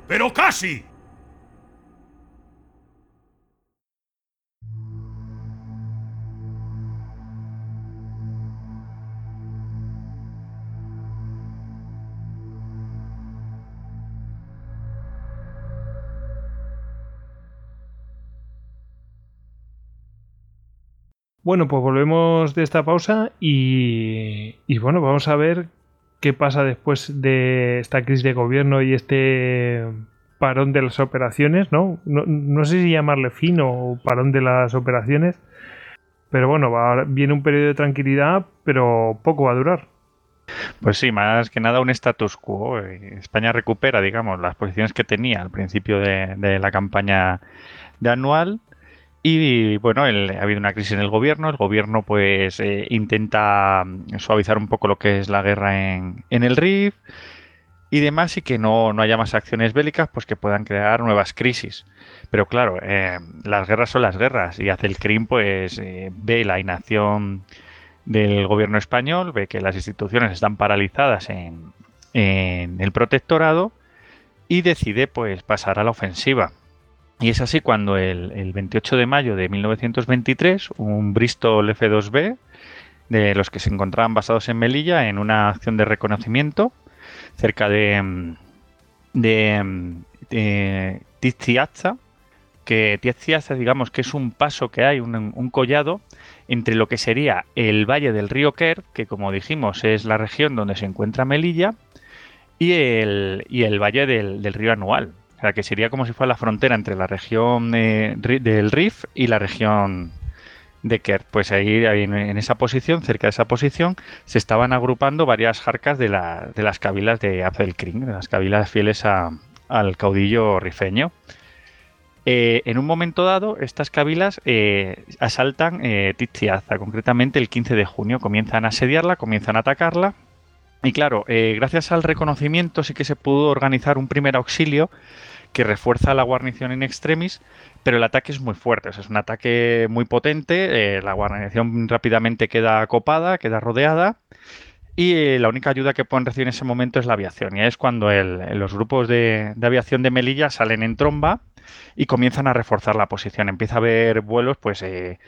pero casi. Bueno, pues volvemos de esta pausa y, y, bueno, vamos a ver qué pasa después de esta crisis de gobierno y este parón de las operaciones, ¿no? No, sé si llamarle fin o parón de las operaciones, pero bueno, va, viene un periodo de tranquilidad, pero poco va a durar. Pues sí, más que nada un status quo. España recupera, digamos, las posiciones que tenía al principio de, de la campaña de anual y bueno, ha habido una crisis en el gobierno. El gobierno pues eh, intenta mm, suavizar un poco lo que es la guerra en, el RIF y demás y que no, haya más acciones bélicas pues que puedan crear nuevas crisis. Pero claro, eh, las guerras son las guerras y hace el CRIM pues eh, ve la inacción del gobierno español, ve que las instituciones están paralizadas en, en el protectorado y decide pues pasar a la ofensiva. Y es así cuando el, el 28 de mayo de 1923 un Bristol F-2B de los que se encontraban basados en Melilla en una acción de reconocimiento cerca de, de, de Tiziazza, que Tiziazza digamos que es un paso que hay, un, un, collado entre lo que sería el valle del río Ker, que como dijimos es la región donde se encuentra Melilla, y el, y el valle del, del río Anual, o sea, que sería como si fuera la frontera entre la región del Rif y la región de Kert. Pues ahí, en, esa posición, cerca de esa posición, se estaban agrupando varias jarcas de las cabilas de Abdelkrim, de las cabilas fieles a, al caudillo rifeño. Eh, en un momento dado, estas cabilas eh, asaltan eh, Tiziaza, concretamente el 15 de junio. Comienzan a asediarla, comienzan a atacarla. Y claro, eh, gracias al reconocimiento sí que se pudo organizar un primer auxilio que refuerza la guarnición en extremis, pero el ataque es muy fuerte, es un ataque muy potente, eh, la guarnición rápidamente queda acopada, queda rodeada, y eh, la única ayuda que pueden recibir en ese momento es la aviación, y es cuando los grupos de, de, aviación de Melilla salen en tromba y comienzan a reforzar la posición, empieza a haber vuelos, pues... Eh,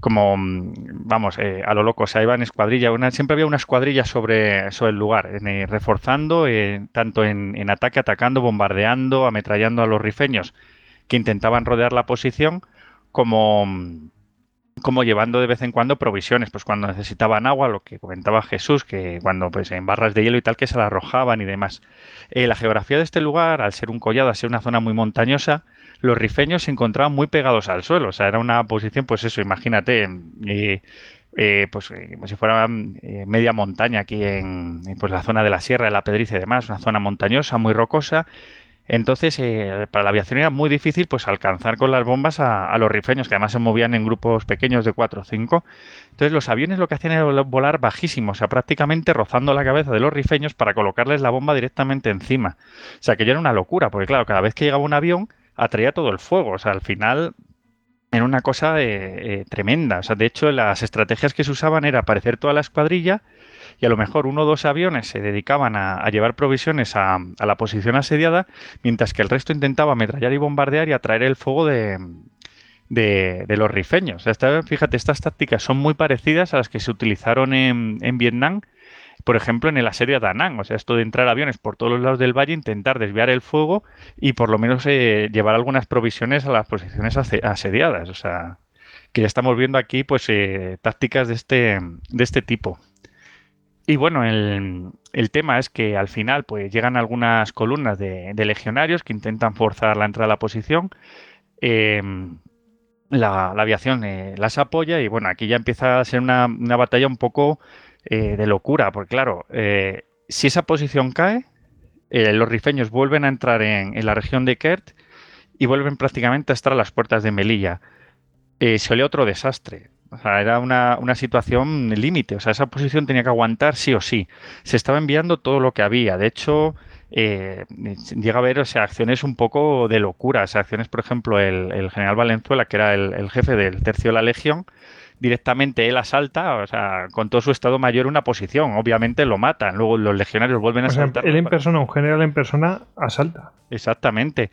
como vamos eh, a lo loco, o sea, iba en escuadrilla, una, siempre había una escuadrilla sobre, sobre el lugar, eh, reforzando eh, tanto en, en, ataque, atacando, bombardeando, ametrallando a los rifeños que intentaban rodear la posición, como, como llevando de vez en cuando provisiones, pues cuando necesitaban agua, lo que comentaba Jesús, que cuando pues en barras de hielo y tal que se la arrojaban y demás. la geografía de este lugar, al ser un collado, al ser una zona muy montañosa, los rifeños se encontraban muy pegados al suelo. O sea, era una posición, pues eso, imagínate, eh, eh, pues como si fuera eh, media montaña aquí en pues, la zona de la sierra, de la Pedriza y demás, una zona montañosa, muy rocosa. Entonces, eh, para la aviación era muy difícil pues alcanzar con las bombas a, los rifeños, que además se movían en grupos pequeños de 4 o 5. Entonces, los aviones lo que hacían era volar bajísimo, o sea, prácticamente rozando la cabeza de los rifeños para colocarles la bomba directamente encima. O sea, que era una locura, porque claro, cada vez que llegaba un avión, atraía todo el fuego. O sea, al final era una cosa eh, eh, tremenda. O sea, de hecho, las estrategias que se usaban era aparecer toda la escuadrilla y a lo mejor uno o dos aviones se dedicaban a, llevar provisiones a, la posición asediada, mientras que el resto intentaba ametrallar y bombardear y atraer el fuego de, los rifeños. O sea, fíjate, estas tácticas son muy parecidas a las que se utilizaron en, en Vietnam por ejemplo, en el asedio a Da Nang. O sea, esto de entrar aviones por todos los lados del valle, intentar desviar el fuego y por lo menos eh, llevar algunas provisiones a las posiciones asediadas. O sea, que ya estamos viendo aquí pues eh, tácticas de este, de este tipo. Y bueno, el, el, tema es que al final pues llegan algunas columnas de, legionarios que intentan forzar la entrada a la posición. Eh, la, la, aviación eh, las apoya y bueno, aquí ya empieza a ser una, una batalla un poco eh, de locura, porque claro, eh, si esa posición cae, eh, los rifeños vuelven a entrar en, en, la región de Kert y vuelven prácticamente a estar a las puertas de Melilla. Se olía otro desastre. O sea, era una, una situación límite. O sea, esa posición tenía que aguantar sí o sí. Se estaba enviando todo lo que había. De hecho, llega a haber o acciones un poco de locura. Acciones, por ejemplo, el, el general Valenzuela, que era el, el, jefe del tercio de la Legión, directamente él asalta, o sea, con todo su estado mayor una posición. Obviamente lo matan, luego los legionarios vuelven a o asaltar. Él en persona, un general en persona, asalta. Exactamente.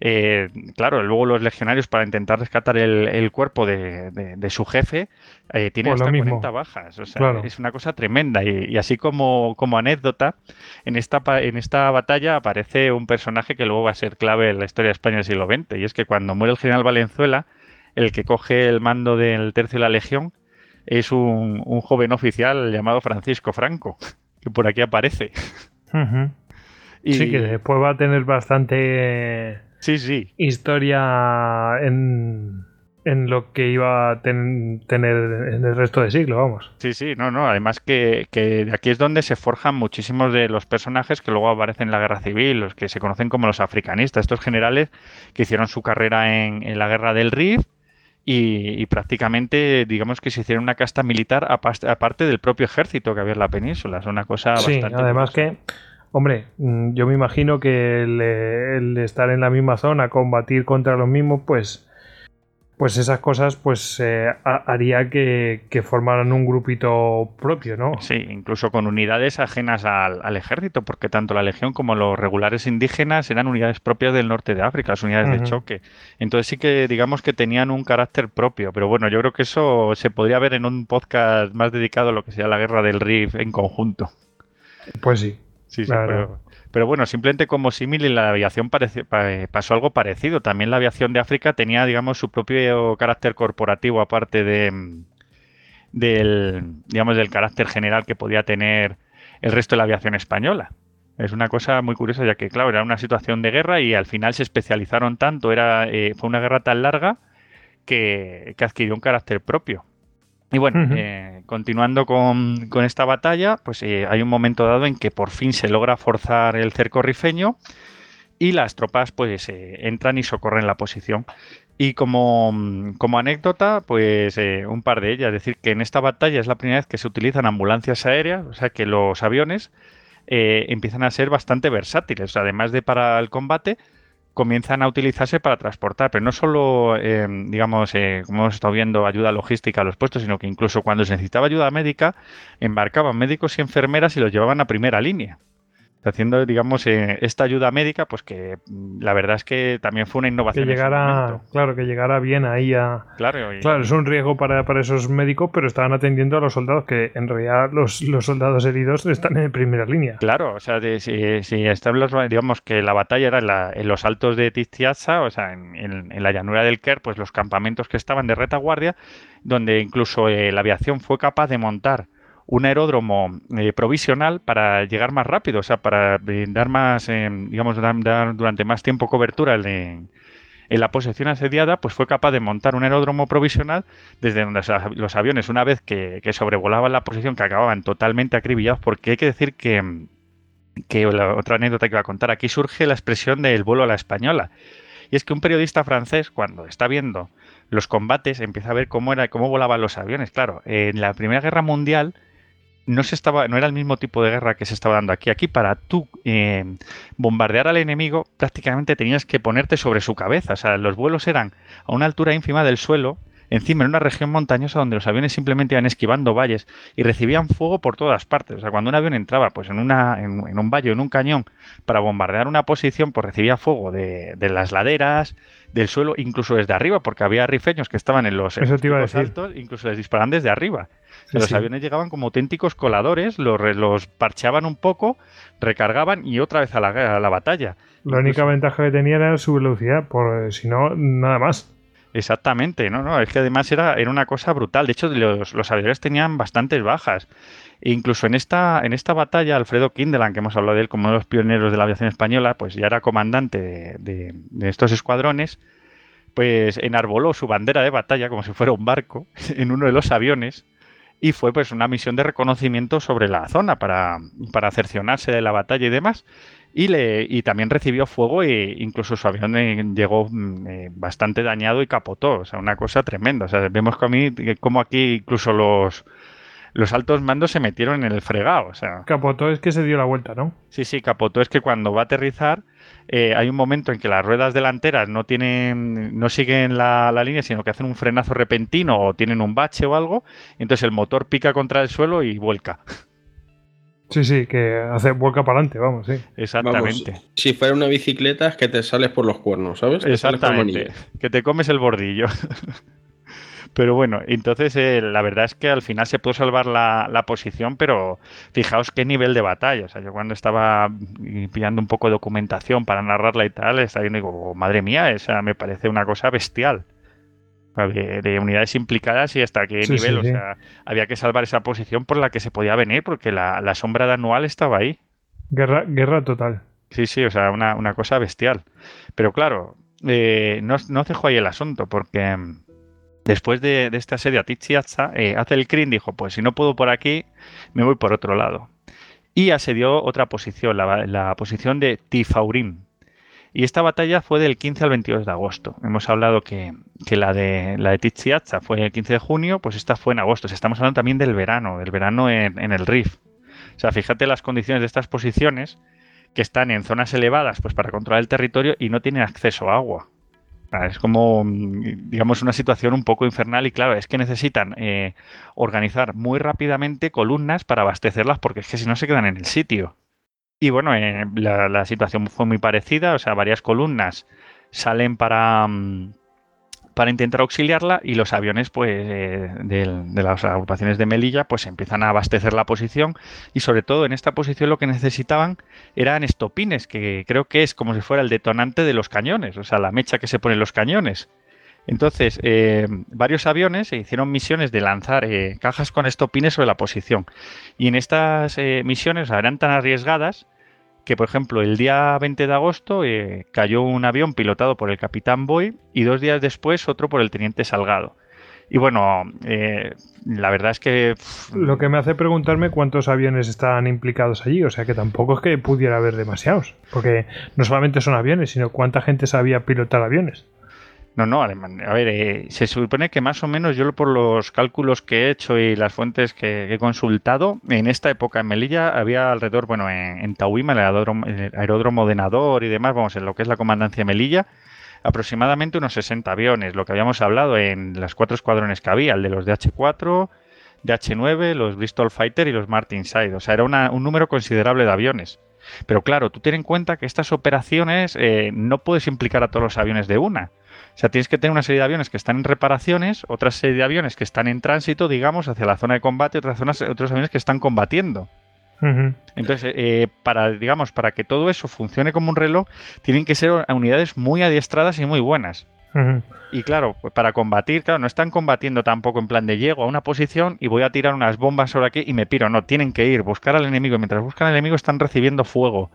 Eh, claro, luego los legionarios para intentar rescatar el, el cuerpo de, de, de, su jefe eh, tienen Pues hasta mismo. 40 bajas. O sea, Claro. es una cosa tremenda. Y, y así como, como anécdota, en esta, en esta batalla aparece un personaje que luego va a ser clave en la historia de España del siglo XX. Y es que cuando muere el general Valenzuela, el que coge el mando del tercio de la Legión es un, un joven oficial llamado Francisco Franco, que por aquí aparece. Y Sí, que después va a tener bastante sí, sí. historia en, en lo que iba a ten- tener en el resto del siglo, vamos. Sí, sí, no, no. Además que, que aquí es donde se forjan muchísimos de los personajes que luego aparecen en la guerra civil, los que se conocen como los africanistas, estos generales que hicieron su carrera en, en la guerra del Rif y, y prácticamente, digamos que se hicieron una casta militar aparte, del propio ejército que había en la península. Es una cosa Sí, bastante. además que, hombre, mm, yo me imagino que el, el estar en la misma zona, combatir contra los mismos, pues pues esas cosas pues eh, haría que, formaran un grupito propio, ¿no? Sí, incluso con unidades ajenas al, ejército, porque tanto la legión como los regulares indígenas eran unidades propias del norte de África, las unidades de choque. Entonces sí que digamos que tenían un carácter propio, pero bueno, yo creo que eso se podría ver en un podcast más dedicado a lo que sería la guerra del Rif en conjunto. Pues sí. Sí, sí, pero bueno, simplemente como símil en la aviación pasó algo parecido. También la aviación de África tenía, digamos, su propio carácter corporativo, aparte de, del, digamos, del carácter general que podía tener el resto de la aviación española. Es una cosa muy curiosa, ya que, claro, era una situación de guerra y al final se especializaron tanto, era, eh, fue una guerra tan larga que, que adquirió un carácter propio. Y bueno, eh, continuando con, esta batalla, pues eh, hay un momento dado en que por fin se logra forzar el cerco rifeño y las tropas pues eh, entran y socorren la posición. Y como, como anécdota, pues un par de ellas, es decir, que en esta batalla es la primera vez que se utilizan ambulancias aéreas, o sea que los aviones empiezan a ser bastante versátiles, además de para el combate, comienzan a utilizarse para transportar, pero no solo, eh, digamos, eh, como hemos estado viendo, ayuda logística a los puestos, sino que incluso cuando se necesitaba ayuda médica, embarcaban médicos y enfermeras y los llevaban a primera línea haciendo, digamos, eh, esta ayuda médica, pues que mm, la verdad es que también fue una innovación. Que llegara, claro, que llegara bien ahí a. Claro, claro es un riesgo para, para, esos médicos, pero estaban atendiendo a los soldados, que en realidad los, los soldados heridos están en primera línea. Claro, o sea, si, si están los, digamos que la batalla era en, los altos de Tiziaza, o sea, en, en, la llanura del Ker, pues los campamentos que estaban de retaguardia, donde incluso eh, la aviación fue capaz de montar un aeródromo eh, provisional para llegar más rápido, o sea, para dar más, eh, digamos, dar, durante más tiempo cobertura en, la posesión asediada, pues fue capaz de montar un aeródromo provisional desde donde los aviones, una vez que, sobrevolaban la posición, que acababan totalmente acribillados, porque hay que decir que, que otra anécdota que voy a contar, aquí surge la expresión del vuelo a la española. Y es que un periodista francés, cuando está viendo los combates, empieza a ver cómo era, cómo volaban los aviones. Claro, en la Primera Guerra Mundial, no se estaba, no era el mismo tipo de guerra que se estaba dando aquí. Aquí para tú eh, bombardear al enemigo prácticamente tenías que ponerte sobre su cabeza. O sea, los vuelos eran a una altura ínfima del suelo, encima en una región montañosa donde los aviones simplemente iban esquivando valles y recibían fuego por todas partes. O sea, cuando un avión entraba pues en, una, en, un valle, en un cañón, para bombardear una posición, pues recibía fuego de, de las laderas, del suelo, incluso desde arriba, porque había rifeños que estaban en los, altos, incluso les disparaban desde arriba. Los aviones llegaban como auténticos coladores, los, los, parcheaban un poco, recargaban y otra vez a la, a la batalla. La única ventaja que tenían era su velocidad, por si no, nada más. Exactamente, no, no, es que además era, era una cosa brutal. De hecho, los, los aviones tenían bastantes bajas. E incluso en esta, en esta batalla, Alfredo Kindelan, que hemos hablado de él como uno de los pioneros de la aviación española, pues ya era comandante de, estos escuadrones, pues enarboló su bandera de batalla como si fuera un barco (laughs) en uno de los aviones y fue pues una misión de reconocimiento sobre la zona para, para cercionarse de la batalla y demás. Y, le, y también recibió fuego e incluso su avión eh, llegó mm, eh, bastante dañado y capotó. O sea, una cosa tremenda. O sea, vemos como aquí incluso los, los altos mandos se metieron en el fregado. O sea. Capotó es que se dio la vuelta, ¿no? Sí, sí, capotó es que cuando va a aterrizar eh, hay un momento en que las ruedas delanteras no tienen, no siguen la, línea, sino que hacen un frenazo repentino o tienen un bache o algo, y entonces el motor pica contra el suelo y vuelca. Sí, sí, que hace vuelca para adelante, vamos, sí. Exactamente. si fuera una bicicleta es que te sales por los cuernos, ¿sabes? Exactamente. Que te comes el bordillo. (laughs) Pero bueno, entonces eh, la verdad es que al final se pudo salvar la, posición, pero fijaos qué nivel de batalla. O sea, yo cuando estaba pillando un poco de documentación para narrarla y tal, estaba viendo y digo, oh, madre mía, esa me parece una cosa bestial. De, unidades implicadas y hasta qué nivel. O sea, había que salvar esa posición por la que se podía venir, porque la, sombra de anual estaba ahí. Guerra, guerra total. Sí, sí, o sea, una, cosa bestial. Pero claro, eh, no, no cejo ahí el asunto, porque Después de, este asedio a Tiziazza, eh, dijo, pues si no puedo por aquí, me voy por otro lado. Y asedió otra posición, la, posición de Tifaurim. Y esta batalla fue del 15 al 22 de agosto. Hemos hablado que, la de la de fue el 15 de junio, pues esta fue en agosto. estamos hablando también del verano, del verano en, en el Rif. O sea, fíjate las condiciones de estas posiciones que están en zonas elevadas pues para controlar el territorio y no tienen acceso a agua. Es como, mm, digamos, una situación un poco infernal y claro, es que necesitan eh, organizar muy rápidamente columnas para abastecerlas porque es que si no se quedan en el sitio. Y bueno, eh, la, situación fue muy parecida, o sea, varias columnas salen para, mm, para intentar auxiliarla y los aviones pues eh, de, las agrupaciones de Melilla pues empiezan a abastecer la posición y sobre todo en esta posición lo que necesitaban eran estopines que creo que es como si fuera el detonante de los cañones, o sea la mecha que se pone en los cañones. Entonces, eh, varios aviones hicieron misiones de lanzar eh, cajas con estopines sobre la posición. Y en estas misiones eran tan arriesgadas que, por ejemplo, el día 20 de agosto eh, cayó un avión pilotado por el capitán Boy y dos días después otro por el teniente Salgado. Y bueno, eh, la verdad es que... Lo que me hace preguntarme cuántos aviones están implicados allí, o sea que tampoco es que pudiera haber demasiados, porque no solamente son aviones, sino cuánta gente sabía pilotar aviones. No, no, a ver, eh, se supone que más o menos yo por los cálculos que he hecho y las fuentes que he consultado, en esta época en Melilla había alrededor, bueno, en, en Tauima, el aeródromo, de Nador y demás, vamos, en lo que es la comandancia Melilla, aproximadamente unos 60 aviones, lo que habíamos hablado en las cuatro escuadrones que había, el de los DH4, DH9, los Bristol Fighter y los Martin Side, o sea, era un número considerable de aviones. Pero claro, tú ten en cuenta que estas operaciones eh, no puedes implicar a todos los aviones de una. O sea, tienes que tener una serie de aviones que están en reparaciones, otra serie de aviones que están en tránsito, digamos, hacia la zona de combate, otras zonas, otros aviones que están combatiendo. Entonces, eh, para, digamos, para que todo eso funcione como un reloj, tienen que ser unidades muy adiestradas y muy buenas. Y claro, pues para combatir, claro, no están combatiendo tampoco en plan de llego a una posición y voy a tirar unas bombas sobre aquí y me piro. No, tienen que ir, buscar al enemigo. Y mientras buscan al enemigo están recibiendo fuego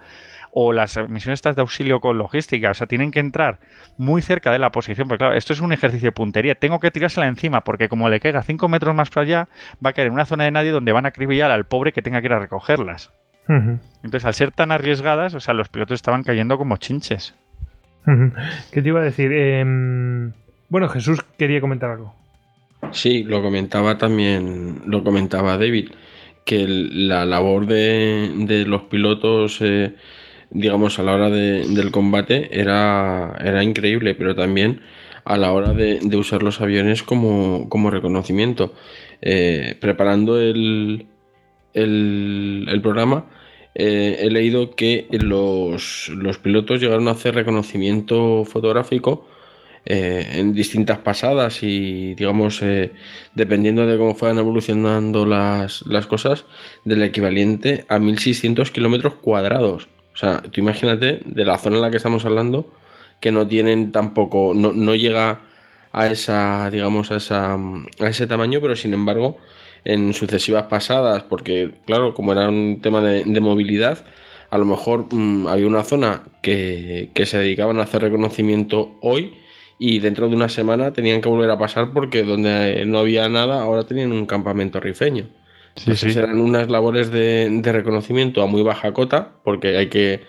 o las misiones estas de auxilio con logística, o sea, tienen que entrar muy cerca de la posición, porque claro, esto es un ejercicio de puntería, tengo que tirársela encima, porque como le caiga 5 metros más para allá, va a caer en una zona de nadie donde van a acribillar al pobre que tenga que ir a recogerlas. Entonces, al ser tan arriesgadas, o sea, los pilotos estaban cayendo como chinches. ¿Qué te iba a decir? Em, bueno, Jesús quería comentar algo. Sí, lo comentaba también, lo comentaba David, que la labor de, los pilotos eh, digamos, a la hora del combate era, era increíble, pero también a la hora de, usar los aviones como, reconocimiento. Eh, preparando el, el, programa, eh, he leído que los, pilotos llegaron a hacer reconocimiento fotográfico eh, en distintas pasadas y, digamos, dependiendo de cómo fueran evolucionando las, las cosas, del equivalente a 1600 kilómetros cuadrados. O sea, tú imagínate de la zona en la que estamos hablando que no tienen tampoco, no, no llega a esa, digamos, a, esa, a ese tamaño, pero sin embargo, en sucesivas pasadas, porque claro, como era un tema de, movilidad, a lo mejor mm, había una zona que, que, se dedicaban a hacer reconocimiento hoy y dentro de una semana tenían que volver a pasar porque donde no había nada, ahora tenían un campamento rifeño. Sí, Serán unas labores de, reconocimiento a muy baja cota, porque hay que,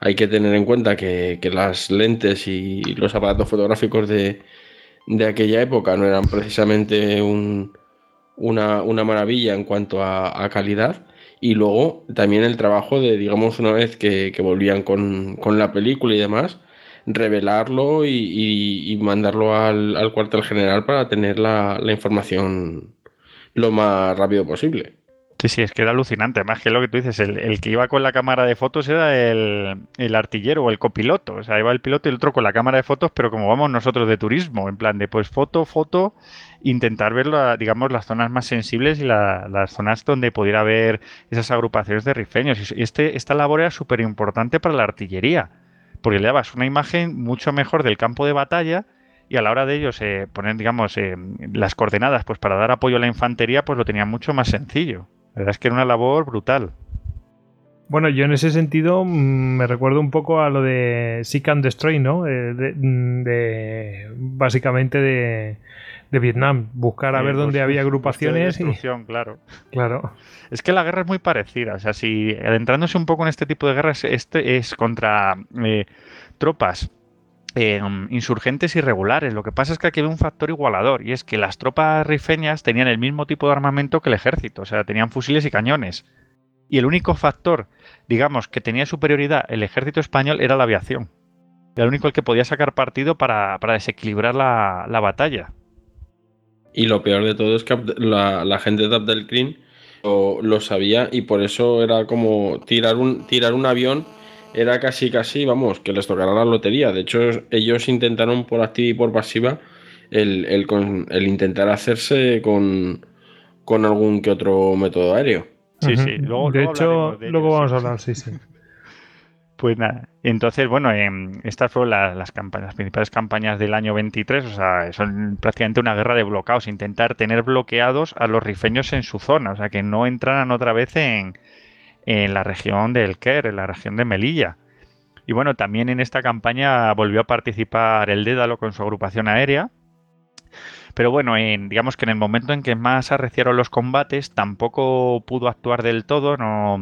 hay que tener en cuenta que, las lentes y los aparatos fotográficos de, aquella época no eran precisamente una, maravilla en cuanto a, calidad. Y luego también el trabajo de, digamos, una vez que, volvían con, la película y demás, revelarlo y, mandarlo al, cuartel general para tener la, la información lo más rápido posible. Sí, sí, es que era alucinante. Más que lo que tú dices, el, que iba con la cámara de fotos era el, artillero o el copiloto. O sea, iba el piloto y el otro con la cámara de fotos, pero como vamos nosotros de turismo, en plan de pues foto, foto, intentar ver, digamos, las zonas más sensibles y las zonas donde pudiera haber esas agrupaciones de rifeños. Y este, esta labor era súper importante para la artillería, porque le dabas una imagen mucho mejor del campo de batalla y a la hora de ellos eh, poner, digamos, eh, las coordenadas pues para dar apoyo a la infantería, pues lo tenían mucho más sencillo. La verdad es que era una labor brutal. Bueno, yo en ese sentido mm, me recuerdo un poco a lo de Seek and Destroy, ¿no? Eh, mm, de, básicamente de, Vietnam, buscar a ver pues, dónde había agrupaciones. Destrucción, claro. (laughs) Claro. Es que la guerra es muy parecida. O sea, si adentrándose un poco en este tipo de guerras, este es contra tropas Em, insurgentes irregulares. Lo que pasa es que aquí hay un factor igualador y es que las tropas rifeñas tenían el mismo tipo de armamento que el ejército, o sea, tenían fusiles y cañones. Y el único factor, digamos, que tenía superioridad el ejército español era la aviación. Era el único el que podía sacar partido para, desequilibrar la, batalla. Y lo peor de todo es que la, gente de Abdelkrim lo, lo, sabía y por eso era como tirar un, tirar un avión era casi casi, vamos, que les tocará la lotería. De hecho, ellos intentaron por activa y por pasiva el, el intentar hacerse con, con algún que otro método aéreo. Sí, sí. Luego, de hecho, luego vamos a hablar, sí, sí. (laughs) Pues nada, entonces, bueno, em, estas fueron las, campañas, las principales campañas del año 23, o sea, son prácticamente una guerra de bloqueados, intentar tener bloqueados a los rifeños en su zona, o sea, que no entraran otra vez en, en la región del Ker, en la región de Melilla. Y bueno, también en esta campaña volvió a participar el Dédalo con su agrupación aérea, pero bueno, en, digamos que en el momento en que más arreciaron los combates, tampoco pudo actuar del todo, no,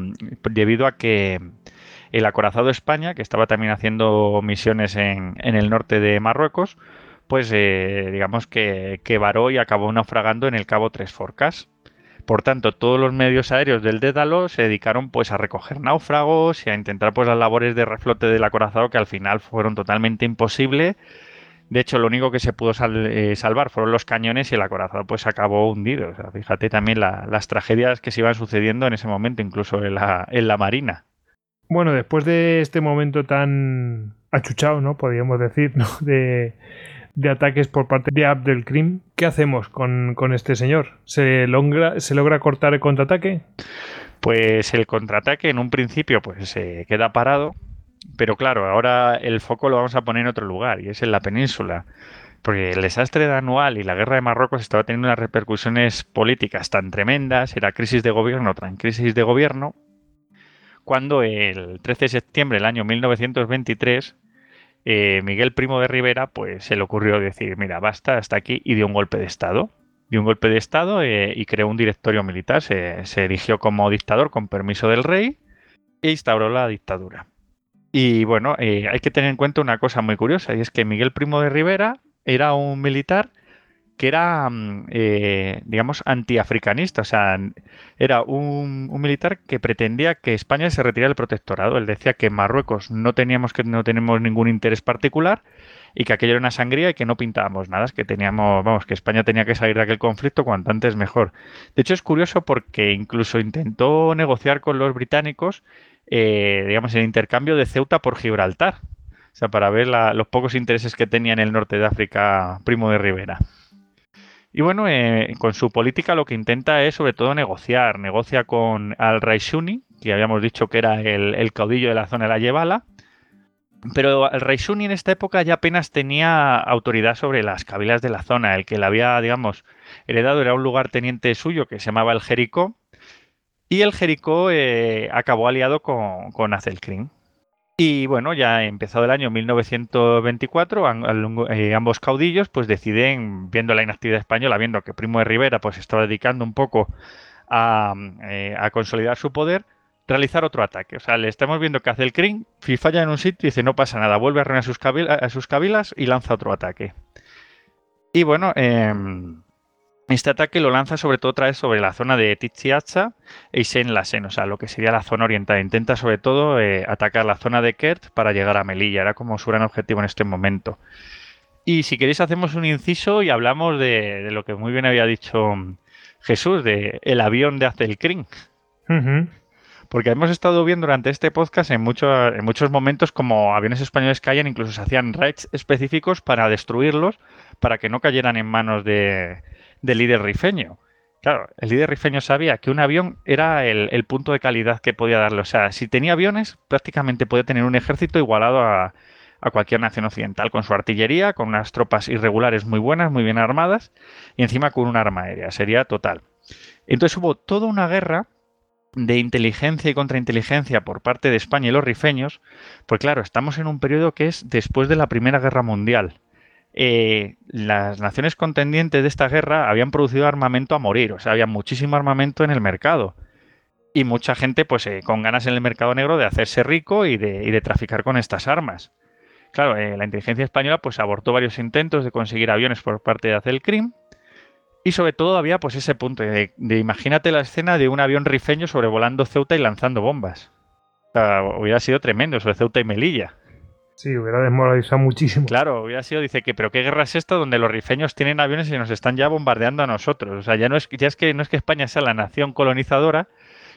debido a que el acorazado España, que estaba también haciendo misiones en, el norte de Marruecos, pues eh, digamos que, que, varó y acabó naufragando en el Cabo Tres Forcas. Por tanto, todos los medios aéreos del Dédalo se dedicaron pues a recoger náufragos y a intentar pues las labores de reflote del acorazado que al final fueron totalmente imposibles de hecho, lo único que se pudo eh, salvar fueron los cañones y el acorazado pues acabó hundido. fíjate también las tragedias que se iban sucediendo en ese momento, incluso en la, en la marina. Bueno, después de este momento tan achuchado, ¿no? Podríamos decir, ¿no? De, ataques por parte de Abdelkrim, ¿qué hacemos con, con este señor? ¿Se logra, ¿Se logra cortar el contraataque? Pues el contraataque en un principio pues se queda parado pero claro, ahora el foco lo vamos a poner en otro lugar, y es en la península. Porque el desastre de Anual y la guerra de Marruecos estaba teniendo unas repercusiones políticas tan tremendas, era crisis de gobierno tras crisis de gobierno, cuando el 13 de septiembre del año 1923 eh, Miguel Primo de Rivera pues se le ocurrió decir, mira, basta, hasta aquí, y dio un golpe de Estado. Dio un golpe de Estado eh, y creó un directorio militar, se, se erigió como dictador con permiso del rey e instauró la dictadura. Y bueno, eh, hay que tener en cuenta una cosa muy curiosa, y es que Miguel Primo de Rivera era un militar que era, mm, eh, digamos, antiafricanista, o sea, era un, militar que pretendía que España se retirara del protectorado. Él decía que en Marruecos no teníamos que no tenemos ningún interés particular y que aquello era una sangría y que no pintábamos nada, que teníamos, vamos, que España tenía que salir de aquel conflicto cuanto antes mejor. De hecho, es curioso porque incluso intentó negociar con los británicos eh, digamos, el intercambio de Ceuta por Gibraltar. O sea, para ver los pocos intereses que tenía en el norte de África Primo de Rivera. Y bueno, eh, con su política lo que intenta es sobre todo negociar. Negocia con Al Raisuni, que habíamos dicho que era el, caudillo de la zona de la Yebala. Pero Al Raisuni en esta época ya apenas tenía autoridad sobre las cabilas de la zona. El que le había, digamos, heredado era un lugar teniente suyo que se llamaba el Jericó, y el Jericó eh, acabó aliado con, con. Y bueno, ya empezado el año 1924, eh, ambos caudillos pues deciden, viendo la inactividad española, viendo que Primo de Rivera pues estaba dedicando un poco a, eh, a consolidar su poder, realizar otro ataque. O sea, le estamos viendo que hace el Crin, si falla en un sitio, dice no pasa nada, vuelve a reunir sus, a sus y lanza otro ataque. Y bueno, eh, este ataque lo lanza sobre todo otra vez sobre la zona de Tiziaza e Isen-Lasen, o sea, lo que sería la zona oriental. Intenta sobre todo eh, atacar la zona de Kert para llegar a Melilla, era como su gran objetivo en este momento. Y si queréis hacemos un inciso y hablamos de, lo que muy bien había dicho Jesús, de el avión de Azelkrin. Porque hemos estado viendo durante este podcast en, en muchos momentos como aviones españoles caían, incluso se hacían raids específicos para destruirlos, para que no cayeran en manos de, del líder rifeño. Claro, el líder rifeño sabía que un avión era el, punto de calidad que podía darle. O sea, si tenía aviones, prácticamente podía tener un ejército igualado a, cualquier nación occidental, con su artillería, con unas tropas irregulares muy buenas, muy bien armadas, y encima con un arma aérea. Sería total. Entonces hubo toda una guerra de inteligencia y contrainteligencia por parte de España y los rifeños, pues claro, estamos en un periodo que es después de la Primera Guerra Mundial. Eh, las naciones contendientes de esta guerra habían producido armamento a morir, o sea, había muchísimo armamento en el mercado. Y mucha gente, pues, eh, con ganas en el mercado negro de hacerse rico y de, traficar con estas armas. Claro, eh, la inteligencia española, pues, abortó varios intentos de conseguir aviones por parte de Azelkrim. Y sobre todo había, pues, ese punto de, imagínate la escena de un avión rifeño sobrevolando Ceuta y lanzando bombas. O sea, hubiera sido tremendo sobre Ceuta y Melilla. Sí, hubiera desmoralizado muchísimo. Claro, hubiera sido, dice que, pero qué guerra es esta donde los rifeños tienen aviones y nos están ya bombardeando a nosotros. O sea, ya no es, ya es que no es que España sea la nación colonizadora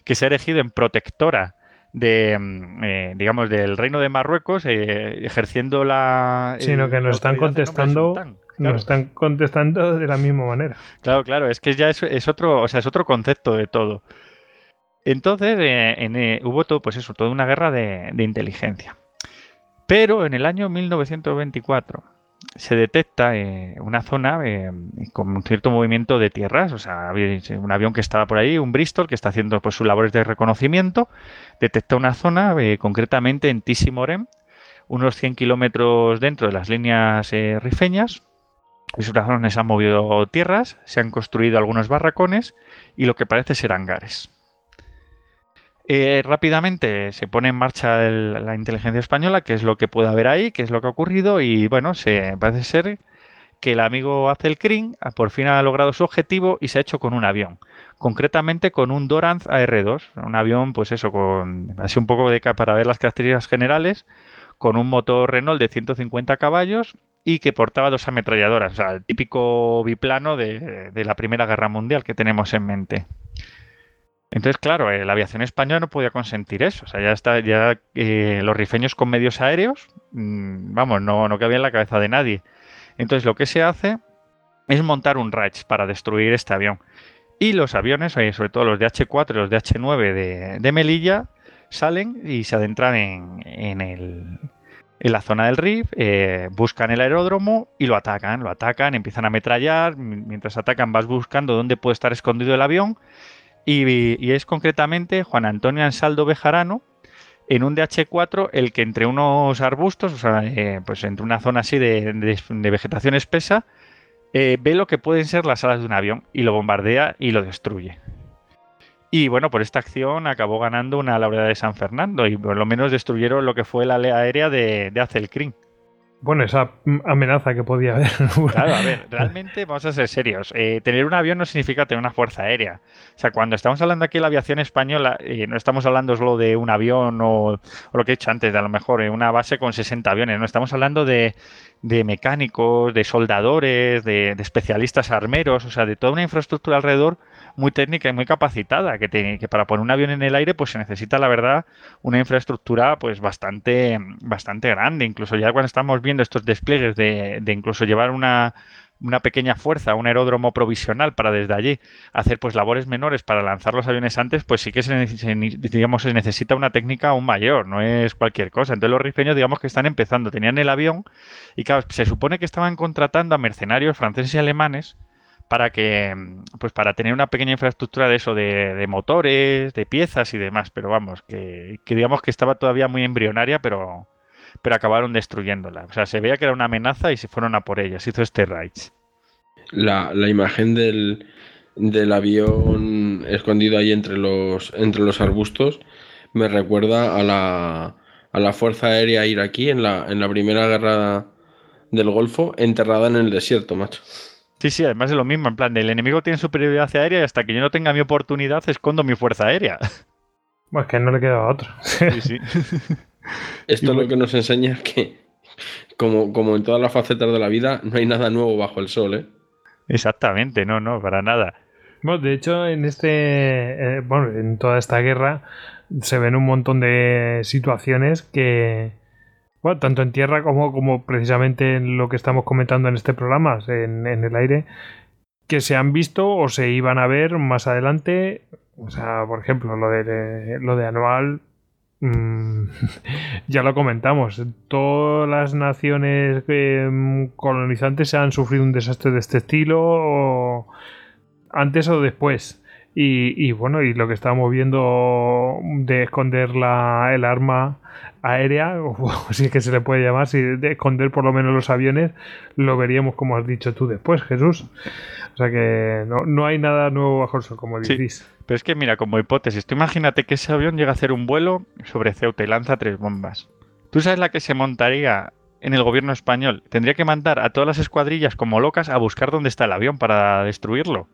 que se ha elegido en protectora de, mm, eh, digamos, del reino de Marruecos, eh, ejerciendo la. Sino que nos están contestando. Claro. nos están contestando de la misma manera. Claro, claro, es que ya es, es otro, o sea, es otro concepto de todo. Entonces, eh, en, eh, hubo todo, pues eso, toda una guerra de, de inteligencia. Pero en el año 1924 se detecta eh, una zona eh, con un cierto movimiento de tierras, o sea, un avión que estaba por ahí, un Bristol, que está haciendo pues, sus labores de reconocimiento, detecta una zona, eh, concretamente en Tissimorem, unos 100 kilómetros dentro de las líneas rifeñas. Es una zona donde se han movido tierras, se han construido algunos barracones y lo que parece ser hangares. Eh, rápidamente se pone en marcha el- la inteligencia española, qué es lo que puede haber ahí, qué es lo que ha ocurrido y bueno, se parece ser que el amigo Azelkrin ah, por fin ha logrado su objetivo y se ha hecho con un avión, concretamente con un Doranz AR-2, un avión pues eso, con así un poco de para ver las características generales, con un motor Renault de 150 caballos y que portaba dos ametralladoras, o sea, el típico biplano de la Primera Guerra Mundial que tenemos en mente. Entonces, claro, la aviación española no podía consentir eso. O sea, ya está, ya eh, los rifeños con medios aéreos, mm, vamos, no, no cabía en la cabeza de nadie. Entonces, lo que se hace es montar un RAIDS para destruir este avión. Y los aviones, sobre todo los de H4 y los de H9 de, de Melilla, salen y se adentran en, en el- en la zona del RIF, eh, buscan el aeródromo y lo atacan. Lo atacan, empiezan a ametrallar. Mientras atacan, vas buscando dónde puede estar escondido el avión. Y, es concretamente Juan Antonio Ansaldo Bejarano en un DH4 el que entre unos arbustos, o sea, eh, pues entre una zona así de, vegetación espesa, eh, ve lo que pueden ser las alas de un avión y lo bombardea y lo destruye. Y bueno, por esta acción acabó ganando una laureada de San Fernando y por lo menos destruyeron lo que fue la alea aérea de, de Azelkrin. Bueno, esa amenaza que podía haber. Claro, a ver, realmente vamos a ser serios. Eh, tener un avión no significa tener una fuerza aérea. O sea, cuando estamos hablando aquí de la aviación española, eh, no estamos hablando solo de un avión o, o lo que he dicho antes, de a lo mejor eh, una base con 60 aviones. No estamos hablando de, de mecánicos, de soldadores, de, de especialistas armeros, o sea, de toda una infraestructura alrededor muy técnica y muy capacitada, que, te- que para poner un avión en el aire pues se necesita, la verdad, una infraestructura pues bastante, bastante grande. Incluso ya cuando estamos viendo estos despliegues de, de incluso llevar una, una pequeña fuerza, un aeródromo provisional para desde allí hacer pues labores menores para lanzar los aviones antes, pues sí que se, digamos, se necesita una técnica aún mayor, no es cualquier cosa. Entonces los rifeños digamos que están empezando, tenían el avión y claro, se supone que estaban contratando a mercenarios franceses y alemanes para que pues para tener una pequeña infraestructura de eso de, de motores de piezas y demás pero vamos que, que digamos que estaba todavía muy embrionaria pero pero acabaron destruyéndola o sea se veía que era una amenaza y se fueron a por ella se hizo este raids La, la imagen del, del avión escondido ahí entre los, entre los arbustos me recuerda a la, a la Fuerza Aérea iraquí en la, en la Primera Guerra del Golfo, enterrada en el desierto, macho. Sí sí además es lo mismo en plan el enemigo tiene superioridad aérea y hasta que yo no tenga mi oportunidad escondo mi fuerza aérea (laughs) Pues que no le quedaba otro. sí sí (laughs) Esto lo que nos enseña es que, como, como en todas las facetas de la vida, no hay nada nuevo bajo el sol, ¿eh? exactamente no no para nada Bueno, de hecho, en este, eh, bueno, en toda esta guerra se ven un montón de situaciones que, bueno, tanto en tierra como, como precisamente en lo que estamos comentando en este programa, en, en el aire, que se han visto o se iban a ver más adelante. O sea, por ejemplo, lo de, lo de anual, mm, (laughs) ya lo comentamos. Todas las naciones eh, colonizantes han sufrido un desastre de este estilo. O, antes o después. Y, y bueno, y lo que estábamos viendo de esconder la, el arma aérea, (laughs) o si es que se le puede llamar, si de esconder por lo menos los aviones, lo veríamos como has dicho tú después, Jesús. O sea que no, no hay nada nuevo bajo el sol, como Sí. decís. Pero es que mira, como hipótesis, tú imagínate que ese avión llega a hacer un vuelo sobre Ceuta y lanza tres bombas. ¿Tú sabes la que se montaría en el gobierno español? Tendría que mandar a todas las escuadrillas como locas a buscar dónde está el avión para destruirlo.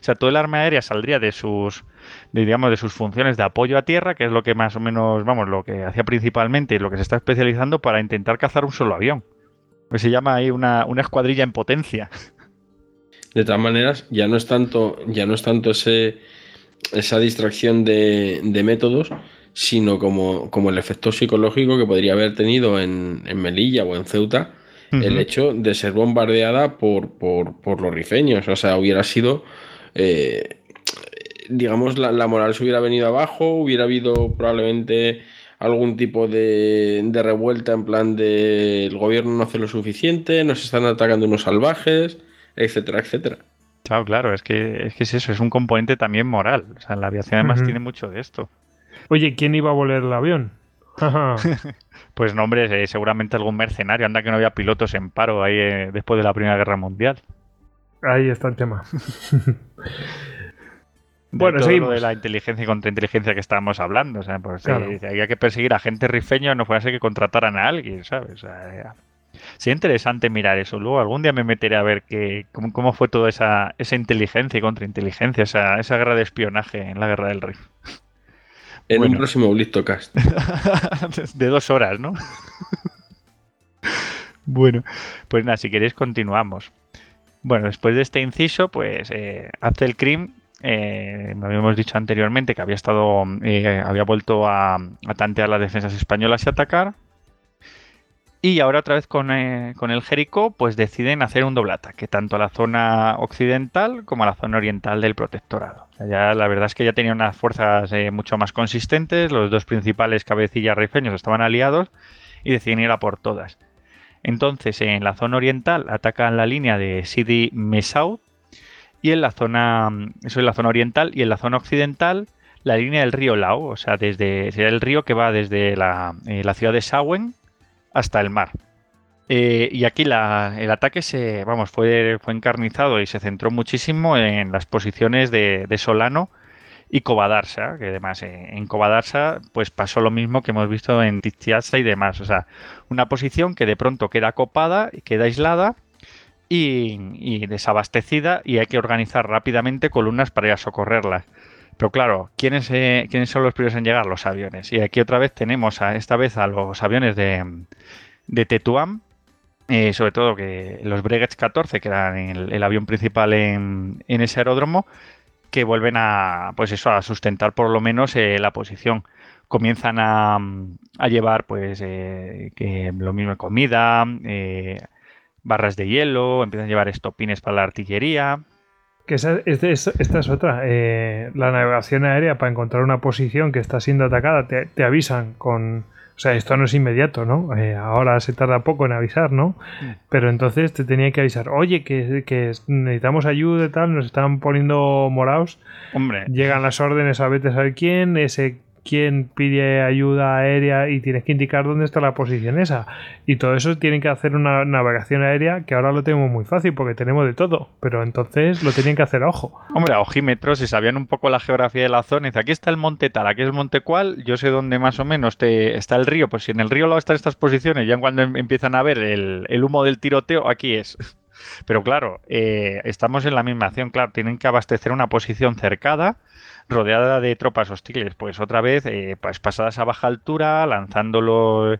O sea, todo el arma aérea saldría de sus, digamos, de sus funciones de apoyo a tierra, que es lo que más o menos, vamos, lo que hacía principalmente y lo que se está especializando para intentar cazar un solo avión. Pues se llama ahí una, una escuadrilla en potencia. De todas maneras, ya no es tanto, ya no es tanto ese, esa distracción de, métodos, sino como, como, el efecto psicológico que podría haber tenido en, Melilla o en Ceuta el hecho de ser bombardeada por, por, los rifeños. O sea, hubiera sido, eh, digamos, la, moral se hubiera venido abajo, hubiera habido probablemente algún tipo de, de revuelta en plan de el gobierno no hace lo suficiente, nos están atacando unos salvajes, etcétera, etcétera. Claro, claro, es que, es que es eso, es un componente también moral. O sea, la aviación además tiene mucho de esto. Oye, ¿quién iba a volar el avión? (laughs) (laughs) pues no, hombre, eh, seguramente algún mercenario. Anda que no había pilotos en paro ahí eh, después de la Primera Guerra Mundial. Ahí está el tema. (laughs) bueno, seguimos. Lo de la inteligencia y contrainteligencia que estábamos hablando. O sea, pues había que perseguir a gente rifeño, no fuera a que contrataran a alguien, ¿sabes? O sea, Sería interesante mirar eso. Luego algún día me meteré a ver que, cómo, fue toda esa, esa inteligencia y contrainteligencia, esa, esa guerra de espionaje en la guerra del Rif. En un próximo Blistocast. (laughs) de dos horas, ¿no? (laughs) bueno, pues nada, si queréis continuamos. Bueno, después de este inciso, pues eh, Abdelkrim, eh, me habíamos dicho anteriormente que había estado, eh, había vuelto a, a tantear las defensas españolas y atacar. Y ahora otra vez con, eh, el Jericó, pues deciden hacer un doble ataque, tanto a la zona occidental como a la zona oriental del protectorado. ya la verdad es que ya tenían unas fuerzas eh, mucho más consistentes, los dos principales cabecillas rifeños estaban aliados y deciden ir a por todas. Entonces, en la zona oriental atacan la línea de Sidi Mesaud y en la zona, eso en la zona oriental y en la zona occidental la línea del río Lao, o sea, desde sería el río que va desde la, eh, la ciudad de Sawen hasta el mar. Eh, y aquí el ataque se, vamos, fue, fue encarnizado y se centró muchísimo en las posiciones de, Solano y Cobadarsa, que además eh, en Cobadarsa pues pasó lo mismo que hemos visto en Tiziasa y demás. O sea, una posición que de pronto queda copada, queda aislada y, desabastecida y hay que organizar rápidamente columnas para ir a socorrerlas. Pero claro, ¿quiénes, eh, ¿quiénes son los primeros en llegar? Los aviones. Y aquí otra vez tenemos a, esta vez a los aviones de, de Tetuán, eh, sobre todo que los Breguets 14, que eran el, avión principal en, ese aeródromo, que vuelven a, pues eso, a sustentar por lo menos eh, la posición. Comienzan a, llevar, pues, que lo mismo comida, barras de hielo, empiezan a llevar estopines para la artillería, que esta es otra. Eh, la navegación aérea para encontrar una posición que está siendo atacada, te, avisan con... O sea, esto no es inmediato, ¿no? Eh, ahora se tarda poco en avisar, ¿no? Mm. Pero entonces te tenía que avisar, oye, que, que necesitamos ayuda y tal, nos están poniendo morados. Hombre. Llegan las órdenes a vete a saber quién, ese quién pide ayuda aérea y tienes que indicar dónde está la posición esa. Y todo eso tienen que hacer una navegación aérea que ahora lo tenemos muy fácil porque tenemos de todo, pero entonces lo tenían que hacer a ojo. Hombre, a ojímetros, si sabían un poco la geografía de la zona, dice aquí está el monte tal, aquí es el monte cual, yo sé dónde más o menos te, está el río, pues si en el río lado están estas posiciones, ya cuando em, empiezan a ver el, humo del tiroteo, aquí es. (laughs) Pero claro, eh, estamos en la misma acción, claro, tienen que abastecer una posición cercada rodeada de tropas hostiles. Pues otra vez, eh, pues pasadas a baja altura, lanzándolo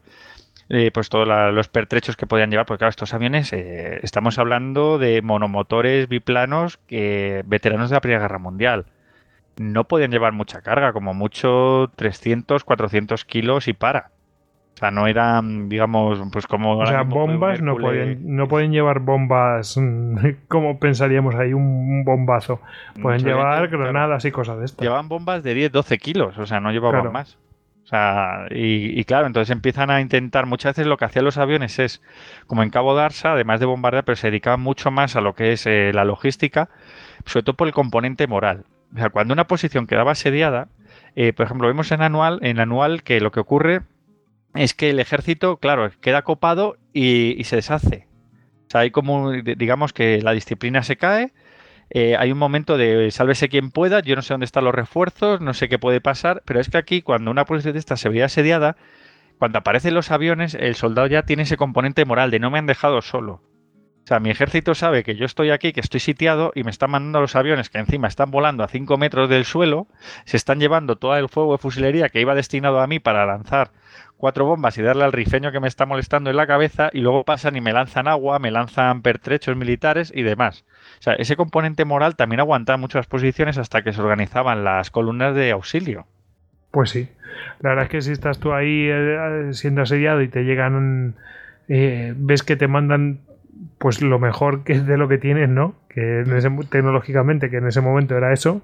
eh, pues todos los pertrechos que podían llevar, porque claro, estos aviones, eh, estamos hablando de monomotores biplanos que veteranos de la Primera Guerra Mundial. No podían llevar mucha carga, como mucho 300, 400 kilos y para. O sea, no eran, digamos, pues como... O sea, bombas no pueden, no pueden llevar bombas (laughs) como pensaríamos ahí, un bombazo. Pueden llevar granadas y cosas de estas. Llevaban bombas de 10, 12 kilos, o sea, no llevaban más. O sea, y, claro, entonces empiezan a intentar, muchas veces lo que hacían los aviones es, como en Cabo Darsa, además de bombardear, pero se dedicaban mucho más a lo que es eh, la logística, sobre todo por el componente moral. O sea, cuando una posición quedaba asediada, eh, por ejemplo, vemos en anual, en anual que lo que ocurre es que el ejército, claro, queda copado y, se deshace. O sea, hay como, digamos que la disciplina se cae, eh, hay un momento de sálvese quien pueda, yo no sé dónde están los refuerzos, no sé qué puede pasar, pero es que aquí cuando una posición de esta se veía asediada, cuando aparecen los aviones, el soldado ya tiene ese componente moral de no me han dejado solo. O sea, mi ejército sabe que yo estoy aquí, que estoy sitiado y me están mandando los aviones que encima están volando a 5 metros del suelo, se están llevando todo el fuego de fusilería que iba destinado a mí para lanzar cuatro bombas y darle al rifeño que me está molestando en la cabeza y luego pasan y me lanzan agua, me lanzan pertrechos militares y demás. O sea, ese componente moral también aguantaba muchas posiciones hasta que se organizaban las columnas de auxilio. Pues sí. La verdad es que si estás tú ahí eh, siendo asediado y te llegan, eh, ves que te mandan pues lo mejor que de lo que tienes, ¿no? Que tecnológicamente, que en ese momento era eso,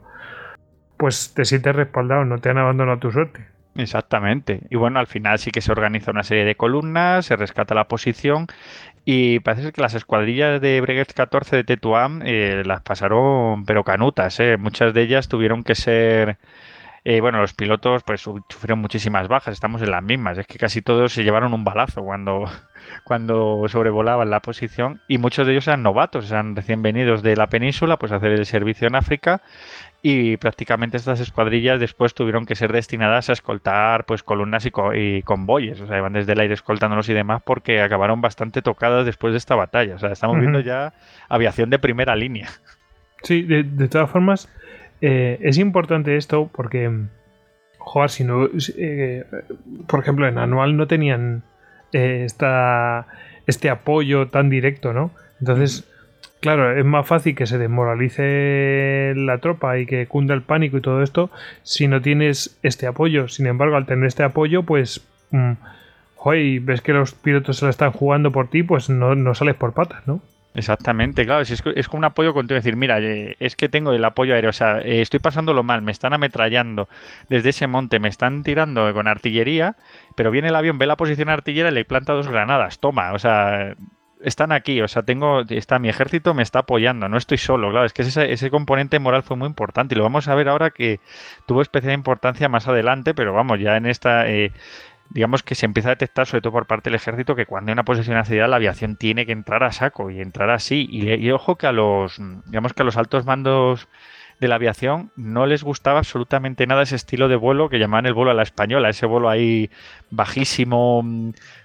pues te sientes respaldado, no te han abandonado tu suerte. Exactamente. Y bueno, al final sí que se organiza una serie de columnas, se rescata la posición y parece que las escuadrillas de Breguet 14 de Tetuán eh, las pasaron pero canutas. ¿eh? Muchas de ellas tuvieron que ser... Eh, bueno, los pilotos pues sufrieron muchísimas bajas, estamos en las mismas. Es que casi todos se llevaron un balazo cuando, (laughs) cuando sobrevolaban la posición y muchos de ellos eran novatos, eran recién venidos de la península, pues a hacer el servicio en África y prácticamente estas escuadrillas después tuvieron que ser destinadas a escoltar pues columnas y, convoyes, o sea, iban desde el aire escoltándolos y demás porque acabaron bastante tocadas después de esta batalla, o sea, estamos viendo ya aviación de primera línea. Sí, de, todas formas, eh, es importante esto porque, joder, si no, eh, por ejemplo, en Anual no tenían eh, esta, este apoyo tan directo, ¿no? Entonces, claro, es más fácil que se desmoralice la tropa y que cunda el pánico y todo esto si no tienes este apoyo. Sin embargo, al tener este apoyo, pues, mmm, ves que los pilotos se la están jugando por ti, pues no, no sales por patas, ¿no? Exactamente, claro, es, es como un apoyo continuo, decir, mira, eh, es que tengo el apoyo aéreo, o sea, eh, estoy pasándolo mal, me están ametrallando desde ese monte, me están tirando con artillería, pero viene el avión, ve la posición artillera y le planta dos granadas, toma, o sea, están aquí, o sea, tengo, está mi ejército me está apoyando, no estoy solo, claro, es que ese, componente moral fue muy importante y lo vamos a ver ahora que tuvo especial importancia más adelante, pero vamos, ya en esta... Eh, digamos que se empieza a detectar, sobre todo por parte del ejército, que cuando hay una posesión asediada la aviación tiene que entrar a saco y entrar así. Y, ojo que a los, digamos que a los altos mandos de la aviación no les gustaba absolutamente nada ese estilo de vuelo que llamaban el vuelo a la española, ese vuelo ahí bajísimo,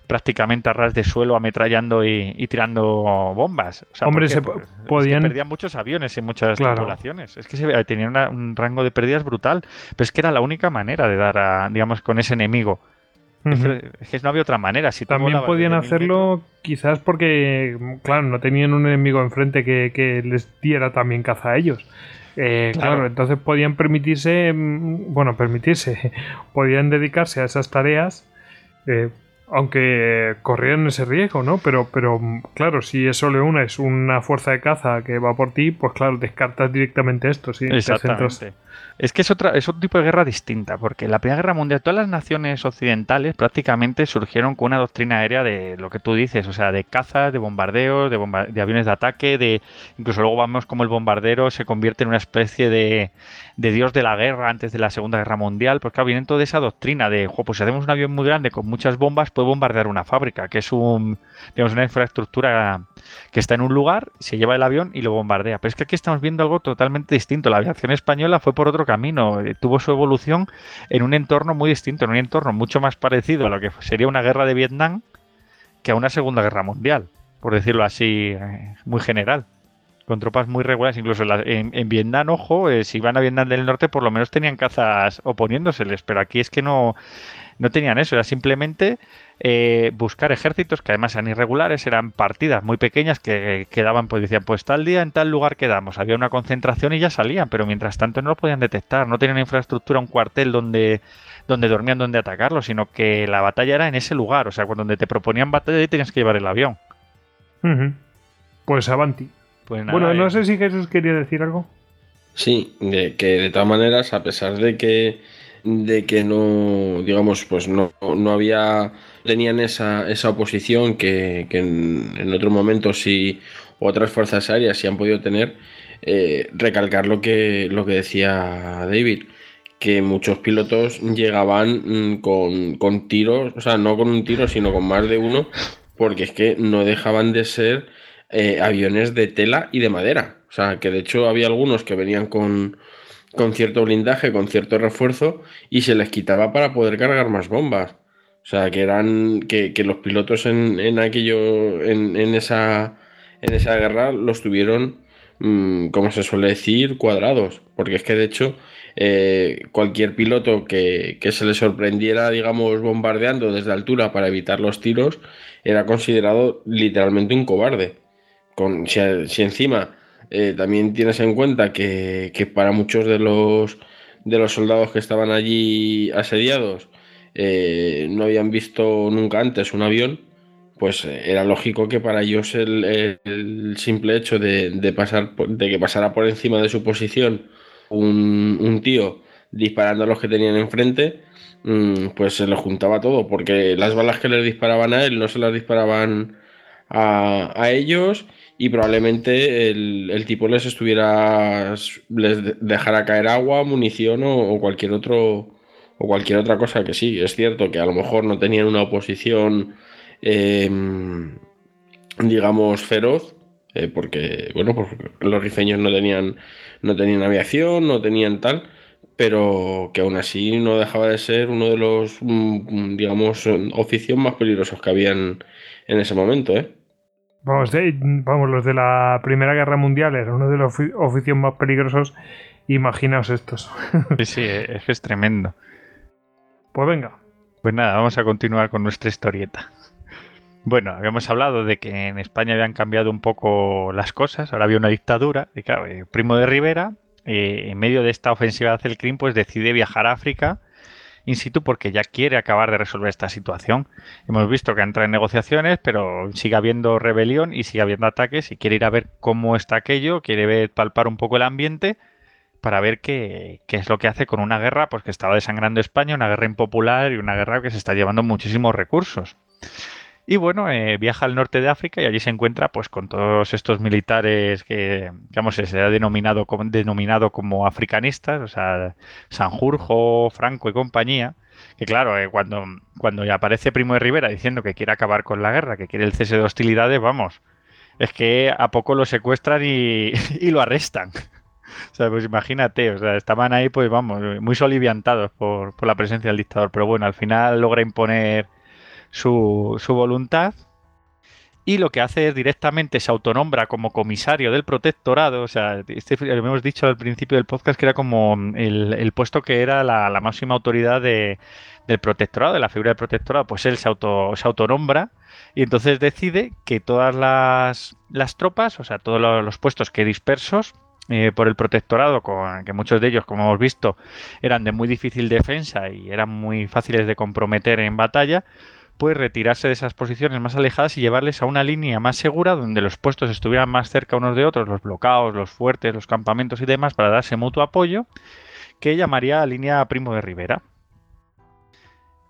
prácticamente a ras de suelo, ametrallando y, tirando bombas. Hombre, se podían... perdían muchos aviones y muchas poblaciones. Es que se, tenían un rango de pérdidas brutal, pero es que era la única manera de dar a, digamos, con ese enemigo. Es que no había otra manera. Si También podían hacerlo quizás porque, claro, no tenían un enemigo enfrente que, les diera también caza a ellos. Eh, claro. entonces podían permitirse, mm, bueno, permitirse, (laughs) podían dedicarse a esas tareas, eh, aunque corrieran ese riesgo, ¿no? Pero, pero claro, si eso le una es una fuerza de caza que va por ti, pues claro, descartas directamente esto, sí. Exactamente. Es que es, otra, es otro tipo de guerra distinta, porque en la Primera Guerra Mundial todas las naciones occidentales prácticamente surgieron con una doctrina aérea de lo que tú dices, o sea, de cazas, de bombardeos, de, de aviones de ataque, de incluso luego vamos como el bombardero se convierte en una especie de, de dios de la guerra antes de la Segunda Guerra Mundial, porque claro, vienen toda esa doctrina de, pues si hacemos un avión muy grande con muchas bombas, puede bombardear una fábrica, que es un, digamos, una infraestructura que está en un lugar, se lleva el avión y lo bombardea. Pero es que aquí estamos viendo algo totalmente distinto. La aviación española fue por otro camino, eh, tuvo su evolución en un entorno muy distinto, en un entorno mucho más parecido a lo que sería una guerra de Vietnam que a una Segunda Guerra Mundial, por decirlo así, eh, muy general con tropas muy regulares, incluso en, Vietnam, ojo, eh, si iban a Vietnam del Norte por lo menos tenían cazas oponiéndoseles, pero aquí es que no, no tenían eso, era simplemente eh, buscar ejércitos que además eran irregulares, eran partidas muy pequeñas que quedaban, pues decían, pues tal día en tal lugar quedamos, había una concentración y ya salían, pero mientras tanto no lo podían detectar, no tenían infraestructura, un cuartel donde donde dormían, donde atacarlo, sino que la batalla era en ese lugar, o sea, cuando te proponían batalla y tenías que llevar el avión. Pues avanti. Pues bueno, no eh. sé si Jesús quería decir algo. Sí, de que de todas maneras, a pesar de que de que no, digamos, pues no, no había, tenían esa, esa oposición que, en, otros momentos sí otras fuerzas aéreas sí han podido tener, eh, recalcar lo que, lo que decía David, que muchos pilotos llegaban mm, con, tiros, o sea, no con un tiro, sino con más de uno, porque es que no dejaban de ser eh, aviones de tela y de madera. O sea, que de hecho había algunos que venían con, con cierto blindaje, con cierto refuerzo, y se les quitaba para poder cargar más bombas. O sea, que eran. que, los pilotos en, aquello. En, esa. en esa guerra los tuvieron, mm, como se suele decir, cuadrados. Porque es que de hecho eh, cualquier piloto que, se le sorprendiera, digamos, bombardeando desde altura para evitar los tiros, era considerado literalmente un cobarde. Con, si, encima eh, también tienes en cuenta que, para muchos de los, de los soldados que estaban allí asediados eh, no habían visto nunca antes un avión, pues era lógico que para ellos el, simple hecho de, pasar, de que pasara por encima de su posición un, tío disparando a los que tenían enfrente, mm, pues se le juntaba todo, porque las balas que les disparaban a él no se las disparaban a, ellos y probablemente el, tipo les estuviera, les dejara caer agua, munición o, cualquier otro o cualquier otra cosa que sí, es cierto que a lo mejor no tenían una oposición em, digamos feroz, eh, porque bueno, pues los rifeños no tenían no tenían aviación, no tenían tal, pero que aún así no dejaba de ser uno de los, mm, digamos, oficios más peligrosos que habían en ese momento, ¿eh? Vamos, vamos, los de la Primera Guerra Mundial era uno de los oficios más peligrosos. Imaginaos estos. Sí, sí, es que es tremendo. Pues venga. Pues nada, vamos a continuar con nuestra historieta. Bueno, habíamos hablado de que en España habían cambiado un poco las cosas, ahora había una dictadura, y claro, Primo de Rivera, eh, en medio de esta ofensiva hacia el crimen, pues decide viajar a África in situ porque ya quiere acabar de resolver esta situación. Hemos visto que entra en negociaciones, pero sigue habiendo rebelión y sigue habiendo ataques y quiere ir a ver cómo está aquello, quiere ver, palpar un poco el ambiente para ver qué, qué, es lo que hace con una guerra pues que estaba desangrando España, una guerra impopular y una guerra que se está llevando muchísimos recursos. Y bueno, eh, viaja al norte de África y allí se encuentra pues con todos estos militares que, digamos, se ha denominado, denominado como africanistas, o sea, Sanjurjo, Franco y compañía. Que claro, eh, cuando, aparece Primo de Rivera diciendo que quiere acabar con la guerra, que quiere el cese de hostilidades, vamos, es que a poco lo secuestran y (laughs) lo arrestan. O sea, pues imagínate, o sea, estaban ahí, pues vamos, muy soliviantados por, por la presencia del dictador. Pero bueno, al final logra imponer su, voluntad y lo que hace es directamente se autonombra como comisario del protectorado. O sea, este, hemos dicho al principio del podcast que era como el, puesto que era la, máxima autoridad del protectorado, de la figura del protectorado, pues él se autonombra y entonces decide que todas las, las tropas, o sea, todos los, puestos que dispersos eh, por el protectorado, con, que muchos de ellos, como hemos visto, eran de muy difícil defensa y eran muy fáciles de comprometer en batalla, puede retirarse de esas posiciones más alejadas y llevarles a una línea más segura donde los puestos estuvieran más cerca unos de otros, los bloqueados, los fuertes, los campamentos y demás, para darse mutuo apoyo, que llamaría línea Primo de Rivera.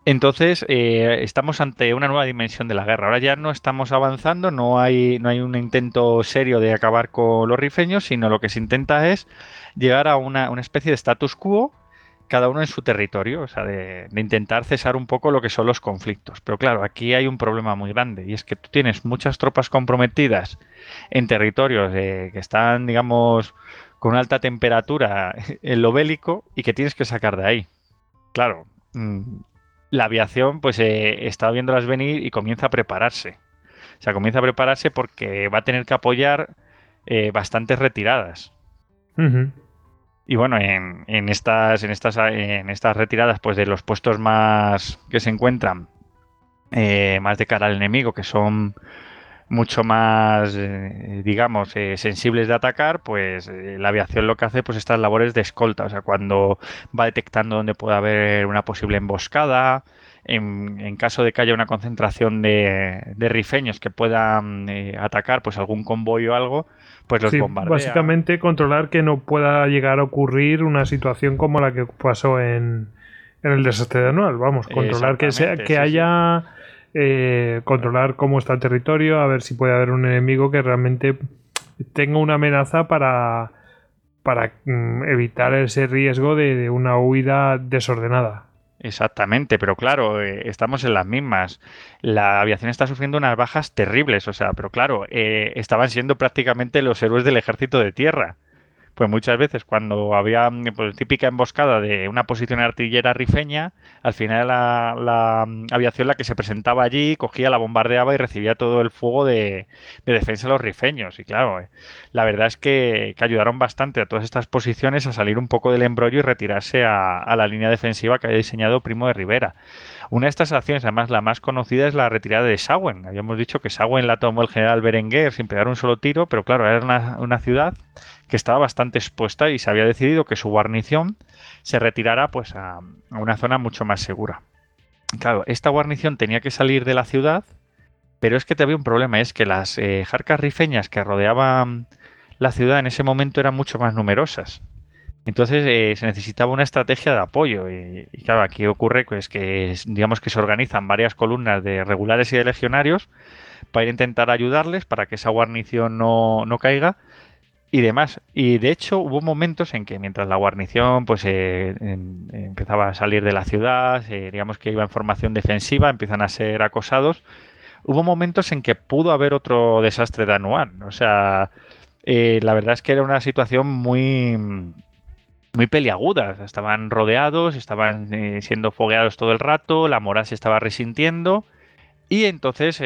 Entonces, eh, estamos ante una nueva dimensión de la guerra. Ahora ya no estamos avanzando, no hay, no hay un intento serio de acabar con los rifeños, sino lo que se intenta es llegar a una, una especie de status quo cada uno en su territorio, o sea, de, intentar cesar un poco lo que son los conflictos. Pero claro, aquí hay un problema muy grande y es que tú tienes muchas tropas comprometidas en territorios que están, digamos, con alta temperatura en lo bélico y que tienes que sacar de ahí. Claro, mm, la aviación pues eh, está viéndolas venir y comienza a prepararse. O sea, comienza a prepararse porque va a tener que apoyar eh, bastantes retiradas. Y bueno, en, en, estas, en, estas, en estas retiradas pues de los puestos más que se encuentran eh, más de cara al enemigo, que son mucho más, eh, digamos, eh, sensibles de atacar, pues la aviación lo que hace pues estas labores de escolta, o sea, cuando va detectando dónde puede haber una posible emboscada, en, en caso de que haya una concentración de, de rifeños que puedan atacar pues algún convoy o algo, pues los bombardea. Básicamente controlar que no pueda llegar a ocurrir una situación como la que pasó en, el desastre de anual. Vamos, controlar que, sea, que haya. Eh, controlar cómo está el territorio, a ver si puede haber un enemigo que realmente tenga una amenaza para, para mm, evitar ese riesgo de una huida desordenada. Exactamente, pero claro, eh, estamos en las mismas. La aviación está sufriendo unas bajas terribles, o sea, pero claro, eh, estaban siendo prácticamente los héroes del ejército de tierra. Pues muchas veces cuando había pues, típica emboscada de una posición artillera rifeña, al final la, la aviación la que se presentaba allí cogía, la bombardeaba y recibía todo el fuego de, defensa de los rifeños. Y claro, eh, la verdad es que, ayudaron bastante a todas estas posiciones a salir un poco del embrollo y retirarse a, la línea defensiva que había diseñado Primo de Rivera. Una de estas acciones, además la más conocida, es la retirada de Sawen. Habíamos dicho que Sawen la tomó el general Berenguer sin pegar un solo tiro, pero claro, era una, una ciudad que estaba bastante expuesta y se había decidido que su guarnición se retirara pues a, una zona mucho más segura. Claro, esta guarnición tenía que salir de la ciudad, pero es que te había un problema, es que las eh, jarcas rifeñas que rodeaban la ciudad en ese momento eran mucho más numerosas. Entonces eh, se necesitaba una estrategia de apoyo y, claro, aquí ocurre pues, que digamos que se organizan varias columnas de regulares y de legionarios para intentar ayudarles para que esa guarnición no, no caiga y demás. Y de hecho hubo momentos en que mientras la guarnición pues eh, empezaba a salir de la ciudad, eh, digamos que iba en formación defensiva, empiezan a ser acosados, hubo momentos en que pudo haber otro desastre de Anuán. O sea, eh, la verdad es que era una situación muy muy peliaguda. Estaban rodeados, estaban siendo fogueados todo el rato, la moral se estaba resintiendo. Y entonces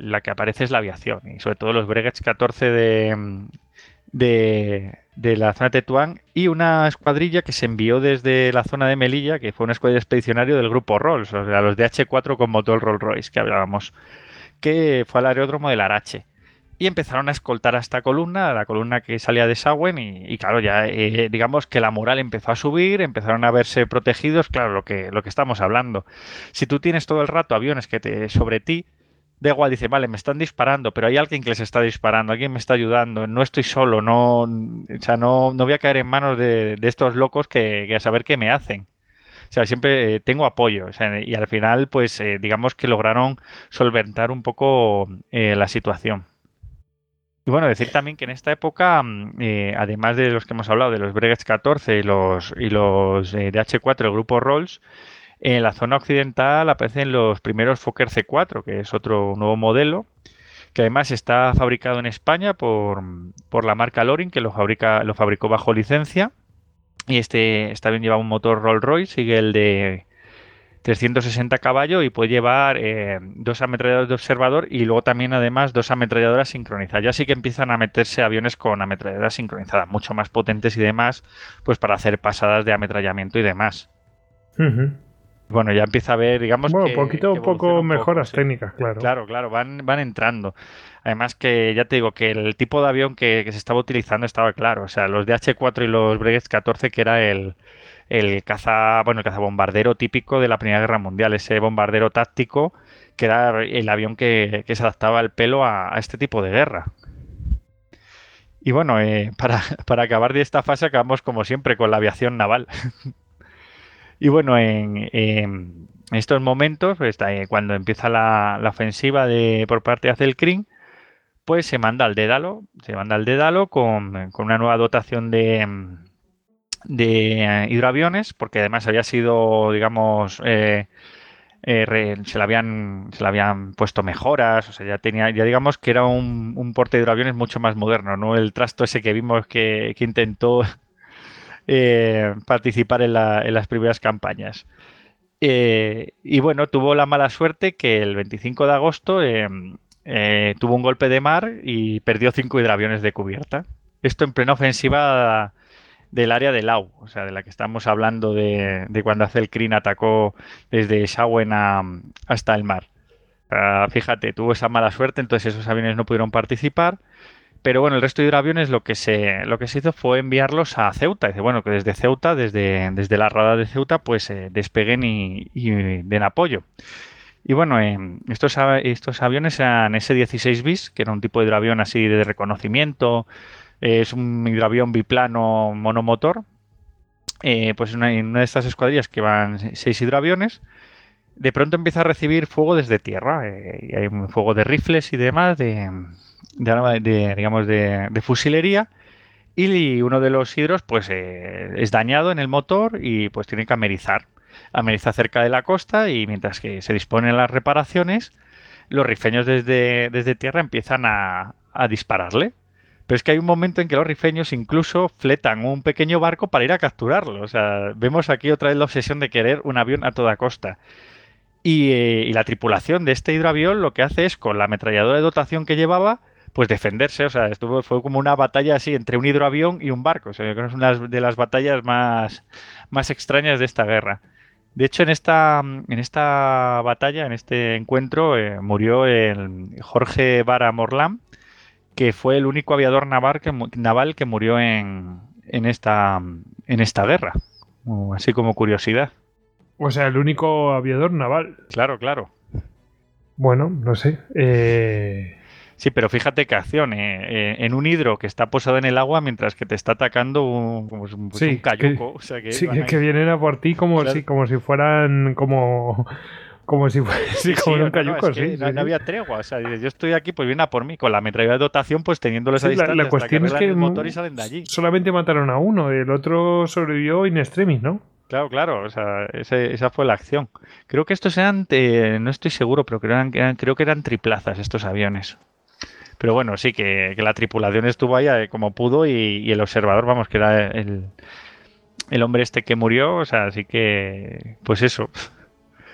la que aparece es la aviación, y sobre todo los Breguets 14 de, de, la zona de Tetuán y una escuadrilla que se envió desde la zona de Melilla, que fue una escuadrilla expedicionario del grupo Rolls, o sea, los DH4 con motor Rolls Royce que hablábamos, que fue al aeródromo del Arache. Y empezaron a escoltar a esta columna, a la columna que salía de Sawen, y, claro, ya eh, digamos que la moral empezó a subir, empezaron a verse protegidos, claro, lo que, lo que estamos hablando. Si tú tienes todo el rato aviones que te sobre ti, da igual, dice, vale, me están disparando, pero hay alguien que les está disparando, alguien me está ayudando, no estoy solo, no, o sea, no, no voy a caer en manos de, estos locos que, a saber qué me hacen. O sea, siempre eh, tengo apoyo. y al final, pues, eh, digamos que lograron solventar un poco eh, la situación. Y bueno, decir también que en esta época, mm, además de los que hemos hablado, de los Breguets 14 y los, y los DH4, el grupo Rolls, en la zona occidental aparecen los primeros Fokker C4, que es otro nuevo modelo, que además está fabricado en España por, la marca Loring, que lo, fabrica, lo fabricó bajo licencia. Y este está bien lleva un motor Rolls Royce, sigue el de 360 caballos y puede llevar eh, dos ametralladoras de observador y luego también además dos ametralladoras sincronizadas. Ya sí que empiezan a meterse aviones con ametralladoras sincronizadas, mucho más potentes y demás, pues para hacer pasadas de ametrallamiento y demás. Bueno, ya empieza a ver, digamos. Bueno, poquito a poco mejoras técnicas, claro. Claro, claro, van, van entrando. Además que ya te digo que el tipo de avión que, se estaba utilizando estaba claro. O sea, los DH-4 y los Breguet 14, que era el, el caza, bueno, el cazabombardero típico de la Primera Guerra Mundial, ese bombardero táctico que era el avión que, se adaptaba al pelo a, este tipo de guerra. Y bueno, eh, para, (laughs) para acabar de esta fase acabamos como siempre con la aviación naval. (laughs) Y bueno, en, estos momentos, pues, eh, cuando empieza la, ofensiva de, por parte de Azelkrin, pues se manda al Dédalo, se manda al Dédalo con, una nueva dotación de, de eh, hidroaviones, porque además había sido, digamos, eh, se, le habían, se le habían puesto mejoras, o sea, ya tenía, ya digamos que era un, un porte de hidroaviones mucho más moderno, no el trasto ese que vimos que, que intentó eh, participar en, las primeras campañas. Eh, y bueno, tuvo la mala suerte que el 25 de agosto eh, tuvo un golpe de mar y perdió cinco hidroaviones de cubierta. Esto en plena ofensiva del área de Lau, o sea, de la que estamos hablando de, cuando hace el Crin atacó desde Shawen hasta el mar. fíjate, tuvo esa mala suerte, entonces esos aviones no pudieron participar. Pero bueno, el resto de hidroaviones lo que se, lo que se hizo fue enviarlos a Ceuta. Dice, bueno, que desde Ceuta, desde, desde la rada de Ceuta, pues eh, despeguen y, den apoyo. Y bueno, eh, estos, estos aviones eran S-16 bis, que era un tipo de hidroavión así de reconocimiento. es un hidroavión biplano monomotor. Eh, pues en una de estas escuadrillas que van seis hidroaviones, de pronto empieza a recibir fuego desde tierra. y hay un fuego de rifles y demás, de, de, digamos, de, fusilería y uno de los hidros pues eh, es dañado en el motor y pues tiene que amerizar. Ameriza cerca de la costa y mientras que se disponen las reparaciones, los rifeños desde, desde tierra empiezan a, dispararle. Pero es que hay un momento en que los rifeños incluso fletan un pequeño barco para ir a capturarlo. O sea, vemos aquí otra vez la obsesión de querer un avión a toda costa. Y, eh, y la tripulación de este hidroavión lo que hace es, con la ametralladora de dotación que llevaba, pues defenderse. O sea, estuvo, fue como una batalla así entre un hidroavión y un barco. O sea, yo creo que es una de las batallas más, más extrañas de esta guerra. De hecho, en esta, en esta batalla, en este encuentro, eh, murió el Jorge Vara Morlán, que fue el único aviador naval que, naval que murió en, en, esta, en esta guerra. Así como curiosidad. O sea, el único aviador naval. Claro, claro. Bueno, no sé. Eh, Sí, pero fíjate qué acción. eh, eh, en un hidro que está posado en el agua mientras que te está atacando un, pues un- pues Sí, un cayuco. o sea que sí, que, vienen a por ti como, Claro. si, como si fueran como como si fuera (laughs) sí, como sí, un no, no, cayuco, es que sí, no, había tregua. O sea, yo estoy aquí, pues viene a por mí, con la ametralladora de dotación, pues teniéndoles a la, distancia la hasta cuestión es que el motor y salen de allí. solamente mataron a uno, el otro sobrevivió in extremis, ¿no? Claro, claro, o sea, ese- esa fue la acción. Creo que estos eran, eh, no estoy seguro, pero creo, eran- creo que eran triplazas estos aviones. Pero bueno, sí, que, que la tripulación estuvo ahí eh, como pudo y, y el observador, vamos, que era el, el hombre este que murió, o sea, así que, pues eso.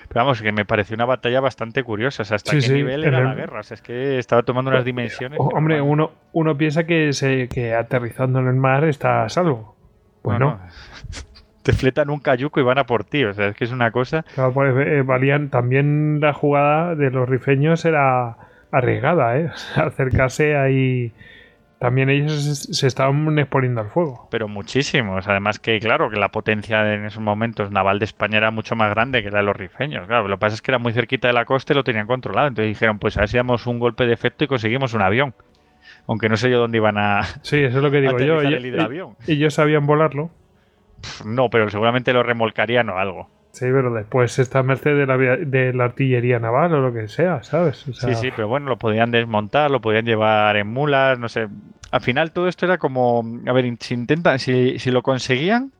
Pero vamos, que me pareció una batalla bastante curiosa, o sea, hasta Sí, qué sí, nivel era el- la guerra, o sea, es que estaba tomando unas dimensiones. O- hombre, no- uno, uno piensa que, se, que aterrizando en el mar está a salvo. Pues no, no. no. (laughs) Te fletan un cayuco y van a por ti, o sea, es que es una cosa... Claro, pues, eh, valían, también la jugada de los rifeños era arriesgada, ¿eh? (laughs) Acercarse ahí. También ellos se, estaban exponiendo al fuego. Pero muchísimos. Además que, claro, que la potencia en esos momentos naval de España era mucho más grande que la de los rifeños. Claro, lo que pasa es que era muy cerquita de la costa y lo tenían controlado. Entonces dijeron, pues a ver si damos un golpe de efecto y conseguimos un avión. Aunque no sé yo dónde iban a... (laughs) Sí, eso es lo que digo yo. el hidroavión. ellos sabían volarlo. No, pero seguramente lo remolcarían o algo. Sí, pero después está a merced de la, de la artillería naval o lo que sea, ¿sabes? O sea, Sí, sí, pero bueno, lo podían desmontar, lo podían llevar en mulas, no sé. Al final todo esto era como, a ver, si intentan, si, si lo conseguían,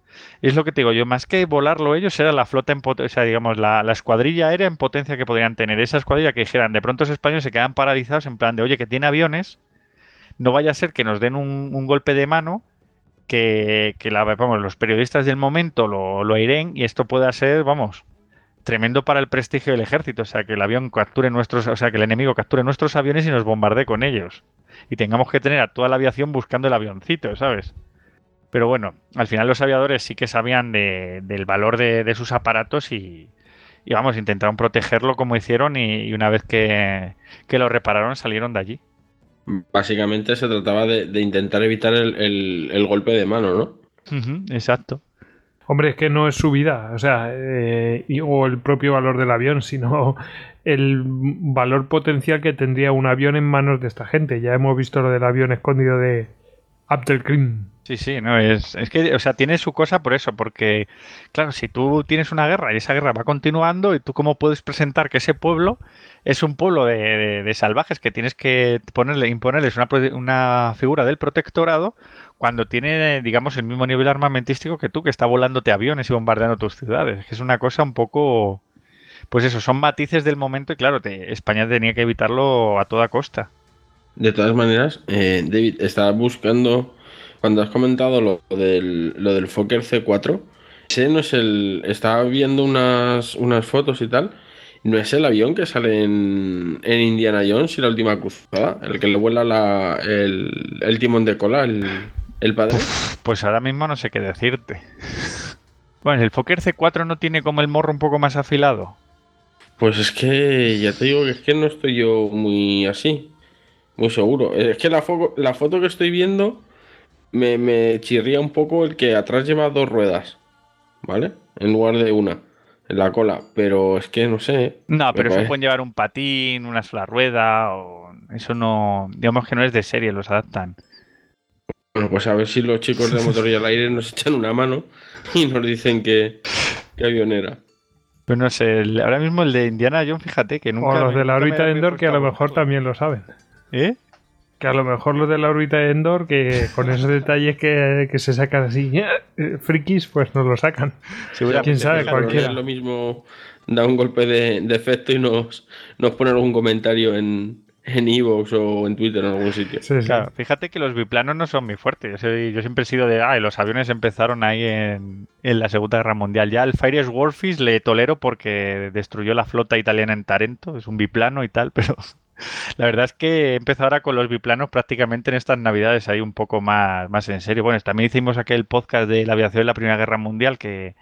es lo que te digo yo, más que volarlo ellos, era la flota en potencia, o sea, digamos, la, la escuadrilla aérea en potencia que podrían tener. Esa escuadrilla que dijeran, de pronto los españoles se quedan paralizados en plan de, oye, que tiene aviones, no vaya a ser que nos den un, un golpe de mano, que, la, vamos, los periodistas del momento lo, lo airen y esto pueda ser, vamos, tremendo para el prestigio del ejército. O sea, que el avión capture nuestros, o sea, que el enemigo capture nuestros aviones y nos bombardee con ellos. Y tengamos que tener a toda la aviación buscando el avioncito, ¿sabes? Pero bueno, al final los aviadores sí que sabían de- del valor de, de sus aparatos y, y, vamos, intentaron protegerlo como hicieron y, y una vez que, que lo repararon salieron de allí. Básicamente se trataba de, de intentar evitar el, el- el golpe de mano, ¿no? Exacto. Hombre, es que no es su vida, o sea, eh, y- o el propio valor del avión, sino el valor potencial que tendría un avión en manos de esta gente. Ya hemos visto lo del avión escondido de Abdelkrim. Sí, sí, no, es, es que, o sea, tiene su cosa por eso, porque, claro, si tú tienes una guerra y esa guerra va continuando, y tú cómo puedes presentar que ese pueblo es un pueblo de, salvajes que tienes que ponerle, imponerles una, una figura del protectorado cuando tiene, digamos, el mismo nivel armamentístico que tú, que está volándote aviones y bombardeando tus ciudades. Es que es una cosa un poco, pues eso, son matices del momento y claro, España tenía que evitarlo a toda costa. De todas maneras, eh, David, estaba buscando, cuando has comentado lo del, lo del Fokker C4, ese no es el, estaba viendo unas, unas fotos y tal, no es el avión que sale en, en Indiana Jones y la última cruzada, el que le vuela la, el, el timón de cola, el, el padre. Pues ahora mismo no sé qué decirte. Bueno, el Fokker C4 no tiene como el morro un poco más afilado. Pues es que ya te digo que es que no estoy yo muy así, muy seguro. Es que la, fo- la foto que estoy viendo me, me chirría un poco el que atrás lleva dos ruedas, ¿vale? En lugar de una, en la cola. Pero es que no sé. No, pero eso pueden llevar un patín, una sola rueda, o eso no, digamos que no es de serie, los adaptan. Bueno, pues a ver si los chicos de Motor y al Aire nos echan una mano y nos dicen que, que avión era. Pero no sé, el- ahora mismo el de Indiana Jones, fíjate que nunca. o los me- de la órbita de Endor, que a lo mejor también lo saben. ¿Eh? Que a lo mejor los de la órbita de Endor, que con esos detalles que, que se sacan así, eh, frikis, pues nos lo sacan. Quién sabe, cualquiera. Es lo mismo da un golpe de, de efecto y nos, nos pone algún comentario en, en Evox o en Twitter en algún sitio. Claro, fíjate que los biplanos no son muy fuertes. Yo, soy- yo siempre he sido de, ah, y los aviones empezaron ahí en, en la Segunda Guerra Mundial. Ya el Fires Warfis le tolero porque destruyó la flota italiana en Tarento, es un biplano y tal, pero la verdad es que he empezado ahora con los biplanos prácticamente en estas navidades ahí un poco más, más en serio. Bueno, también hicimos aquel podcast de la aviación en la Primera Guerra Mundial que,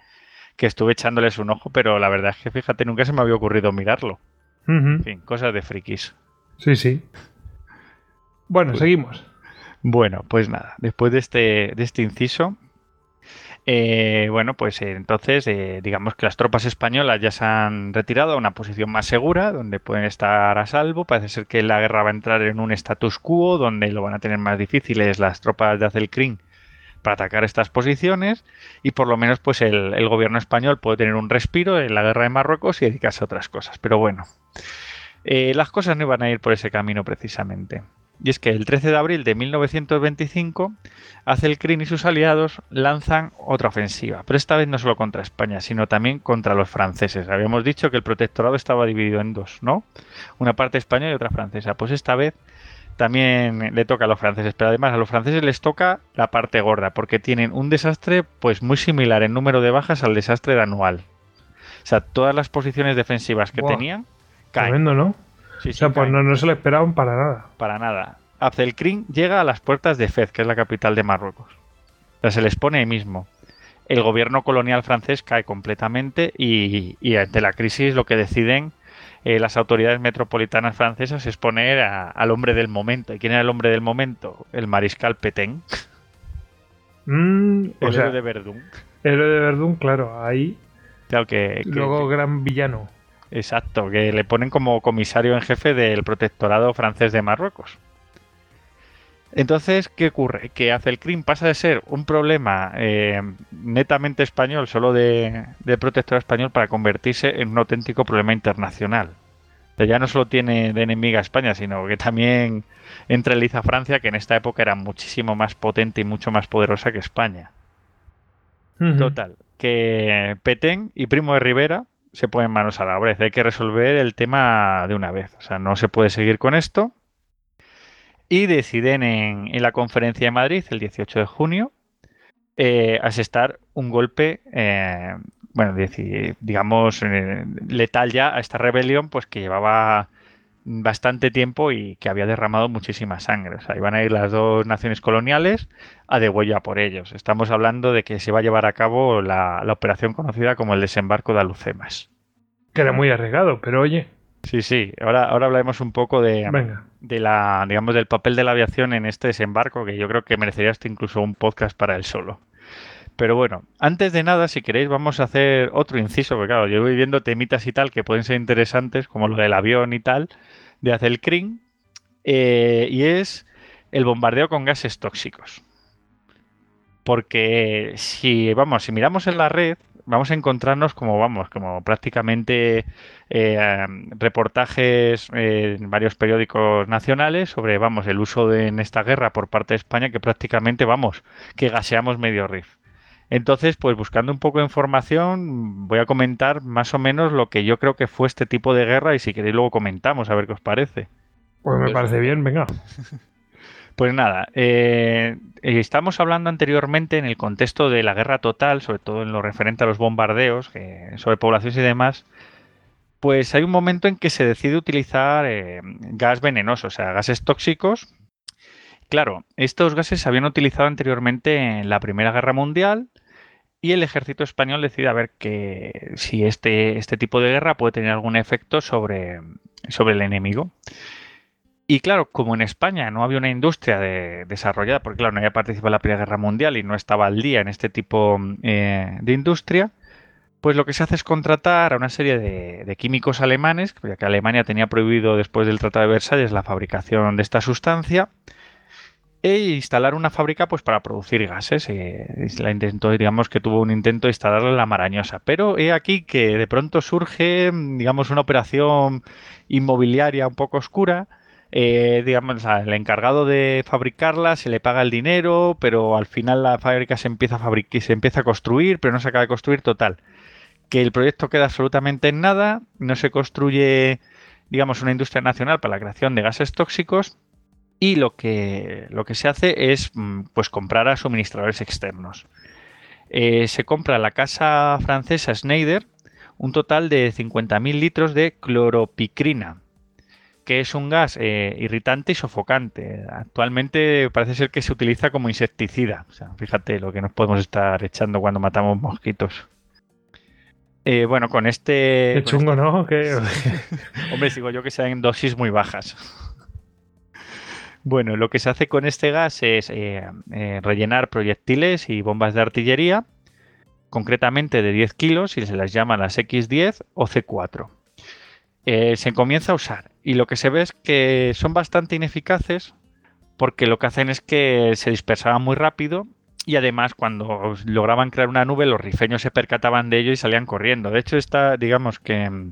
que estuve echándoles un ojo, pero la verdad es que fíjate, nunca se me había ocurrido mirarlo. En fin, cosas de frikis. Sí, sí. Bueno, seguimos. Bueno, pues nada, después de este, de este inciso, eh, bueno, pues eh, entonces eh, digamos que las tropas españolas ya se han retirado a una posición más segura, donde pueden estar a salvo. Parece ser que la guerra va a entrar en un status quo, donde lo van a tener más difíciles las tropas de Azelcrin para atacar estas posiciones y por lo menos pues el, el gobierno español puede tener un respiro en la guerra de Marruecos y dedicarse a otras cosas. Pero bueno, eh, las cosas no iban a ir por ese camino precisamente. Y es que el 13 de abril de 1925, Azelcrin y sus aliados lanzan otra ofensiva, pero esta vez no solo contra España, sino también contra los franceses. Habíamos dicho que el protectorado estaba dividido en dos, ¿no? Una parte española y otra francesa. Pues esta vez también le toca a los franceses, pero además a los franceses les toca la parte gorda, porque tienen un desastre pues muy similar en número de bajas al desastre de anual. O sea, todas las posiciones defensivas que tenían caen. Tremendo, ¿no? Sí, o sea, pues no, no se lo esperaban para nada. Para nada. Abdelkrim llega a las puertas de Fez, que es la capital de Marruecos. O sea, se les pone ahí mismo. El gobierno colonial francés cae completamente y, y ante la crisis lo que deciden eh, las autoridades metropolitanas francesas es poner a- al hombre del momento. ¿Y quién era el hombre del momento? El mariscal Petain, Mm, el o sea, héroe de Verdún. héroe de Verdún, claro, ahí. Claro que, que- Luego gran villano. Exacto, que le ponen como comisario en jefe del protectorado francés de Marruecos. Entonces, ¿qué ocurre? Que Azelcrim pasa de ser un problema eh, netamente español, solo de, del protectorado español, para convertirse en un auténtico problema internacional. O sea, ya no solo tiene de enemiga a España, sino que también entra en liza a Francia, que en esta época era muchísimo más potente y mucho más poderosa que España. Total, que Petén y Primo de Rivera se ponen manos a la obra. Hay que resolver el tema de una vez. O sea, no se puede seguir con esto. Y deciden en, la conferencia de Madrid, el 18 de junio, eh, asestar un golpe, eh, bueno, digamos, eh, letal ya a esta rebelión, pues que llevaba bastante tiempo y que había derramado muchísima sangre. O sea, iban a ir las dos naciones coloniales a degüello a por ellos. Estamos hablando de que se va a llevar a cabo la, la operación conocida como el desembarco de Alucemas. Que era muy arriesgado, pero oye, Sí, sí. Ahora, ahora hablaremos un poco de, venga. de la, digamos, del papel de la aviación en este desembarco, que yo creo que merecería hasta incluso un podcast para él solo. Pero bueno, antes de nada, si queréis, vamos a hacer otro inciso, porque claro, yo voy viendo temitas y tal que pueden ser interesantes, como lo del avión y tal, de Azelcrin, eh, y es el bombardeo con gases tóxicos. Porque si, vamos, si miramos en la red, vamos a encontrarnos como, vamos, como prácticamente eh, reportajes eh, en varios periódicos nacionales sobre, vamos, el uso de, en esta guerra por parte de España que prácticamente, vamos, que gaseamos medio RIF. Entonces, pues buscando un poco de información, voy a comentar más o menos lo que yo creo que fue este tipo de guerra y si queréis luego comentamos a ver qué os parece. Pues me parece bien, venga. (laughs) Pues nada, eh, eh, estamos hablando anteriormente en el contexto de la guerra total, sobre todo en lo referente a los bombardeos, que- sobre poblaciones y demás, pues hay un momento en que se decide utilizar eh, gas venenoso, o sea, gases tóxicos. Claro, estos gases se habían utilizado anteriormente en la Primera Guerra Mundial y el ejército español decide a ver que si este, este tipo de guerra puede tener algún efecto sobre, sobre el enemigo. Y claro, como en España no había una industria de- desarrollada, porque claro, no había participado en la Primera Guerra Mundial y no estaba al día en este tipo eh, de industria, pues lo que se hace es contratar a una serie de, de químicos alemanes, ya que Alemania tenía prohibido después del Tratado de Versalles la fabricación de esta sustancia, e instalar una fábrica pues para producir gases. eh, la intentó, digamos que tuvo un intento de instalarla en la Marañosa. Pero he aquí que de pronto surge, digamos, una operación inmobiliaria un poco oscura. eh, digamos, al encargado de fabricarla se le paga el dinero, pero al final la fábrica se empieza a fabricar, se empieza a construir, pero no se acaba de construir total. Que el proyecto queda absolutamente en nada, no se construye digamos, una industria nacional para la creación de gases tóxicos y lo que, lo que se hace es mm, pues comprar a suministradores externos. Eh, se compra la casa francesa Schneider un total de 50.000 litros de cloropicrina, que es un gas eh, irritante y sofocante. Actualmente parece ser que se utiliza como insecticida. O sea, fíjate lo que nos podemos estar echando cuando matamos mosquitos. Eh, bueno, con este. Qué chungo, este- ¿no? (laughs) Hombre, digo yo que sean dosis muy bajas. Bueno, lo que se hace con este gas es eh, eh, rellenar proyectiles y bombas de artillería, concretamente de 10 kilos, y se las llaman las X10 o C4. Eh, se comienza a usar y lo que se ve es que son bastante ineficaces porque lo que hacen es que se dispersaban muy rápido y además cuando lograban crear una nube los rifeños se percataban de ello y salían corriendo. De hecho, está, digamos que,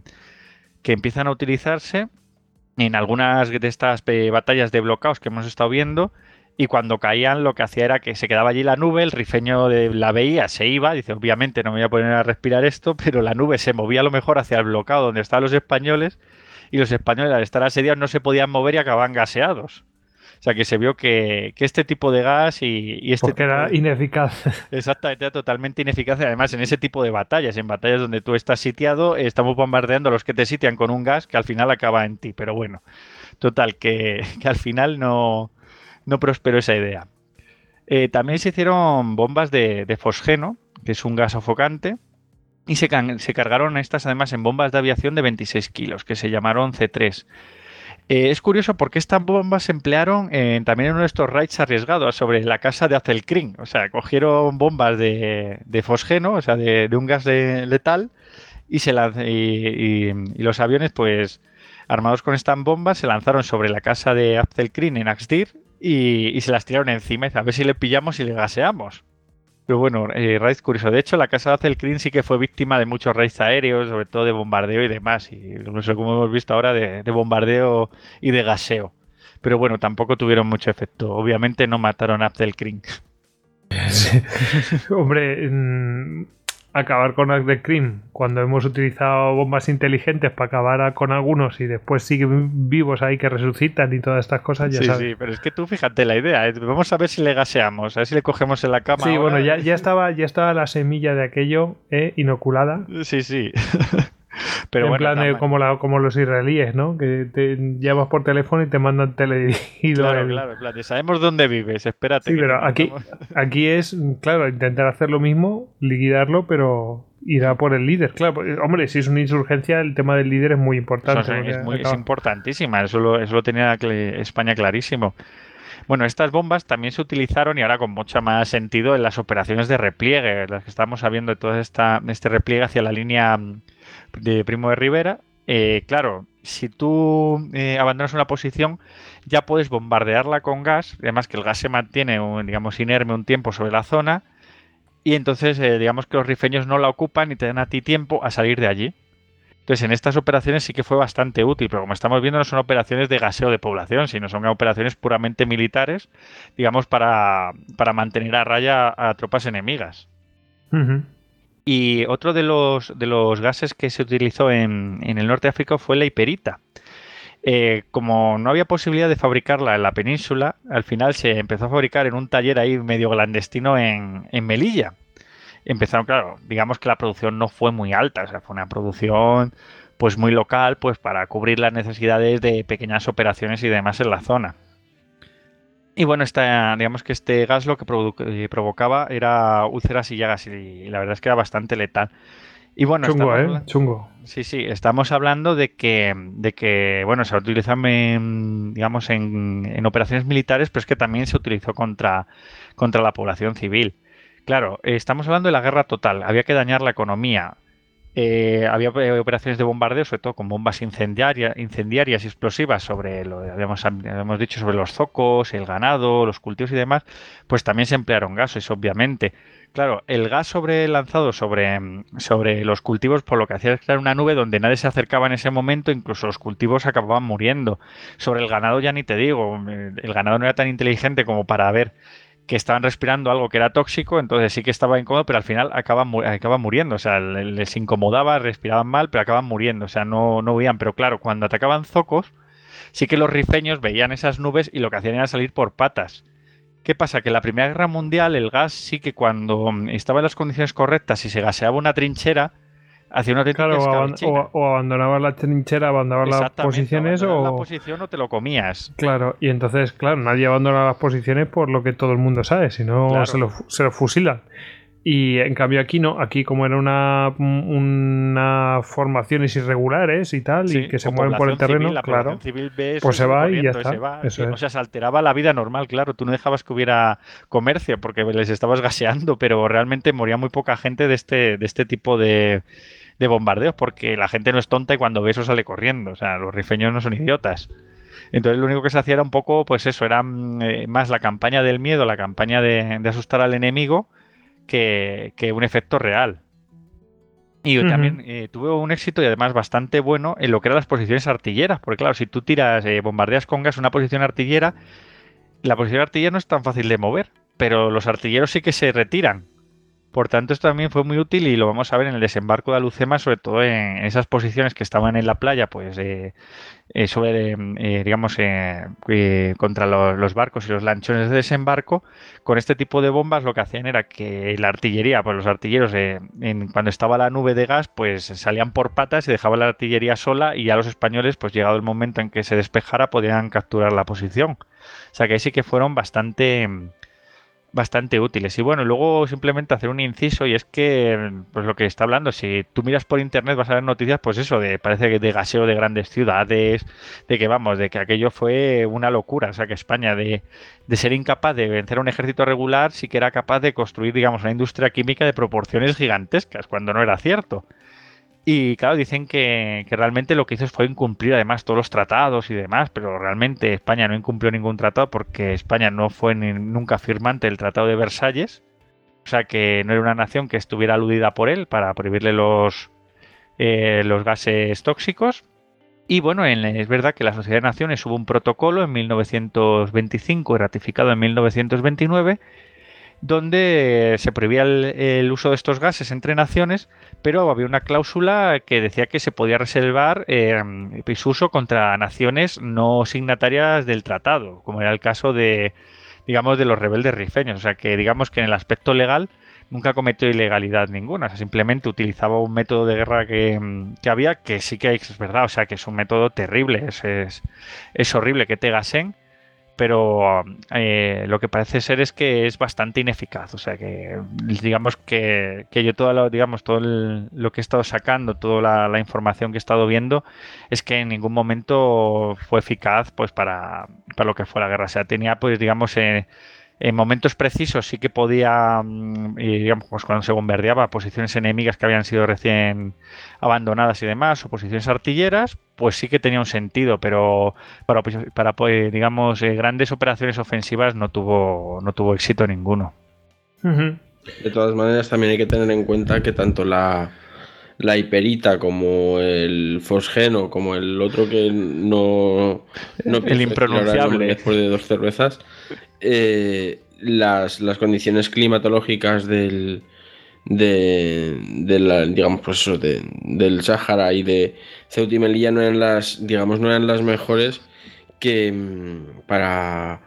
que empiezan a utilizarse en algunas de estas eh, batallas de bloqueos que hemos estado viendo y cuando caían lo que hacía era que se quedaba allí la nube, el rifeño de, la veía, se iba, dice, obviamente no me voy a poner a respirar esto, pero la nube se movía a lo mejor hacia el bloqueo donde estaban los españoles y los españoles al estar asediados no se podían mover y acababan gaseados. O sea que se vio que, que este tipo de gas y, y este Porque tipo era de- ineficaz. (laughs) Exactamente, era totalmente ineficaz. Además, en ese tipo de batallas, en batallas donde tú estás sitiado, estamos bombardeando a los que te sitian con un gas que al final acaba en ti. Pero bueno, total, que, que al final no, no prosperó esa idea. Eh, también se hicieron bombas de, de fosgeno, que es un gas sofocante, y se, can- se cargaron estas además en bombas de aviación de 26 kilos, que se llamaron C3. Eh, es curioso porque estas bombas se emplearon en- también en uno de estos raids arriesgados sobre la casa de Azelkring. O sea, cogieron bombas de, de fosgeno, o sea, de, un gas de- letal, y, se lanz- y, los aviones, pues, armados con estas bombas, se lanzaron sobre la casa de Azelkring en Axdir y, y se las tiraron encima. A ver si le pillamos y le gaseamos. Pero bueno, eh, raid curioso. De hecho, la casa de Azelkring sí que fue víctima de muchos raids aéreos, sobre todo de bombardeo y demás. Y incluso como hemos visto ahora, de, de bombardeo y de gaseo. Pero bueno, tampoco tuvieron mucho efecto. Obviamente no mataron a Azelkring. (laughs) Hombre, mm, acabar con Act Cream cuando hemos utilizado bombas inteligentes para acabar con algunos y después siguen vivos ahí que resucitan y todas estas cosas, ya Sí, sabes. sí, pero es que tú fíjate la idea. eh, Vamos a ver si le gaseamos, a ver si le cogemos en la cama. Sí, ahora. bueno, ya, ya (laughs) estaba, ya estaba la semilla de aquello eh, inoculada. Sí, sí. (laughs) Pero en bueno, plan de tam- como, la, como los israelíes, ¿no? Que te llamas por teléfono y te mandan teledirigido. Claro, claro, en plan de, sabemos dónde vives, espérate. Sí, pero (laughs) aquí, es, claro, intentar hacer lo mismo, liquidarlo, pero irá por el líder. Claro, pues, hombre, si es una insurgencia, el tema del líder es muy importante. Eso es, muy- es importantísima, eso lo, eso lo tenía España clarísimo. Bueno, estas bombas también se utilizaron y ahora con mucho más sentido en las operaciones de repliegue, las que estamos sabiendo de todo esta, este repliegue hacia la línea mm, de Primo de Rivera. Eh, claro, si tú eh, abandonas una posición, ya puedes bombardearla con gas, además que el gas se mantiene, digamos, inerme un tiempo sobre la zona, y entonces, eh, digamos que los rifeños no la ocupan y te dan a ti tiempo a salir de allí. Entonces, en estas operaciones sí que fue bastante útil, pero como estamos viendo, no son operaciones de gaseo de población, sino son operaciones puramente militares, digamos, para, para mantener a raya a tropas enemigas. Y otro de los, de los gases que se utilizó en, en el norte de África fue la hiperita. Eh, como no había posibilidad de fabricarla en la península, al final se empezó a fabricar en un taller ahí medio clandestino en, en Melilla. Empezaron, claro, digamos que la producción no fue muy alta, o sea, fue una producción pues muy local, pues para cubrir las necesidades de pequeñas operaciones y demás en la zona. Y bueno, esta, digamos que este gas lo que eh, provocaba era úlceras y llagas y, y la verdad es que era bastante letal. Y bueno, Chungo, ¿eh? Chungo. Sí, sí, estamos hablando de que, de que bueno, se utiliza en, digamos, en, en operaciones militares, pero es que también se utilizó contra, contra la población civil. Claro, eh, estamos hablando de la guerra total, había que dañar la economía. Eh, había eh, operaciones de bombardeo, sobre todo con bombas incendiaria- incendiarias y explosivas sobre lo habíamos, habíamos dicho sobre los zocos, el ganado, los cultivos y demás, pues también se emplearon gases, obviamente. Claro, el gas sobre lanzado sobre, sobre los cultivos, por lo que hacía crear una nube donde nadie se acercaba en ese momento, incluso los cultivos acababan muriendo. Sobre el ganado ya ni te digo, el ganado no era tan inteligente como para ver que estaban respirando algo que era tóxico, entonces sí que estaba incómodo, pero al final acaban, acaban muriendo, o sea, les incomodaba, respiraban mal, pero acaban muriendo, o sea, no, no huían, pero claro, cuando atacaban zocos, sí que los rifeños veían esas nubes y lo que hacían era salir por patas. ¿Qué pasa? Que en la Primera Guerra Mundial el gas sí que cuando estaba en las condiciones correctas y se gaseaba una trinchera, hacía una claro, o, o, abandonabas la trinchera, abandonabas las posiciones o... la posición o te lo comías. Claro, y entonces, claro, nadie abandona las posiciones por lo que todo el mundo sabe, si no se, lo, se lo fusilan. Y en cambio aquí no, aquí como era una, una formaciones irregulares y tal, y que se mueven por el terreno, claro, pues se va y ya está. O sea, se alteraba la vida normal, claro. Tú no dejabas que hubiera comercio porque les estabas gaseando, pero realmente moría muy poca gente de este, de este tipo de, de bombardeos porque la gente no es tonta y cuando ve eso sale corriendo. O sea, los rifeños no son idiotas. Entonces lo único que se hacía era un poco, pues eso, era mm, eh, más la campaña del miedo, la campaña de, de asustar al enemigo que, un efecto real. Y también eh, tuve un éxito y además bastante bueno en lo que eran las posiciones artilleras, porque claro, si tú tiras, eh, bombardeas con gas una posición artillera, la posición artillera no es tan fácil de mover, pero los artilleros sí que se retiran. Por tanto, esto también fue muy útil y lo vamos a ver en el desembarco de Alucema, sobre todo en esas posiciones que estaban en la playa, pues eh, eh sobre, eh, digamos, eh, contra los, barcos y los lanchones de desembarco. Con este tipo de bombas lo que hacían era que la artillería, pues los artilleros, cuando estaba la nube de gas, pues salían por patas y dejaban la artillería sola y ya los españoles, pues llegado el momento en que se despejara, podían capturar la posición. O sea que ahí sí que fueron bastante bastante útiles. Y bueno, luego simplemente hacer un inciso y es que, pues lo que está hablando, si tú miras por internet vas a ver noticias, pues eso, de parece que de gaseo de grandes ciudades, de que vamos, de que aquello fue una locura, o sea que España de, de ser incapaz de vencer a un ejército regular, sí que era capaz de construir, digamos, una industria química de proporciones gigantescas, cuando no era cierto. Y claro, dicen que, realmente lo que hizo fue incumplir además todos los tratados y demás, pero realmente España no incumplió ningún tratado porque España no fue nunca firmante del Tratado de Versalles, o sea que no era una nación que estuviera aludida por él para prohibirle los, eh, los gases tóxicos. Y bueno, es verdad que la Sociedad de Naciones hubo un protocolo en 1925 y ratificado en 1929 donde se prohibía el, uso de estos gases entre naciones, pero había una cláusula que decía que se podía reservar eh, su uso contra naciones no signatarias del tratado, como era el caso de, digamos, de los rebeldes rifeños. O sea que, digamos que en el aspecto legal nunca cometió ilegalidad ninguna, o sea, simplemente utilizaba un método de guerra que, había, que sí que es verdad, o sea, que es un método terrible, es, es, es horrible que te gasen pero eh, lo que parece ser es que es bastante ineficaz. O sea que digamos que, yo todo lo, digamos, todo lo que he estado sacando, toda la, información que he estado viendo, es que en ningún momento fue eficaz pues para, para lo que fue la guerra. O sea, tenía pues digamos eh, en momentos precisos sí que podía, mm, digamos, pues cuando se bombardeaba posiciones enemigas que habían sido recién abandonadas y demás, o posiciones artilleras, pues sí que tenía un sentido, pero para, para pues, digamos, eh, grandes operaciones ofensivas no tuvo, no tuvo éxito ninguno. De todas maneras, también hay que tener en cuenta que tanto la, la hiperita como el fosgeno, como el otro que no, no el impronunciable después de dos cervezas, eh, las, condiciones climatológicas del, de, digamos, pues eso, del Sáhara y de Ceuta Melilla no eran las, digamos, no eran las mejores que mm, para,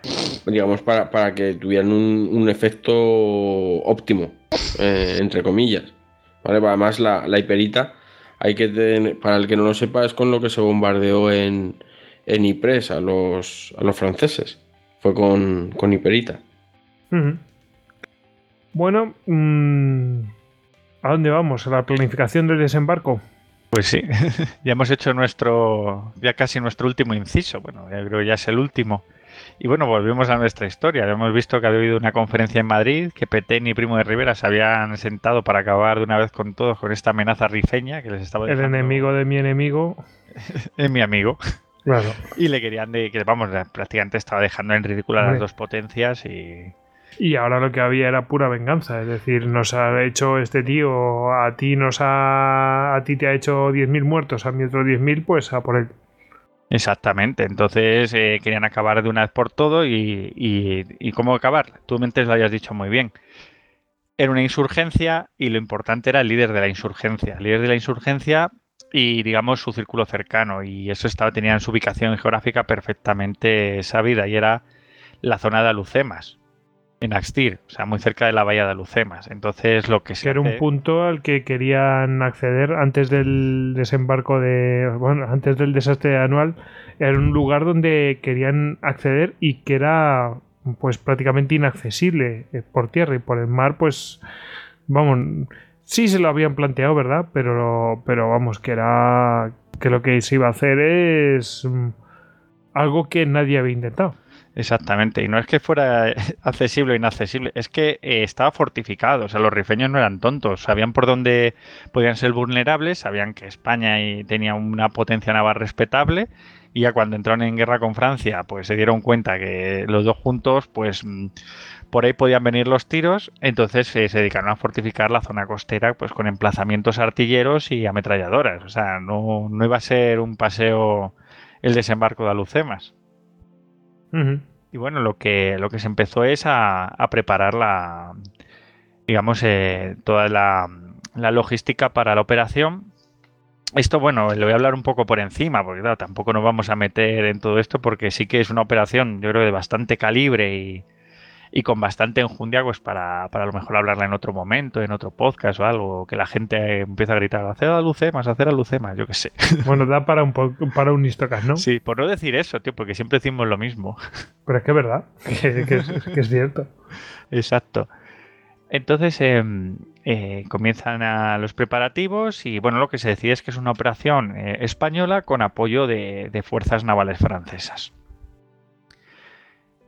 digamos, para, para que tuvieran un, efecto óptimo, eh, entre comillas. ¿vale? Además, la, la hiperita, hay que para el que no lo sepa, es con lo que se bombardeó en, en Ypres a los, a los franceses. Fue con, con Hiperita. Bueno, mm, ¿a dónde vamos? ¿A la planificación del desembarco? Pues sí, (laughs) ya hemos hecho nuestro, ya casi nuestro último inciso. Bueno, ya creo que ya es el último. Y bueno, volvemos a nuestra historia. Hemos visto que había habido una conferencia en Madrid, que Petén y Primo de Rivera se habían sentado para acabar de una vez con todos con esta amenaza rifeña que les estaba El enemigo de mi enemigo. (laughs) es mi amigo. Claro. Y le querían de que, vamos, prácticamente estaba dejando en ridículo a las dos potencias y. Y ahora lo que había era pura venganza, es decir, nos ha hecho este tío, a ti nos ha, a ti te ha hecho 10.000 muertos, a mí otros 10.000, pues a por él. Exactamente, entonces eh, querían acabar de una vez por todo y, y, ¿cómo acabar? Tú antes lo hayas dicho muy bien. Era una insurgencia y lo importante era el líder de la insurgencia. El líder de la insurgencia y digamos su círculo cercano y eso estaba tenía en su ubicación geográfica perfectamente sabida y era la zona de Alucemas en Axtir, o sea, muy cerca de la bahía de Alucemas. Entonces, lo que se. Era un punto al que querían acceder antes del desembarco de. Bueno, antes del desastre anual. Era un lugar donde querían acceder y que era, pues, prácticamente inaccesible eh, por tierra y por el mar, pues. Vamos. Sí se lo habían planteado, ¿verdad? Pero, pero vamos, que era. Que lo que se iba a hacer es. Mm, algo que nadie había intentado. Exactamente, y no es que fuera (laughs) accesible o inaccesible, es que eh, estaba fortificado, o sea, los rifeños no eran tontos, sabían por dónde podían ser vulnerables, sabían que España tenía una potencia naval respetable, y ya cuando entraron en guerra con Francia, pues se dieron cuenta que los dos juntos, pues mm, por ahí podían venir los tiros, entonces eh, se dedicaron a fortificar la zona costera, pues con emplazamientos artilleros y ametralladoras, o sea, no, no iba a ser un paseo el desembarco de Alucemas. Y bueno, lo que, lo que se empezó es a, preparar la, digamos, eh, toda la, logística para la operación. Esto, bueno, le voy a hablar un poco por encima, porque claro, tampoco nos vamos a meter en todo esto, porque sí que es una operación, yo creo, de bastante calibre y, y con bastante enjundia pues para, para a lo mejor hablarla en otro momento, en otro podcast o algo, que la gente empiece a gritar, hacer a Lucemas, hacer a Lucemas, yo qué sé. (laughs) Bueno, da para un, para un Istocas, ¿no? Sí, por no decir eso, tío, porque siempre decimos lo mismo. (laughs) Pero es que es verdad, que, es, cierto. Exacto. Entonces em, eh, comienzan a los preparativos y bueno, lo que se decide es que es una operación eh, española con apoyo de fuerzas navales francesas.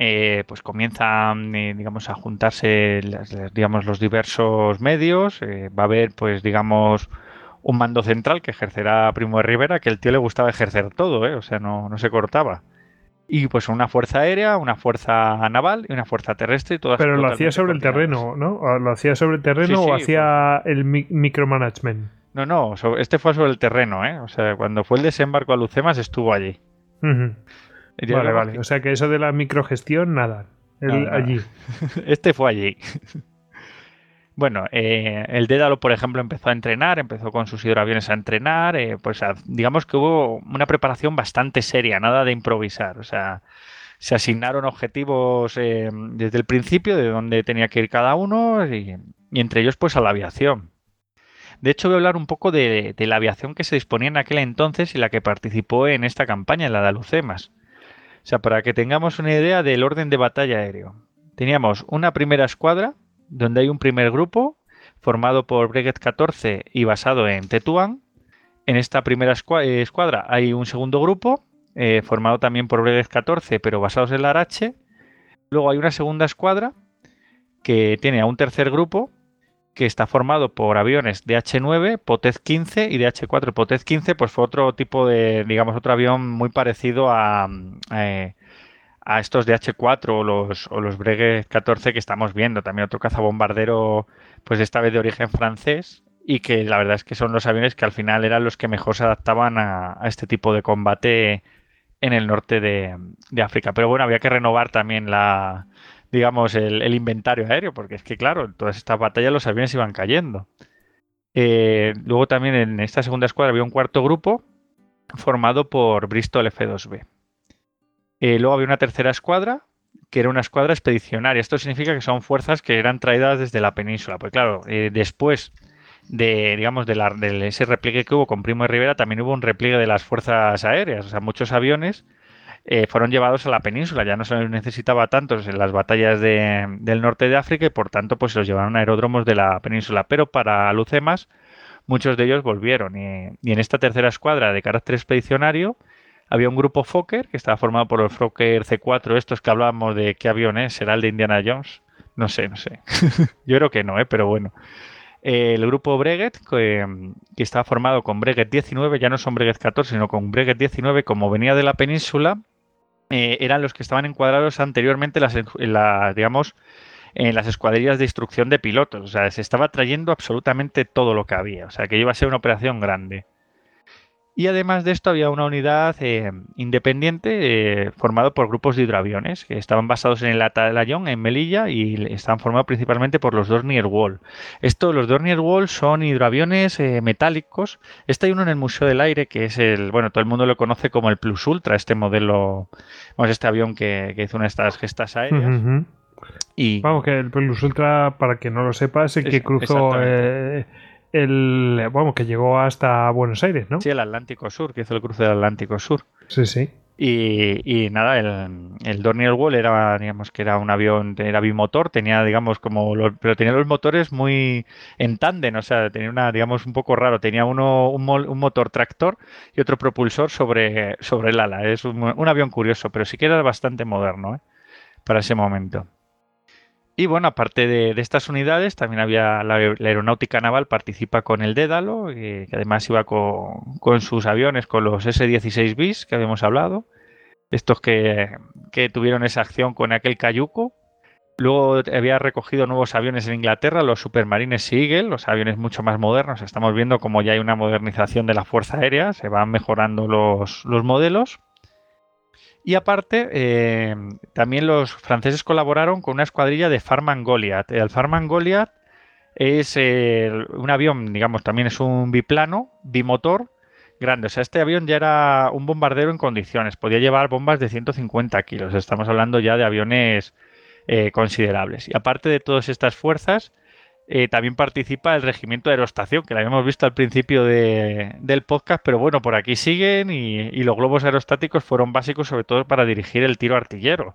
Eh, pues comienzan eh, digamos a juntarse digamos los diversos medios. Eh, va a haber pues digamos un mando central que ejercerá Primo de Rivera que el tío le gustaba ejercer todo o sea no, no, se cortaba. Y pues una fuerza aérea una fuerza naval y una fuerza terrestre y todas pero lo hacía sobre el terreno no lo hacía sobre el terreno o hacía pues. el micromanagement no no este fue sobre el terreno eh o sea cuando fue el desembarco a Lucemas estuvo allí Vale, vale. O sea que eso de la microgestión, nada. allí. (laughs) Este fue allí. (laughs) Bueno, eh, el Dédalo, por ejemplo, empezó a entrenar, empezó con sus hidroaviones a entrenar, eh, pues digamos que hubo una preparación bastante seria, nada de improvisar, o sea, se asignaron objetivos eh, desde el principio de dónde tenía que ir cada uno y, entre ellos pues a la aviación. De hecho, voy a hablar un poco de, de, la aviación que se disponía en aquel entonces y la que participó en esta campaña, en la de Alucemas. Sea, para que tengamos una idea del orden de batalla aéreo. Teníamos una primera escuadra, donde hay un primer grupo, formado por Breguet 14 y basado en Tetuán. En esta primera eh, escuadra hay un segundo grupo, eh, formado también por Breguet 14, pero basados en Larache. Luego hay una segunda escuadra que tiene a un tercer grupo, que está formado por aviones DH-9, Potez 15 y DH-4. Potez 15 pues fue otro tipo de, digamos, otro avión muy parecido a, eh, a estos DH-4 o los, o los Breguet 14 que estamos viendo. También otro cazabombardero, pues esta vez de origen francés y que la verdad es que son los aviones que al final eran los que mejor se adaptaban a, este tipo de combate en el norte de, de África. Pero bueno, había que renovar también la digamos, el, inventario aéreo, porque es que, claro, en todas estas batallas los aviones iban cayendo. Eh, luego también en esta segunda escuadra había un cuarto grupo formado por Bristol F-2B. Eh, luego había una tercera escuadra, que era una escuadra expedicionaria. Esto significa que son fuerzas que eran traídas desde la península. Pues claro, eh, después de, digamos, de, la, de, ese repliegue que hubo con Primo de Rivera, también hubo un repliegue de las fuerzas aéreas. O sea, muchos aviones eh, fueron llevados a la península. Ya no se necesitaba tantos en las batallas del norte de África y por tanto pues los llevaron a aeródromos de la península. Pero para Lucemas muchos de ellos volvieron. Y, en esta tercera escuadra de carácter expedicionario había un grupo Fokker que estaba formado por los Fokker C4, estos que hablábamos de qué avión es, será el de Indiana Jones. No sé, no sé. (laughs) Yo creo que no, ¿eh? pero bueno. el grupo Breguet, que, que, estaba formado con Breguet 19, ya no son Breguet 14, sino con Breguet 19, como venía de la península, eh, eran los que estaban encuadrados anteriormente las, en digamos, en las escuadrillas de instrucción de pilotos. O sea, se estaba trayendo absolutamente todo lo que había. O sea, que iba a ser una operación grande. Y además de esto había una unidad eh, independiente eh, formada por grupos de hidroaviones que estaban basados en el Atalayón, en Melilla, y estaban formados principalmente por los Dornier Wall. Esto, los Dornier Wall son hidroaviones eh, metálicos. Este hay uno en el Museo del Aire que es el, bueno, todo el mundo lo conoce como el Plus Ultra, este modelo, vamos, este avión que, hizo una de estas gestas aéreas. Y... Vamos, que el Plus Ultra, para que no lo sepa, es el que cruzó el vamos que llegó hasta Buenos Aires, ¿no? Sí, el Atlántico Sur, que hizo el cruce del Atlántico Sur. Sí, sí. Y, nada, el, el Dornier Wall era, digamos, que era un avión, era bimotor, tenía, digamos, como los, pero tenía los motores muy en tándem, o sea, tenía una, digamos, un poco raro, tenía uno, un, un motor tractor y otro propulsor sobre, sobre el ala. Es un, un avión curioso, pero sí que era bastante moderno, ¿eh? Para ese momento. Y bueno, aparte de, estas unidades, también había la, aeronáutica naval participa con el Dédalo, que, además iba con, sus aviones, con los S-16 bis que habíamos hablado, estos que, tuvieron esa acción con aquel cayuco. Luego había recogido nuevos aviones en Inglaterra, los Supermarines Seagull, los aviones mucho más modernos. Estamos viendo como ya hay una modernización de la Fuerza Aérea, se van mejorando los, los modelos. Y aparte, eh, también los franceses colaboraron con una escuadrilla de Farman Goliath. El Farman Goliath es eh, un avión, digamos, también es un biplano, bimotor, grande. O sea, este avión ya era un bombardero en condiciones. Podía llevar bombas de 150 kilos. Estamos hablando ya de aviones eh, considerables. Y aparte de todas estas fuerzas, eh, también participa el regimiento de aerostación, que lo habíamos visto al principio del podcast, pero bueno, por aquí siguen y, los globos aerostáticos fueron básicos sobre todo para dirigir el tiro artillero.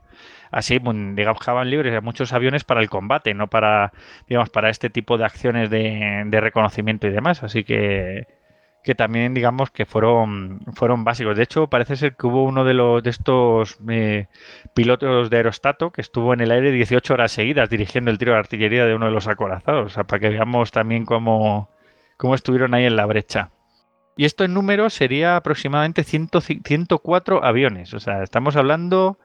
Así, digamos, dejaban libres a muchos aviones para el combate, no para, digamos, para este tipo de acciones de reconocimiento y demás. Así que que también digamos que fueron, fueron básicos. De hecho, parece ser que hubo uno de los de estos eh, pilotos de aerostato que estuvo en el aire 18 horas seguidas dirigiendo el tiro de artillería de uno de los acorazados. O sea, para que veamos también cómo, cómo estuvieron ahí en la brecha. Y esto en número sería aproximadamente 104 aviones. O sea, estamos hablando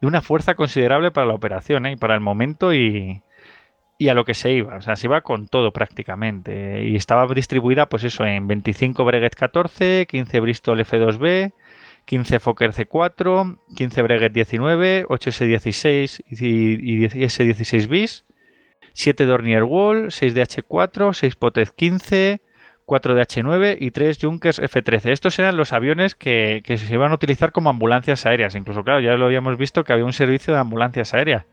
de una fuerza considerable para la operación ¿eh? y para el momento y, y a lo que se iba, o sea, se iba con todo prácticamente. Y estaba distribuida, pues eso, en 25 Breguet 14, 15 Bristol F2B, 15 Fokker C4, 15 Breguet 19, 8 S16 y, S16 bis, 7 Dornier Wall, 6 DH4, 6 Potez 15, 4 DH9 y 3 Junkers F13. Estos eran los aviones que, que se iban a utilizar como ambulancias aéreas. Incluso, claro, ya lo habíamos visto que había un servicio de ambulancias aéreas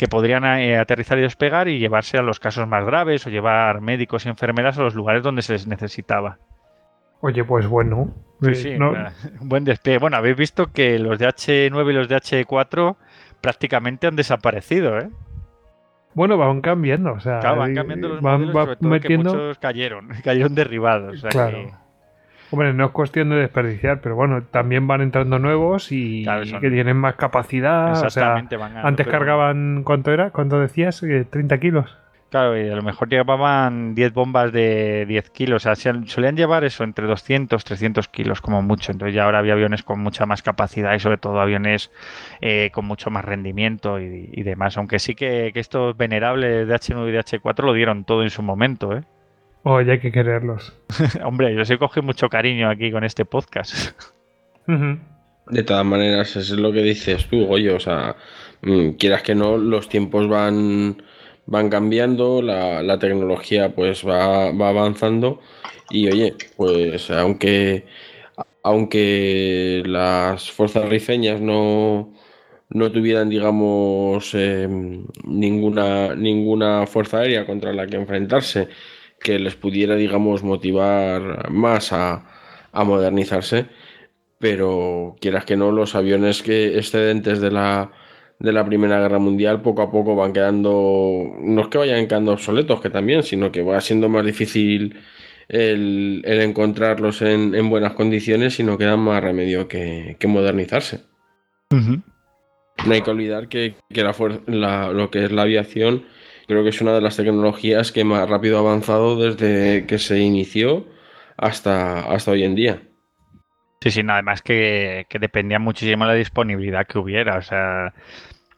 que podrían eh, aterrizar y despegar y llevarse a los casos más graves o llevar médicos y enfermeras a los lugares donde se les necesitaba. Oye, pues bueno. Sí, sí, (laughs) buen despegue. Bueno, habéis visto que los de H9 y los de H4 prácticamente han desaparecido, ¿eh? Bueno, van cambiando, o sea, claro, van cambiando los modelos, metiendo... que muchos cayeron, (laughs) cayeron derribados. claro. Hombre, no es cuestión de desperdiciar, pero bueno, también van entrando nuevos y, que tienen más capacidad. O sea, antes cargaban, ¿cuánto era? ¿Cuánto decías? ¿30 eh, kilos? Claro, y a lo mejor llevaban 10 bombas de 10 kilos. O sea, solían llevar eso entre 200, 300 kilos como mucho. Entonces ya ahora había aviones con mucha más capacidad y sobre todo aviones eh, con mucho más rendimiento y, demás. Aunque sí que, que, estos venerables de H9 y de H4 lo dieron todo en su momento, ¿eh? Oh, ya hay que quererlos. (laughs) Hombre, yo sí cogí mucho cariño aquí con este podcast. De todas maneras, eso es lo que dices tú, Goyo. O sea, mm, quieras que no, los tiempos van, van cambiando, la, tecnología pues va, avanzando. Y oye, pues aunque, aunque las fuerzas rifeñas no, no tuvieran, digamos, em, ninguna, ninguna fuerza aérea contra la que enfrentarse que les pudiera, digamos, motivar más a, modernizarse, pero quieras que no, los aviones que excedentes de la, de la Primera Guerra Mundial poco a poco van quedando, no es que vayan quedando obsoletos, que también, sino que va siendo más difícil el, encontrarlos en, buenas condiciones y no queda más remedio que, modernizarse. No hay que olvidar que, la, lo que es la aviación creo que es una de las tecnologías que más rápido ha avanzado desde que se inició hasta, hasta hoy en día. Sí, sí, nada más que, que dependía muchísimo de la disponibilidad que hubiera. O sea,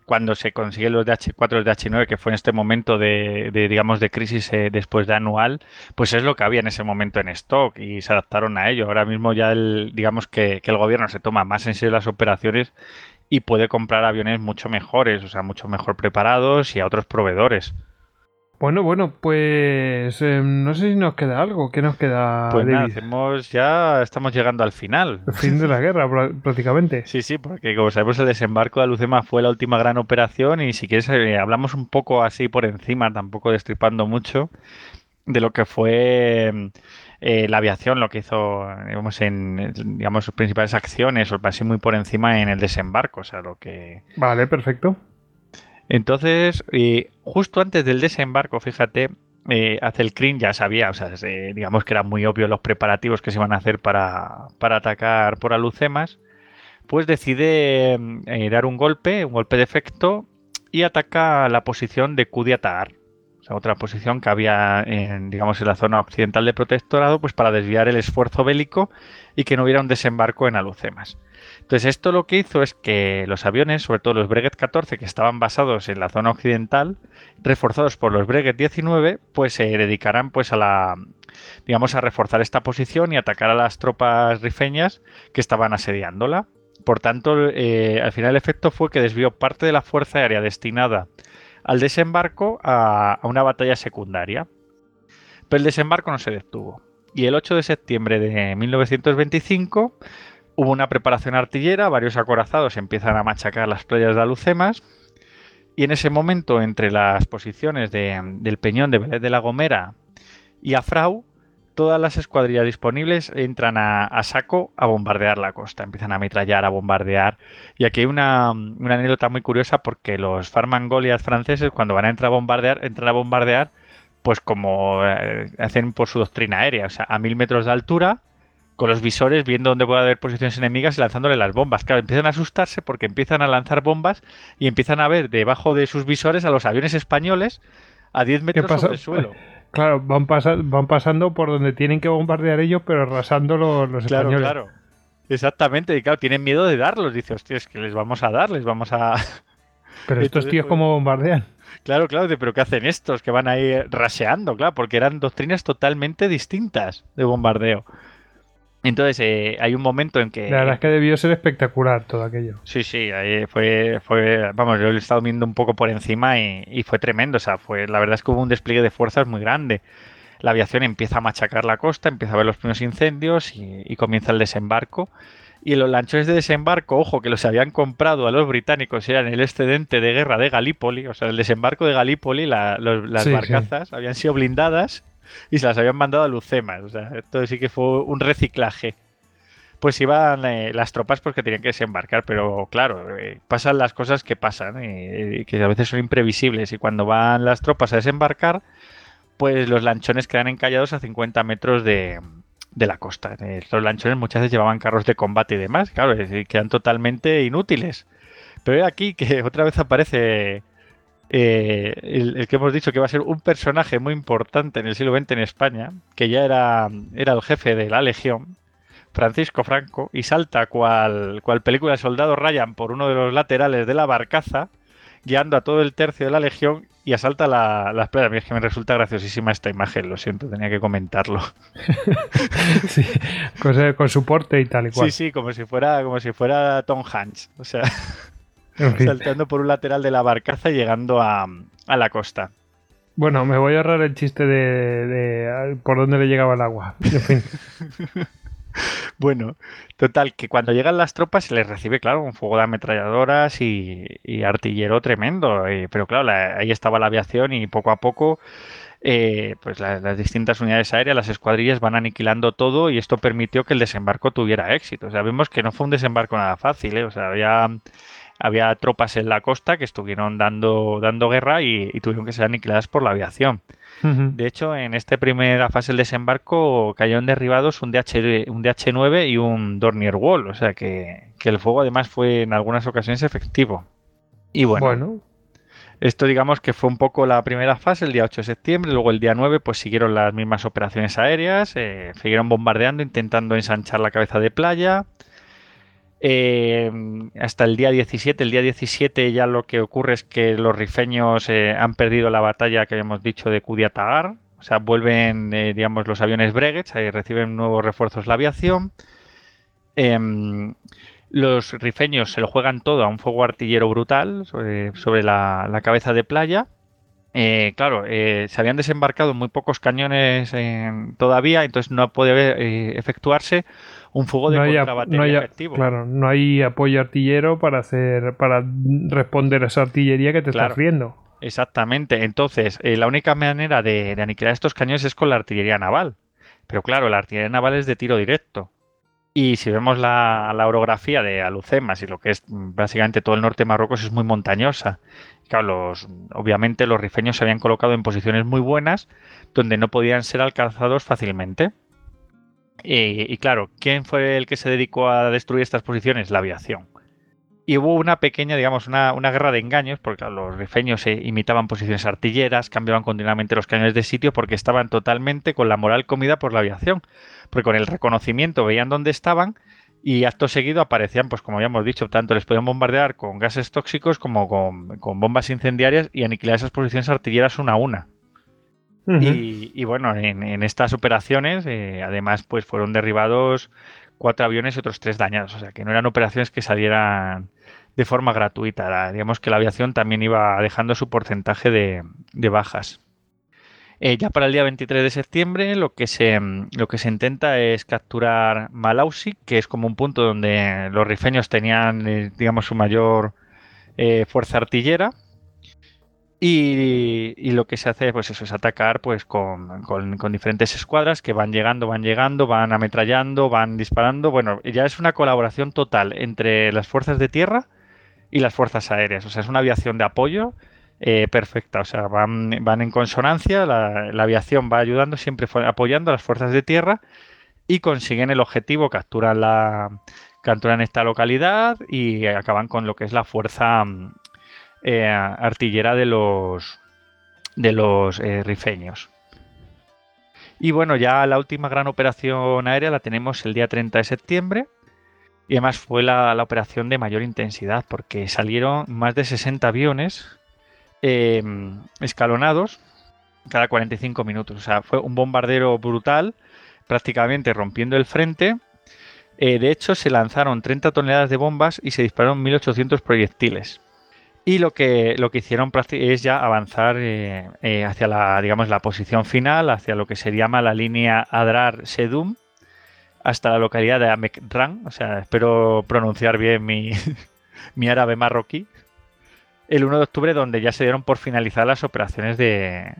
cuando se consiguen los DH4 y DH9, que fue en este momento de, digamos, de crisis eh, después de anual, pues es lo que había en ese momento en stock y se adaptaron a ello. Ahora mismo ya, el, digamos que, que el gobierno se toma más en serio las operaciones y puede comprar aviones mucho mejores, o sea, mucho mejor preparados y a otros proveedores. Bueno, bueno, pues em, no sé si nos queda algo. ¿Qué nos queda? Pues nada, hacemos ya estamos llegando al final. El fin de la guerra, prácticamente. Sí, sí, porque como sabemos el desembarco de Alucema fue la última gran operación y si quieres eh, hablamos un poco así por encima, tampoco destripando mucho, de lo que fue em, eh, la aviación, lo que hizo, digamos, en digamos, sus principales acciones, o así muy por encima en el desembarco, o sea, lo que... Vale, perfecto. Entonces, justo antes del desembarco, fíjate, eh, Azelcrin ya sabía, o sea, digamos que eran muy obvios los preparativos que se iban a hacer para, atacar por Alucemas, pues decide eh, dar un golpe, un golpe de efecto, y ataca la posición de Kudiatar, o sea, otra posición que había en, digamos, en la zona occidental de protectorado, pues para desviar el esfuerzo bélico y que no hubiera un desembarco en Alucemas. Entonces, esto lo que hizo es que los aviones, sobre todo los Breguet 14, que estaban basados en la zona occidental, reforzados por los Breguet 19, pues se dedicaran pues a la digamos a reforzar esta posición y atacar a las tropas rifeñas que estaban asediándola. Por tanto, eh, al final el efecto fue que desvió parte de la fuerza aérea destinada al desembarco a, una batalla secundaria. Pero el desembarco no se detuvo. Y el 8 de septiembre de 1925 Hubo una preparación artillera, varios acorazados empiezan a machacar las playas de Alucemas. Y en ese momento, entre las posiciones del Peñón de Vélez de la Gomera y Afrau, todas las escuadrillas disponibles entran a, saco a bombardear la costa. Empiezan a ametrallar, a bombardear. Y aquí hay una, anécdota muy curiosa porque los Farmangolias franceses, cuando van a entrar a bombardear, entran a bombardear, pues como eh, hacen por su doctrina aérea, o sea, a mil metros de altura con los visores viendo dónde puede haber posiciones enemigas y lanzándole las bombas. Claro, empiezan a asustarse porque empiezan a lanzar bombas y empiezan a ver debajo de sus visores a los aviones españoles a 10 metros sobre el suelo. (laughs) Claro, van, van pasando por donde tienen que bombardear ellos, pero arrasando los, los claro, españoles. Claro, Exactamente, y claro, tienen miedo de darlos. Dice, hostia, es que les vamos a dar, les vamos a. (laughs) Pero estos tíos, ¿cómo bombardean? Claro, claro, pero ¿qué hacen estos? Que van ahí raseando, claro, porque eran doctrinas totalmente distintas de bombardeo. Entonces eh, hay un momento en que... La verdad es que debió ser espectacular todo aquello. Sí, sí, ahí fue, fue, vamos, yo lo he estado viendo un poco por encima y, fue tremendo. O sea, fue, la verdad es que hubo un despliegue de fuerzas muy grande. La aviación empieza a machacar la costa, empieza a ver los primeros incendios y, comienza el desembarco. Y los lanchones de desembarco, ojo, que los habían comprado a los británicos, eran el excedente de guerra de Galípoli, o sea, el desembarco de Galípoli, las barcazas habían sido blindadas y se las habían mandado a Lucemas. O sea, esto sí que fue un reciclaje. Pues iban eh, las tropas porque tenían que desembarcar, pero claro, eh, pasan las cosas que pasan que a veces son imprevisibles. Y cuando van las tropas a desembarcar, pues los lanchones quedan encallados a 50 metros de, de la costa. Estos lanchones muchas veces llevaban carros de combate y demás, claro, quedan totalmente inútiles. Pero aquí que (laughs) otra vez aparece eh, el, que hemos dicho que va a ser un personaje muy importante en el siglo XX en España, que ya era, era el jefe de la Legión, Francisco Franco, y salta cual, cual película de soldado Ryan por uno de los laterales de la barcaza, guiando a todo el tercio de la Legión y asalta la, las playas. es que me resulta graciosísima esta imagen, lo siento, tenía que comentarlo. (laughs) sí, con, su porte y tal y cual. Sí, sí, como si fuera, como si fuera Tom Hanks. O sea. Saltando por un lateral de la barcaza y llegando a, la costa. Bueno, me voy a ahorrar el chiste de, por dónde le llegaba el agua. En fin. (laughs) bueno, total, que cuando llegan las tropas se les recibe, claro, un fuego de ametralladoras y, artillero tremendo. Eh, pero claro, ahí estaba la aviación y poco a poco, eh, pues las distintas unidades aéreas, las escuadrillas van aniquilando todo y esto permitió que el desembarco tuviera éxito. O sea, vemos que no fue un desembarco nada fácil, ¿eh? O sea, había había tropas en la costa que estuvieron dando, dando guerra y, tuvieron que ser aniquiladas por la aviación. De hecho, en esta primera fase del desembarco cayeron derribados un, DH, un DH-9 y un Dornier Wall, o sea que, el fuego además fue en algunas ocasiones efectivo. Y bueno, esto digamos que fue un poco la primera fase, el día 8 de septiembre, luego el día 9 pues siguieron las mismas operaciones aéreas, eh, siguieron bombardeando, intentando ensanchar la cabeza de playa. Eh, hasta el día 17. El día 17 ya lo que ocurre es que los rifeños eh, han perdido la batalla que habíamos dicho de Kudiatagar. O sea, vuelven, eh, digamos, los aviones Breguet, reciben nuevos refuerzos la aviación. Em, los rifeños se lo juegan todo a un fuego artillero brutal sobre, la, cabeza de playa. claro, se habían desembarcado muy pocos cañones todavía, entonces no puede efectuarse un fuego de no efectivo. Claro, no hay apoyo artillero para hacer para responder a esa artillería que te está estás Exactamente. Entonces, eh, la única manera de, aniquilar estos cañones es con la artillería naval. Pero claro, la artillería naval es de tiro directo. Y si vemos la, orografía de Alucemas y lo que es básicamente todo el norte de Marruecos es muy montañosa. Claro, obviamente los rifeños se habían colocado en posiciones muy buenas donde no podían ser alcanzados fácilmente. Y, claro, ¿quién fue el que se dedicó a destruir estas posiciones? La aviación. Y hubo una pequeña, digamos, una, guerra de engaños, porque los rifeños imitaban posiciones artilleras, cambiaban continuamente los cañones de sitio porque estaban totalmente con la moral comida por la aviación. Porque con el reconocimiento veían dónde estaban y acto seguido aparecían, pues como ya hemos dicho, tanto les podían bombardear con gases tóxicos como con bombas incendiarias y aniquilar esas posiciones artilleras una a una y, bueno, en, estas operaciones, eh, además, pues fueron derribados cuatro aviones y otros tres dañados. O sea, que no eran operaciones que salieran de forma gratuita. digamos que la aviación también iba dejando su porcentaje de, bajas. Eh, ya para el día 23 de septiembre lo que, se, lo que se intenta es capturar Malausi, que es como un punto donde los rifeños tenían, eh, digamos, su mayor fuerza artillera. Y, lo que se hace pues eso es atacar pues con, diferentes escuadras que van llegando, van llegando, van ametrallando, van disparando. Bueno, ya es una colaboración total entre las fuerzas de tierra y las fuerzas aéreas. O sea, es una aviación de apoyo eh, perfecta. O sea, van, van en consonancia, la, aviación va ayudando, siempre apoyando a las fuerzas de tierra y consiguen el objetivo, capturan la capturan esta localidad y acaban con lo que es la fuerza eh, artillera de los, de los eh, rifeños. Y bueno, ya la última gran operación aérea la tenemos el día 30 de septiembre. Y además fue la, operación de mayor intensidad porque salieron más de 60 aviones em, escalonados cada 45 minutos. O sea, fue un bombardero brutal, prácticamente rompiendo el frente. Eh, de hecho, se lanzaron 30 toneladas de bombas y se dispararon 1.800 proyectiles. Y lo que, lo que hicieron es ya avanzar eh, eh, hacia la, digamos, la posición final, hacia lo que se llama la línea Adrar-Sedum, hasta la localidad de Amekran. O sea, espero pronunciar bien mi, (laughs) mi árabe marroquí. El 1 de octubre, donde ya se dieron por finalizar las operaciones de,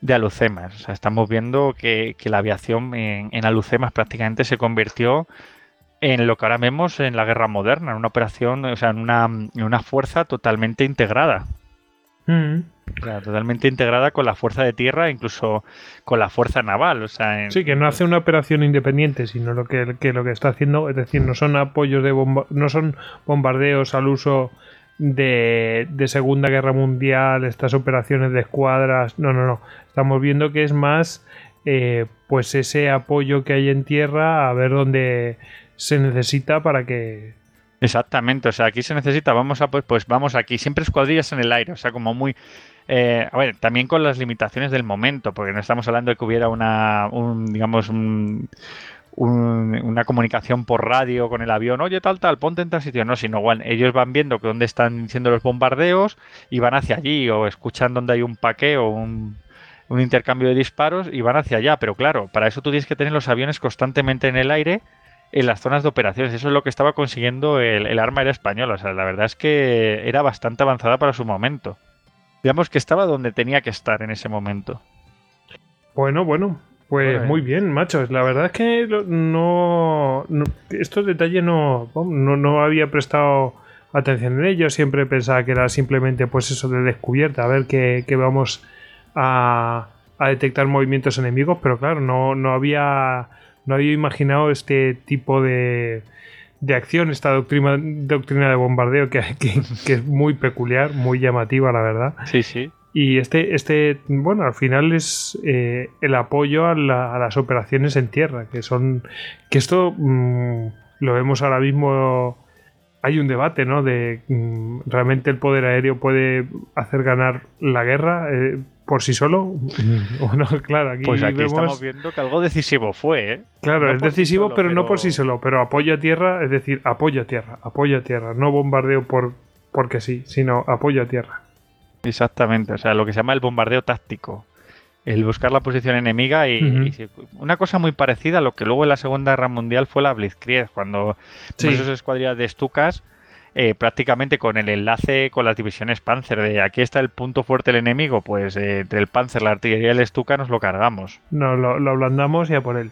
de Alucemas. O sea, estamos viendo que, la aviación en, en Alucemas prácticamente se convirtió en lo que ahora vemos en la guerra moderna, en una operación, o sea, en una, una fuerza totalmente integrada. Mm. totalmente integrada con la fuerza de tierra, incluso con la fuerza naval. O sea, Sí, que no hace una operación independiente, sino lo que, lo que está haciendo, es decir, no son apoyos de no son bombardeos al uso de, de, Segunda Guerra Mundial, estas operaciones de escuadras. No, no, no. Estamos viendo que es más eh, pues ese apoyo que hay en tierra a ver dónde se necesita para que Exactamente, o sea, aquí se necesita, vamos a pues, pues vamos aquí, siempre escuadrillas en el aire, o sea, como muy eh, a ver, también con las limitaciones del momento, porque no estamos hablando de que hubiera una, un, digamos, un, una comunicación por radio con el avión, oye, tal, tal, ponte en tal sitio, no, sino igual, ellos van viendo que dónde están siendo los bombardeos y van hacia allí, o escuchan dónde hay un paquete o un, un intercambio de disparos y van hacia allá, pero claro, para eso tú tienes que tener los aviones constantemente en el aire en las zonas de operaciones. Eso es lo que estaba consiguiendo el, arma aérea española. O sea, la verdad es que era bastante avanzada para su momento. Digamos que estaba donde tenía que estar en ese momento. Bueno, bueno, pues muy bien, machos. La verdad es que no, estos detalles no, no, había prestado atención en ellos. Siempre pensaba que era simplemente pues eso de descubierta, a ver que, vamos a, a, detectar movimientos enemigos, pero claro, no, no había no había imaginado este tipo de, de acción, esta doctrina, doctrina de bombardeo (laughs) que, que, es muy peculiar, muy llamativa, la verdad. Sí, sí. Y este, este bueno, al final es eh, el apoyo a, las operaciones en tierra, que son. que esto. Mm, lo vemos ahora mismo. Hay un debate, ¿no? De mm, realmente el poder aéreo puede hacer ganar la guerra eh, por sí solo. (laughs) o no, claro, aquí, Pues aquí vemos- estamos viendo que algo decisivo fue, ¿eh? Claro, No es sí decisivo, solo, pero, no por sí solo. Pero apoyo a tierra, es decir, apoyo a tierra, apoyo a tierra. No bombardeo por porque sí, sino apoyo a tierra. Exactamente, o sea, lo que se llama el bombardeo táctico. El buscar la posición enemiga y, una cosa muy parecida a lo que luego en la Segunda Guerra Mundial fue la Blitzkrieg, cuando Sí. esos escuadrillas de Stukas eh, prácticamente con el enlace con las divisiones Panzer, de aquí está el punto fuerte del enemigo, pues eh, entre el Panzer, la artillería y el Stuka nos lo cargamos. No, lo, lo ablandamos y a por él.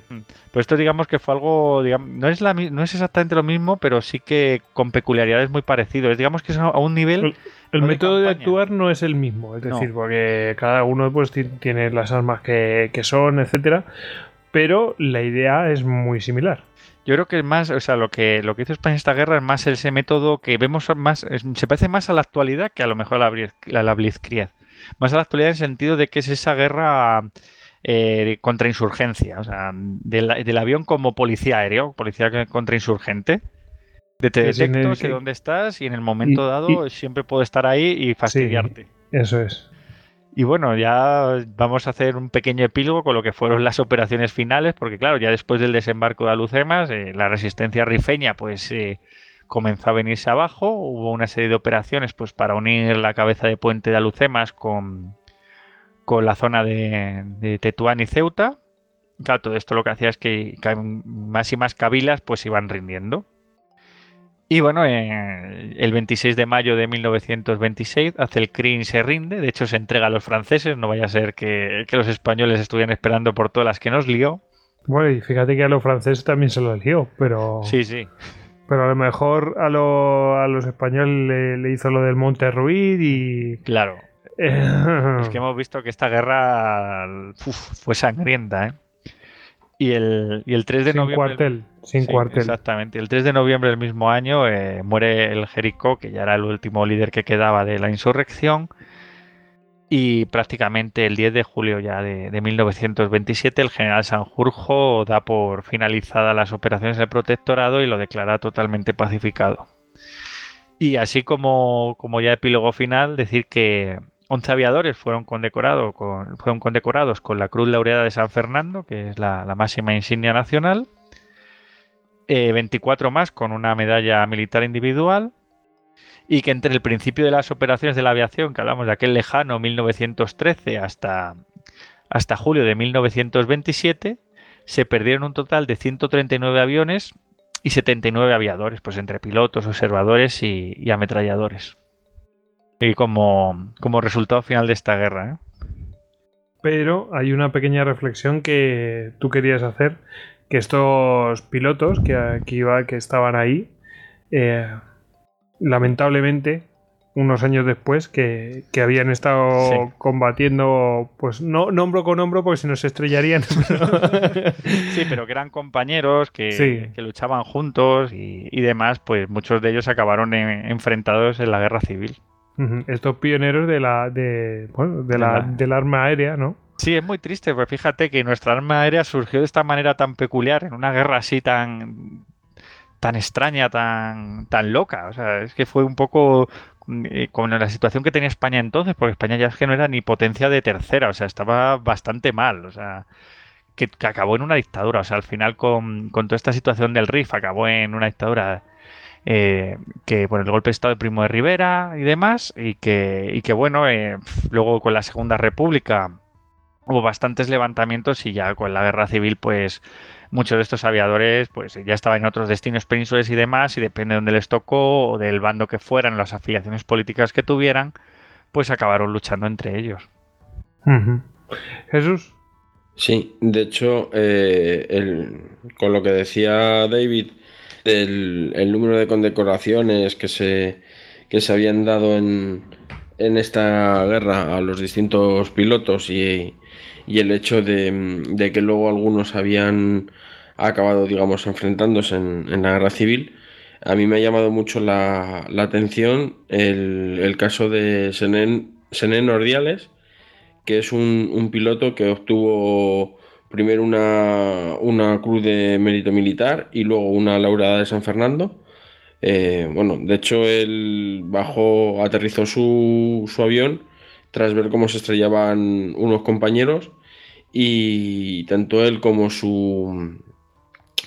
Pues esto digamos que fue algo, digamos, no es la, no es exactamente lo mismo, pero sí que con peculiaridades muy parecidas. Digamos que es a un nivel... El, el no de método de, actuar no es el mismo, es No. decir, porque cada uno pues ti- tiene las armas que, que son, etcétera, pero la idea es muy similar. Yo creo que es más, o sea, lo que, lo que hizo España en esta guerra es más ese método que vemos más, es- se parece más a la actualidad que a lo mejor a la, la Blitzkrieg. Más a la actualidad en el sentido de que es esa guerra eh, contra insurgencia, o sea, del, del avión como policía aéreo, policía contra insurgente. De te detecto, sé dónde estás y en el momento Y- dado siempre puedo estar ahí y fastidiarte. Eso es. Y bueno, ya vamos a hacer un pequeño epílogo con lo que fueron las operaciones finales, porque claro, ya después del desembarco de Alucemas, eh, la resistencia rifeña pues eh, comenzó a venirse abajo, hubo una serie de operaciones pues para unir la cabeza de puente de Alucemas con, con la zona de, Tetuán y Ceuta. Claro, todo esto lo que hacía es que más y más cabilas pues iban rindiendo. Y bueno, eh, el 26 de mayo de 1926 Acelcrin se rinde, de hecho se entrega a los franceses, no vaya a ser que, que los españoles estuvieran esperando por todas las que nos lió. Bueno, y fíjate que a los franceses también se lo lió, pero, Sí, sí. pero a lo mejor a, lo- a los españoles le, le hizo lo del Monte Ruiz y... Claro. Eh, (laughs) Es que hemos visto que esta guerra uf, fue sangrienta, ¿eh? Y el, y el 3 de sin noviembre... cuartel, sin Sí, cuartel. Exactamente. El 3 de noviembre del mismo año eh, muere el Jericó, que ya era el último líder que quedaba de la insurrección. Y prácticamente el 10 de julio ya de, de 1927 el general Sanjurjo da por finalizadas las operaciones del protectorado y lo declara totalmente pacificado. Y así como, como ya epílogo final, decir que 11 aviadores fueron, fueron condecorados con la Cruz Laureada de San Fernando, que es la, máxima insignia nacional. Eh, 24 más con una medalla militar individual. Y que entre el principio de las operaciones de la aviación, que hablamos de aquel lejano 1913 hasta, hasta julio de 1927, se perdieron un total de 139 aviones y 79 aviadores, pues entre pilotos, observadores y ametralladores. Y como, como resultado final de esta guerra. ¿eh? Pero hay una pequeña reflexión que tú querías hacer, que estos pilotos que aquí iba, que estaban ahí, eh, lamentablemente, unos años después, que, que habían estado Sí. combatiendo, pues no no hombro con hombro, porque si nos estrellarían. (laughs) Sí, pero que eran compañeros, que, Sí. que luchaban juntos y, y demás, pues muchos de ellos acabaron en- enfrentados en la guerra civil. Estos pioneros de la, de, bueno, de De la, la- del arma aérea, ¿no? Sí, es muy triste, pues fíjate que nuestra arma aérea surgió de esta manera tan peculiar, en una guerra así tan tan extraña, tan tan loca. O sea, es que fue un poco eh, con la situación que tenía España entonces, porque España ya es que no era ni potencia de tercera, o sea, estaba bastante mal, o sea, que, que acabó en una dictadura, o sea, al final con, con toda esta situación del RIF acabó en una dictadura eh, que por el golpe de Estado de Primo de Rivera y demás, y que, y que bueno, eh, luego con la Segunda República hubo bastantes levantamientos y ya con la guerra civil, pues muchos de estos aviadores pues ya estaban en otros destinos peninsules y demás, y depende de dónde les tocó o del bando que fueran, las afiliaciones políticas que tuvieran, pues acabaron luchando entre ellos. Jesús. Sí, de hecho, eh, el- con lo que decía David, el número de condecoraciones que se, que se habían dado en, en esta guerra a los distintos pilotos y, y el hecho de, de que luego algunos habían acabado, digamos, enfrentándose en, en la guerra civil, a mí me ha llamado mucho la, la atención el, el caso de Senen, Senen Ordiales, que es un, un piloto que obtuvo primero una, una cruz de mérito militar y luego una laureada de San Fernando. Eh, bueno, de hecho, él bajó, aterrizó su, su avión tras ver cómo se estrellaban unos compañeros y tanto él como su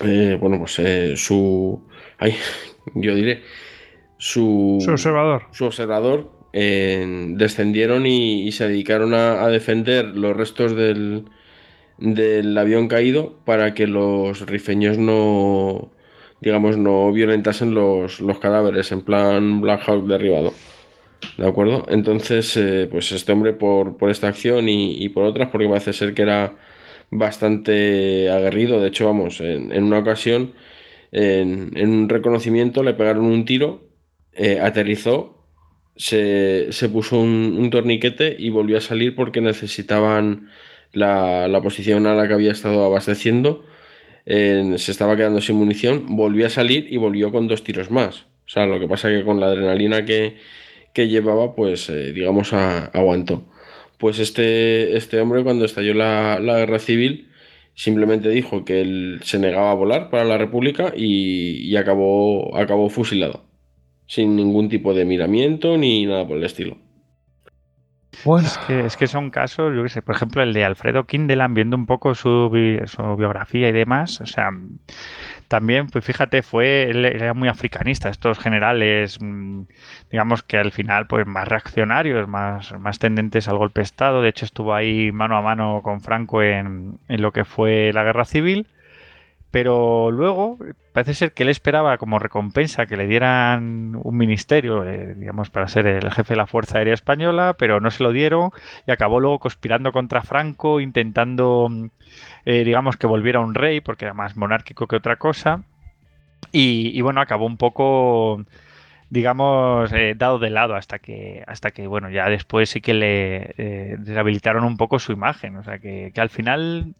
eh, bueno pues eh, su ay, (laughs) yo diré su, Su observador. su observador descendieron y, y se dedicaron a, a defender los restos del, del avión caído para que los rifeños no digamos no violentasen los, los cadáveres en plan Black Hawk derribado ¿De acuerdo? Entonces, eh, pues este hombre por, por esta acción y, por otras, porque parece ser que era bastante aguerrido. De hecho, vamos, en, una ocasión, en, en un reconocimiento, le pegaron un tiro, eh, aterrizó, se, se puso un torniquete y volvió a salir porque necesitaban la, la posición a la que había estado abasteciendo. se estaba quedando sin munición, volvió a salir y volvió con dos tiros más. O sea, lo que pasa que con la adrenalina que, que llevaba, pues eh, digamos, a- aguantó. Pues este, este hombre cuando estalló la, la guerra civil simplemente dijo que él se negaba a volar para la República y, y acabó, acabó fusilado, sin ningún tipo de miramiento ni nada por el estilo. Es que, es que son casos, yo qué sé, por ejemplo, el de Alfredo Kindelan, viendo un poco su, su biografía y demás, o sea, también, pues fíjate, fue, él era muy africanista, estos generales, mm, digamos que al final, pues más reaccionarios, más, más tendentes al golpe de Estado, de hecho estuvo ahí mano a mano con Franco en, en lo que fue la guerra civil, pero luego parece ser que él esperaba como recompensa que le dieran un ministerio, eh, digamos, para ser el jefe de la Fuerza Aérea Española, pero no se lo dieron y acabó luego conspirando contra Franco, intentando, mm, eh, digamos, que volviera un rey, porque era más monárquico que otra cosa. Y, y bueno, acabó un poco, digamos, eh, dado de lado hasta que, hasta que, bueno, ya después sí que le eh, rehabilitaron un poco su imagen. O sea, que, que al final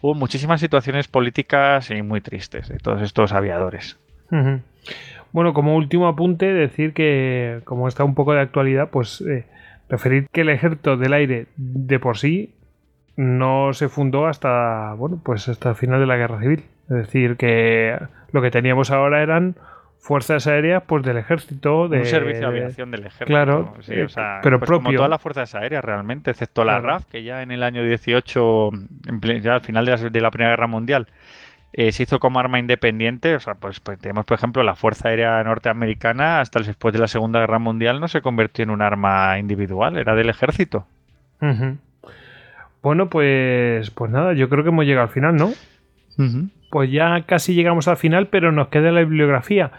hubo muchísimas situaciones políticas y muy tristes de todos estos aviadores. Bueno, como último apunte, decir que, como está un poco de actualidad, pues eh, referir que el ejército del aire de por sí no se fundó hasta, bueno, pues hasta el final de la guerra civil. Es decir, que lo que teníamos ahora eran fuerzas aéreas pues del ejército de un servicio de aviación del ejército. claro sí, eh, o sea, pero pues propio Como todas las fuerzas aéreas realmente, excepto la Claro. RAF, que ya en el año 18, en ple- ya al final de la, de la Primera Guerra Mundial, eh, se hizo como arma independiente. O sea, pues, pues tenemos, por ejemplo, la Fuerza Aérea Norteamericana, hasta después de la Segunda Guerra Mundial, no se convirtió en un arma individual, era del ejército. Bueno, pues, pues nada, yo creo que hemos llegado al final, ¿no? Pues ya casi llegamos al final, pero nos queda la bibliografía,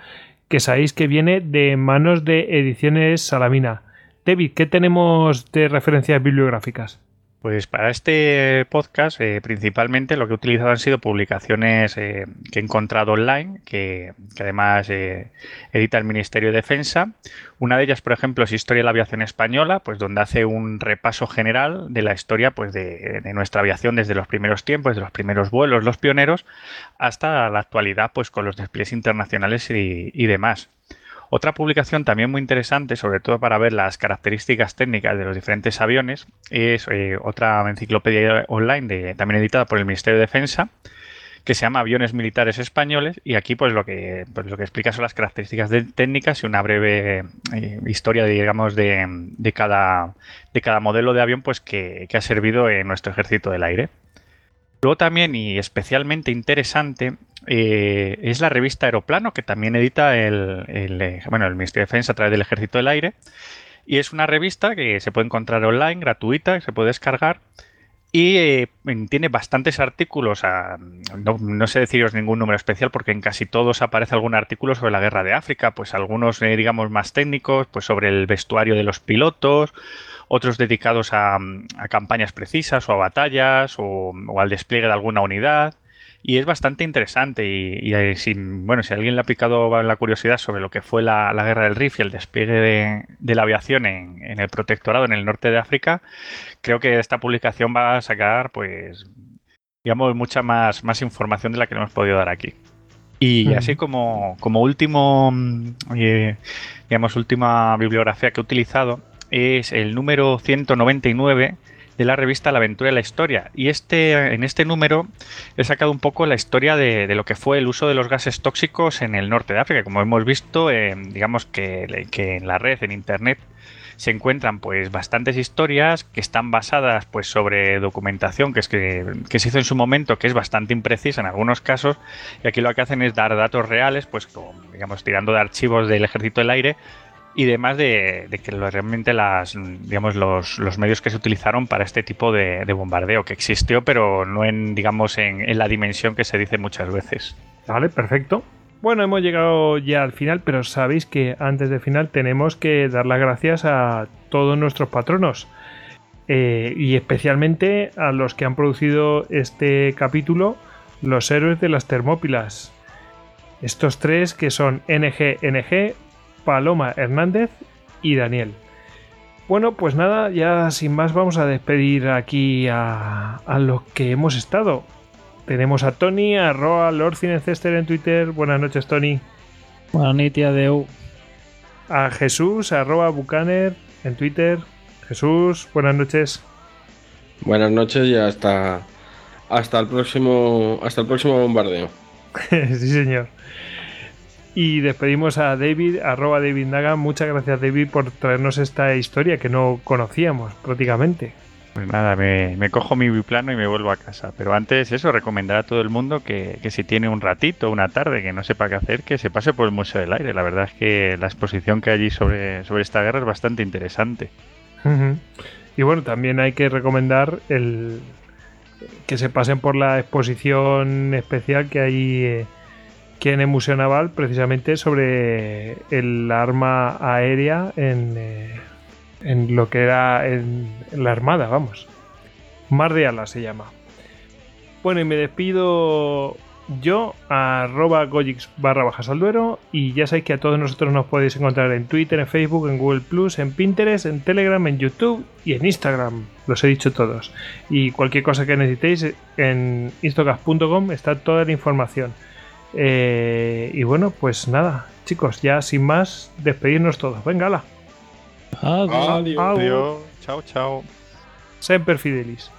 que sabéis que viene de manos de Ediciones Salamina. David, ¿qué tenemos de referencias bibliográficas? Pues para este podcast, eh, principalmente lo que he utilizado han sido publicaciones eh, que he encontrado online, que, que además eh, edita el Ministerio de Defensa. Una de ellas, por ejemplo, es Historia de la Aviación Española, pues donde hace un repaso general de la historia pues, de, nuestra aviación desde los primeros tiempos, desde los primeros vuelos, los pioneros, hasta la actualidad, pues con los despliegues internacionales y demás. Otra publicación también muy interesante, sobre todo para ver las características técnicas de los diferentes aviones, es eh, otra enciclopedia online de- también editada por el Ministerio de Defensa, que se llama Aviones Militares Españoles y aquí pues lo que, pues, lo que explica son las características técnicas y una breve eh, historia, digamos, de, de cada, de cada modelo de avión pues que, que ha servido en nuestro ejército del aire. Luego también, y especialmente interesante, eh, es la revista Aeroplano, que también edita el, el, eh, bueno, el Ministerio de Defensa a través del Ejército del Aire. Y es una revista que se puede encontrar online, gratuita, que se puede descargar. Y eh, tiene bastantes artículos, a- no, no sé deciros ningún número especial porque en casi todos aparece algún artículo sobre la guerra de África, pues algunos eh, digamos más técnicos, pues sobre el vestuario de los pilotos, otros dedicados a, a campañas precisas o a batallas o, o al despliegue de alguna unidad. Y es bastante interesante y, y, eh, si, bueno, si alguien le ha picado la curiosidad sobre lo que fue la, la guerra del Rif y el despliegue de, de la aviación en, en el protectorado en el norte de África, creo que esta publicación va a sacar, pues, digamos, mucha más, más información de la que le hemos podido dar aquí. Y así como, como último, mm, eh, digamos, última bibliografía que he utilizado es el número 199 de la revista La aventura de la historia. Y este, en este número he sacado un poco la historia de, lo que fue el uso de los gases tóxicos en el norte de África. Como hemos visto, eh, digamos que, que en la red, en internet, se encuentran pues bastantes historias que están basadas pues sobre documentación que es que, se hizo en su momento que es bastante imprecisa en algunos casos y aquí lo que hacen es dar datos reales pues digamos tirando de archivos del ejército del aire y demás de, que realmente las digamos los, medios que se utilizaron para este tipo de, bombardeo que existió pero no en digamos en, en la dimensión que se dice muchas veces vale perfecto bueno, hemos llegado ya al final, pero sabéis que antes del final tenemos que dar las gracias a todos nuestros patronos. Eh, y especialmente a los que han producido este capítulo, los héroes de las Termópilas. Estos tres que son NGNG, Paloma Hernández y Daniel. Bueno, pues nada, ya sin más vamos a despedir aquí a, a los que hemos estado. Tenemos a Tony, arroba Lord Cinecester en Twitter. Buenas noches, Tony. Buenas noches, Adeu. A Jesús, arroba Bucaner en Twitter. Jesús, buenas noches. Buenas noches y hasta, hasta, el, próximo, hasta el próximo bombardeo. (laughs) sí, señor. Y despedimos a David, arroba David Naga. Muchas gracias, David, por traernos esta historia que no conocíamos prácticamente. Pues nada, me, cojo mi biplano y me vuelvo a casa. Pero antes eso, recomendar a todo el mundo que, si tiene un ratito, una tarde, que no sepa qué hacer, que se pase por el Museo del Aire. La verdad es que la exposición que hay allí sobre, sobre esta guerra es bastante interesante. Y bueno, también hay que recomendar el que se pasen por la exposición especial que hay eh, que en el Museo Naval precisamente sobre el arma aérea en... Eh, en lo que era en, la Armada, vamos. Mar de Alas se llama. Bueno, y me despido yo, arroba Gojix barra bajas al duero, y ya sabéis que a todos nosotros nos podéis encontrar en Twitter, en Facebook, en Google Plus, en Pinterest, en Telegram, en YouTube y en Instagram. Los he dicho todos. Y cualquier cosa que necesitéis en instagram.com está toda la información. Eh, y bueno, pues nada, chicos, ya sin más, despedirnos todos. Venga, ala. Adiós. Adiós. Chao, chao. Semper Fidelis.